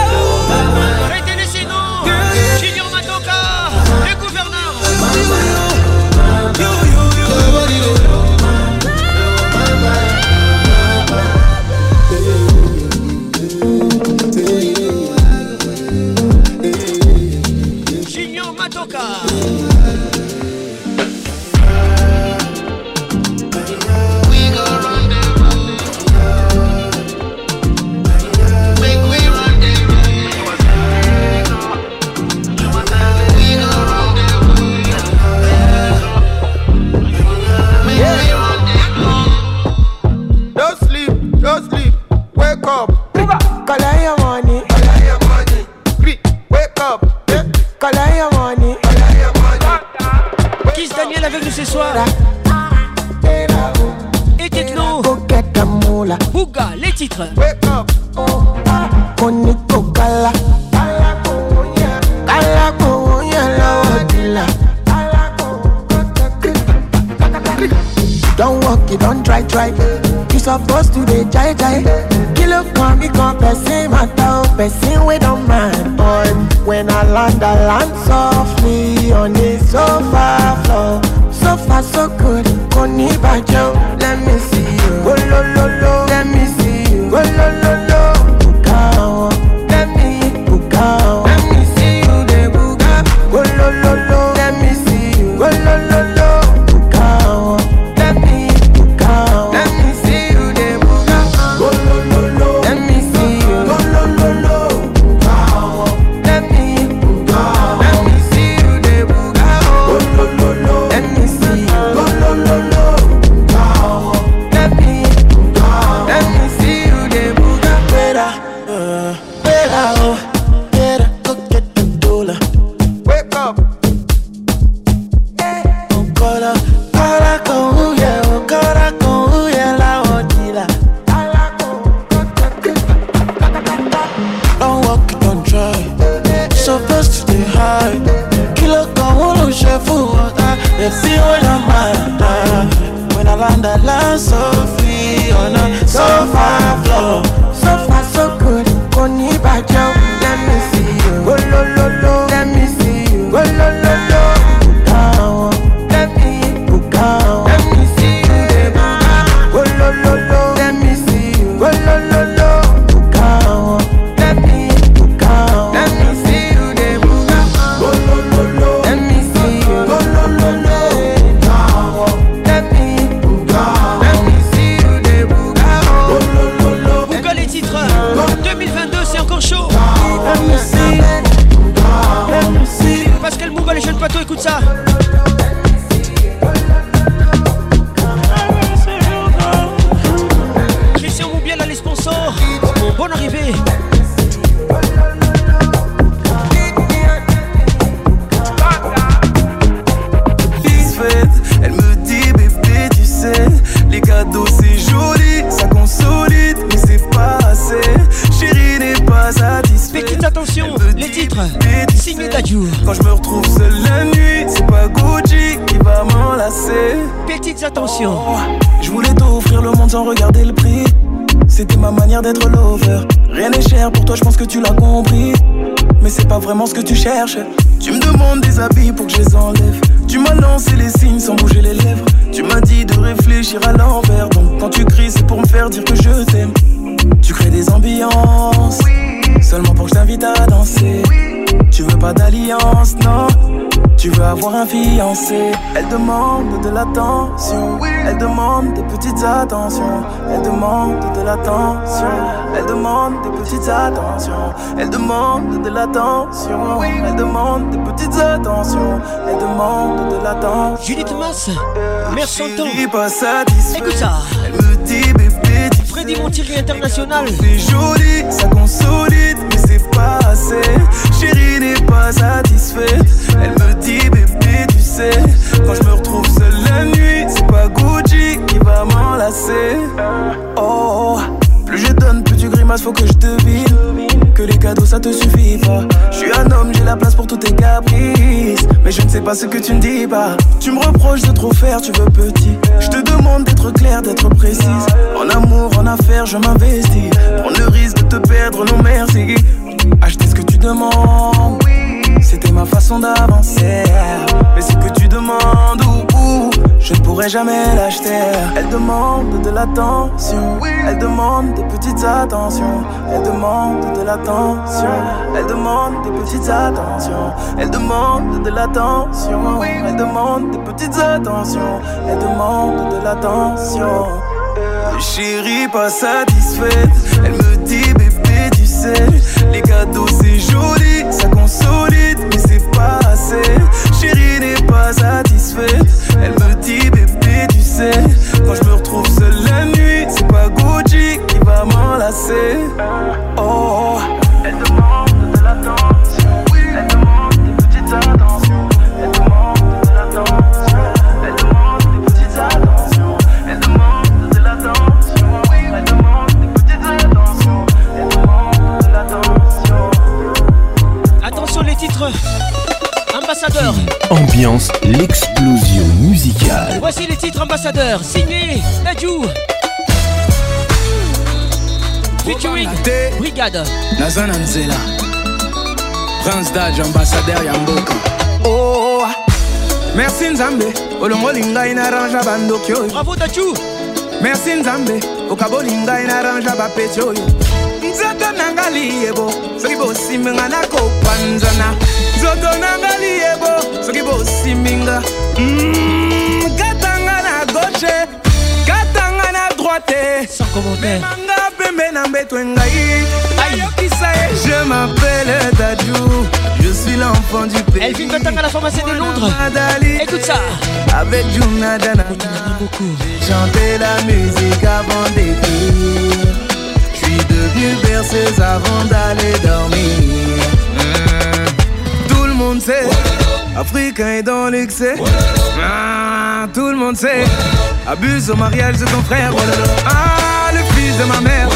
Retenez ces être. Brass, merci Écoute ça. Freddy Montieri International. C'est joli, ça consolide, mais c'est pas assez. Chérie n'est pas satisfaite. Elle me dit, bébé, tu sais, quand je me retrouve seule la nuit, c'est pas Gucci qui va m'enlacer. Oh, plus je donne, plus tu grimaces, faut que je devine. Que les cadeaux, ça te suffit pas. Je suis un homme, j'ai la place pour tous tes caprices. Et je ne sais pas ce que tu ne dis pas. Tu me reproches de trop faire, tu veux petit. Je te demande d'être clair, d'être précise. En amour, en affaires, je m'investis. jamais. Elle demande de l'attention. Elle demande des petites attentions. Elle demande de l'attention. Elle demande des petites attentions. Elle demande de l'attention. Elle demande des petites attentions. Elle demande de l'attention. Chérie pas satisfaite, elle me dit bébé tu sais, les cadeaux c'est joli, ça consolide mais c'est pas assez. Chérie n'est pas satisfaite. Elle me dit bébé tu sais Quand je me retrouve seul la nuit C'est pas Gucci qui va m'enlacer. Oh. oh, oh. Ambiance, l'explosion musicale. Voici les titres ambassadeurs, signé Nadjou. Featuring Brigade. naza na nzela prince dage ambassadeur ya mboka oh, merci nzambe. Olongoli ngai na rangea bandoki oyo bravo dachu. Merci nzambe. Okaboli ngai na rangea bapeti oyo soki nakopanzana nzoto Mm, katanga na gauche katanga na droite. Sans commentaire. Manga pembe na mbetwe ngai. Ayokisa ye je m'appelle Dadju. Je suis l'enfant du pays. Elle vit maintenant à la pharmacie de Londres. Écoute ça. Avec Junadana J'ai chanté la musique avant d'écrire Je suis devenu berceuse avant d'aller dormir. Tout le monde sait Africain est dans l'excès. Ah, Tout le monde sait Abuse au mariage de ton frère. Ah, le fils de ma mère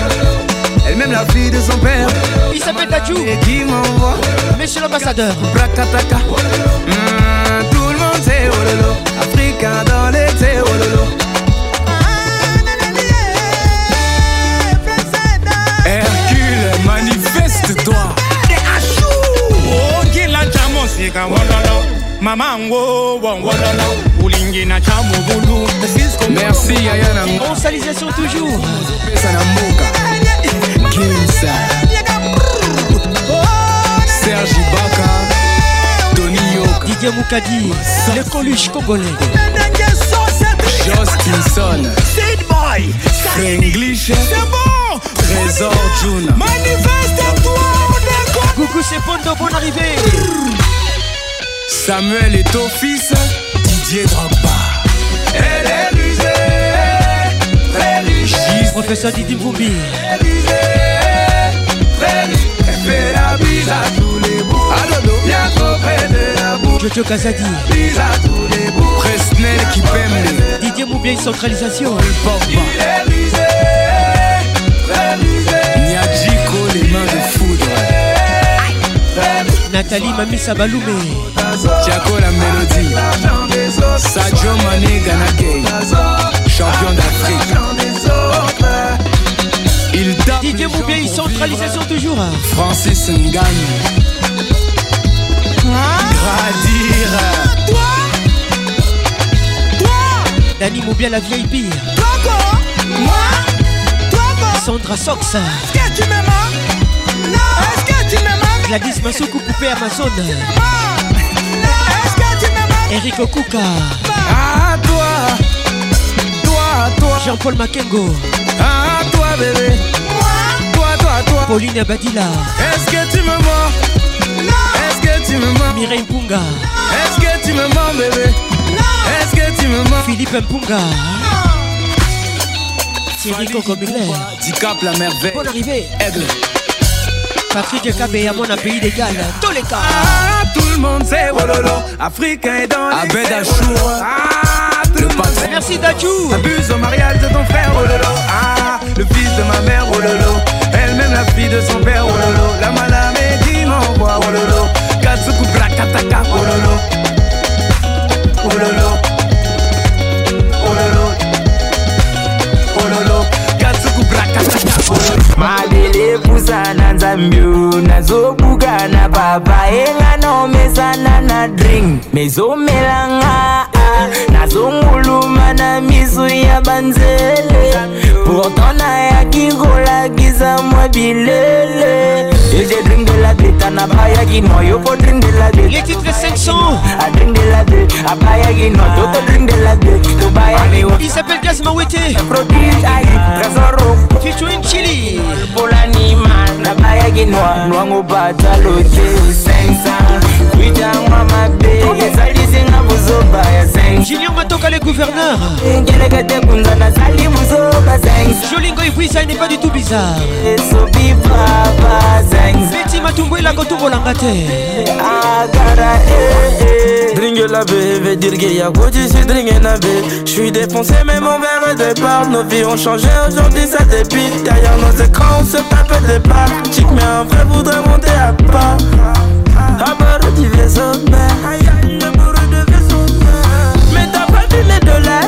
Elle-même la fille de son père. Il s'appelle Dadju Et qui m'envoie Monsieur l'ambassadeur. Brakataka Mm, Tout le monde sait oh lolo Africain dans l'été oh lolo Hercule, manifeste-toi. sika wololo mama ngo wololo ulingi na oh, oh, oh, cha mobulu merci ayana onsalisation toujours. Pesa na mboka. Kinsa serge baka. Tony yoka. Didier mukadi le coluche congolais. Jos kinson. English Trésor Juna Coucou c'est Pondo, bonne arrivée. Samuel est au fils Didier Drogba. Elle est rusée Très riche Professeur Didi Mvumbi Très riche Elle fait la bise à tous les bouts. Alolo Bientôt près de la bouche. Jojo Kazadi Bise à tous les bouts. Presnel qui pème Didier Moubien centralisation. Il est rusé les mains de foudre. Nathalie Mamisa Baloumé Tiago la mélodie. Sadio Mané Ganagay Champion d'Afrique. Il tape Didier Moubien centralisation toujours. Francis Ngagne. Gradir. Dani Moubien la vieille pire. Sandra Sox Gladys Masuku Poupée Amazon Eric Okuka. Ah toi. Toi, toi. Jean-Paul Makengo. Ah toi bébé. Toi, toi, toi. Pauline Abadila. Est-ce que tu me mens? Est-ce que tu me mens? Mireille Mpunga. Est-ce que tu me mens bébé? Est-ce que tu me mens? Philippe Mpunga. Thierry Coco Miller Dicap la merveille. Bonne arrivée. Aigle Patrick Kabé à mon pays d'égal Tous les cas. Ah tout le monde sait Wololo Africain est dans les Abed Achour. Ah le patron Merci Dachou. Abuse au mariage de ton frère Wololo Ah le fils de ma mère Wololo Elle-même la fille de son père Wololo La malame qui m'envoie Wololo Katsuku Brakataka Wololo Wololo Mabele pusana nzambiu nazobukana papa enga naomesana na drink. Mezomelanga nazonguluma na miso ya banzele. Pourtant nayaki kolakisa mwa bilele je drink de la drink de. Les titres 500 a drink de la drink de to Il s'appelle Gaz Mawete. Prodige Featuring Chili. Polanima nabayaki nwa nwangobata lote 500 kwitangwa mabe ezalisinga buzoba ya 5 Julien Matoka le gouverneur. Ngelekete kunza nazali buzoba 5 Jolingo Ibwisa n'est pas du tout bizarre kotobolanga te agara Dringue la bébé, dirgue ya c'est dringue na Je suis défoncé mais mon verre de départ Nos vies ont changé aujourd'hui ça dépite. Derrière nos écrans on se tape des départ Chic mais un vrai voudrait monter à part À bord du vaisseau mais Mais t'as pas vu les dollars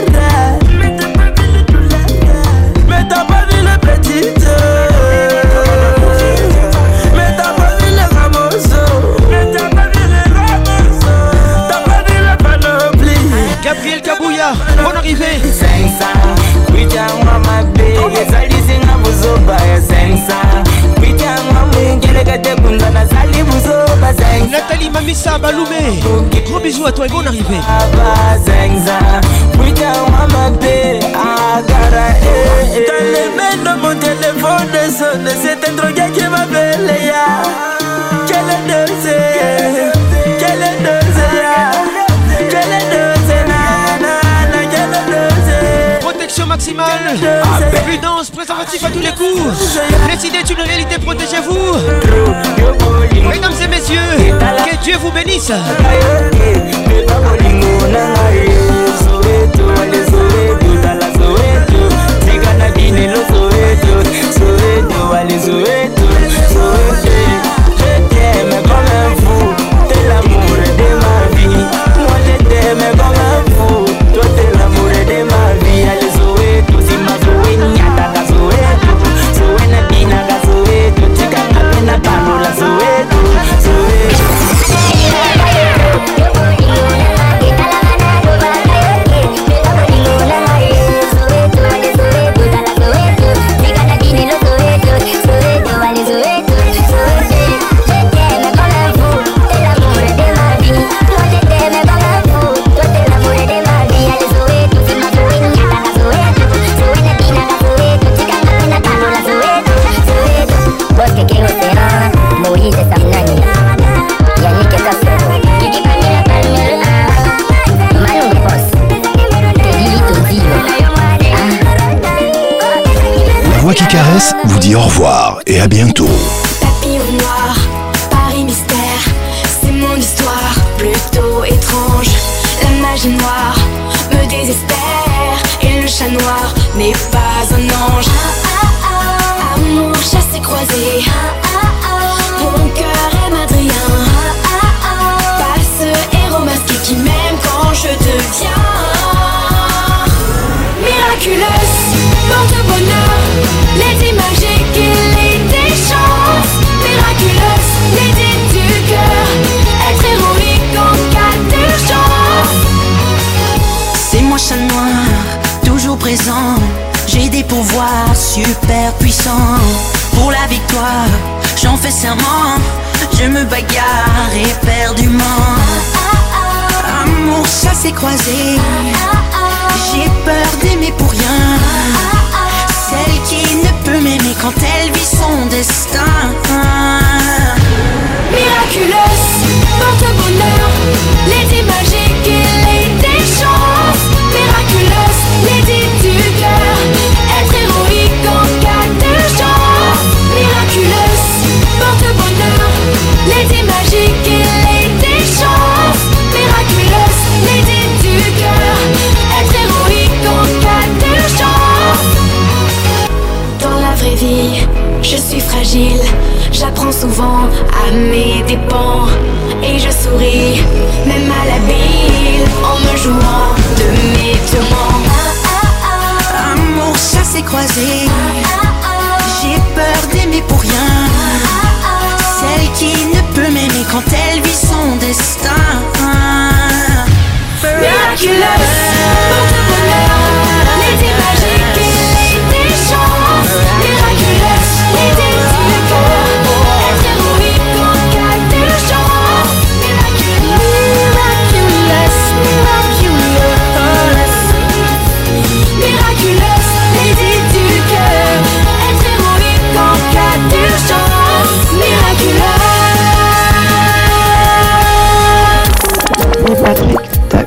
Bouya, bonne arrivée. Sensa, Nathalie gros bisous à toi et bonne arrivée. Sensa, kuitangwa mabele agara eh. Dans les mains de c'est un drogué qui m'appelle ya. Est le deuxième? Quel est est? Protection maximale. Prudence, préservatif à tous les coups. Les idées est une réalité, protégez-vous. Mesdames et messieurs, que Dieu vous bénisse. Soweto. Vous dit au revoir et à bientôt. Bagarre éperdument. Amour chassé croisé. J'ai peur d'aimer pour rien. Celle qui ne peut m'aimer quand elle vit son destin. Miraculeuse, porte-bonheur, l'idée magique et suis fragile. J'apprends souvent à mes dépens. Et je souris, même à la bile, en me jouant de mes tourments. Amour chassé croisé. J'ai peur d'aimer pour rien. Celle qui ne peut m'aimer quand elle vit son destin. Miraculeuse,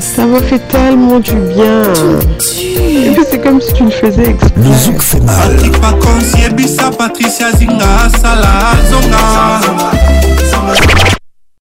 Ça m'a fait tellement du bien. Et puis c'est comme si tu le faisais exprès. le zouk fait mal. patrick pacons yebisa patricia zinga asala zonga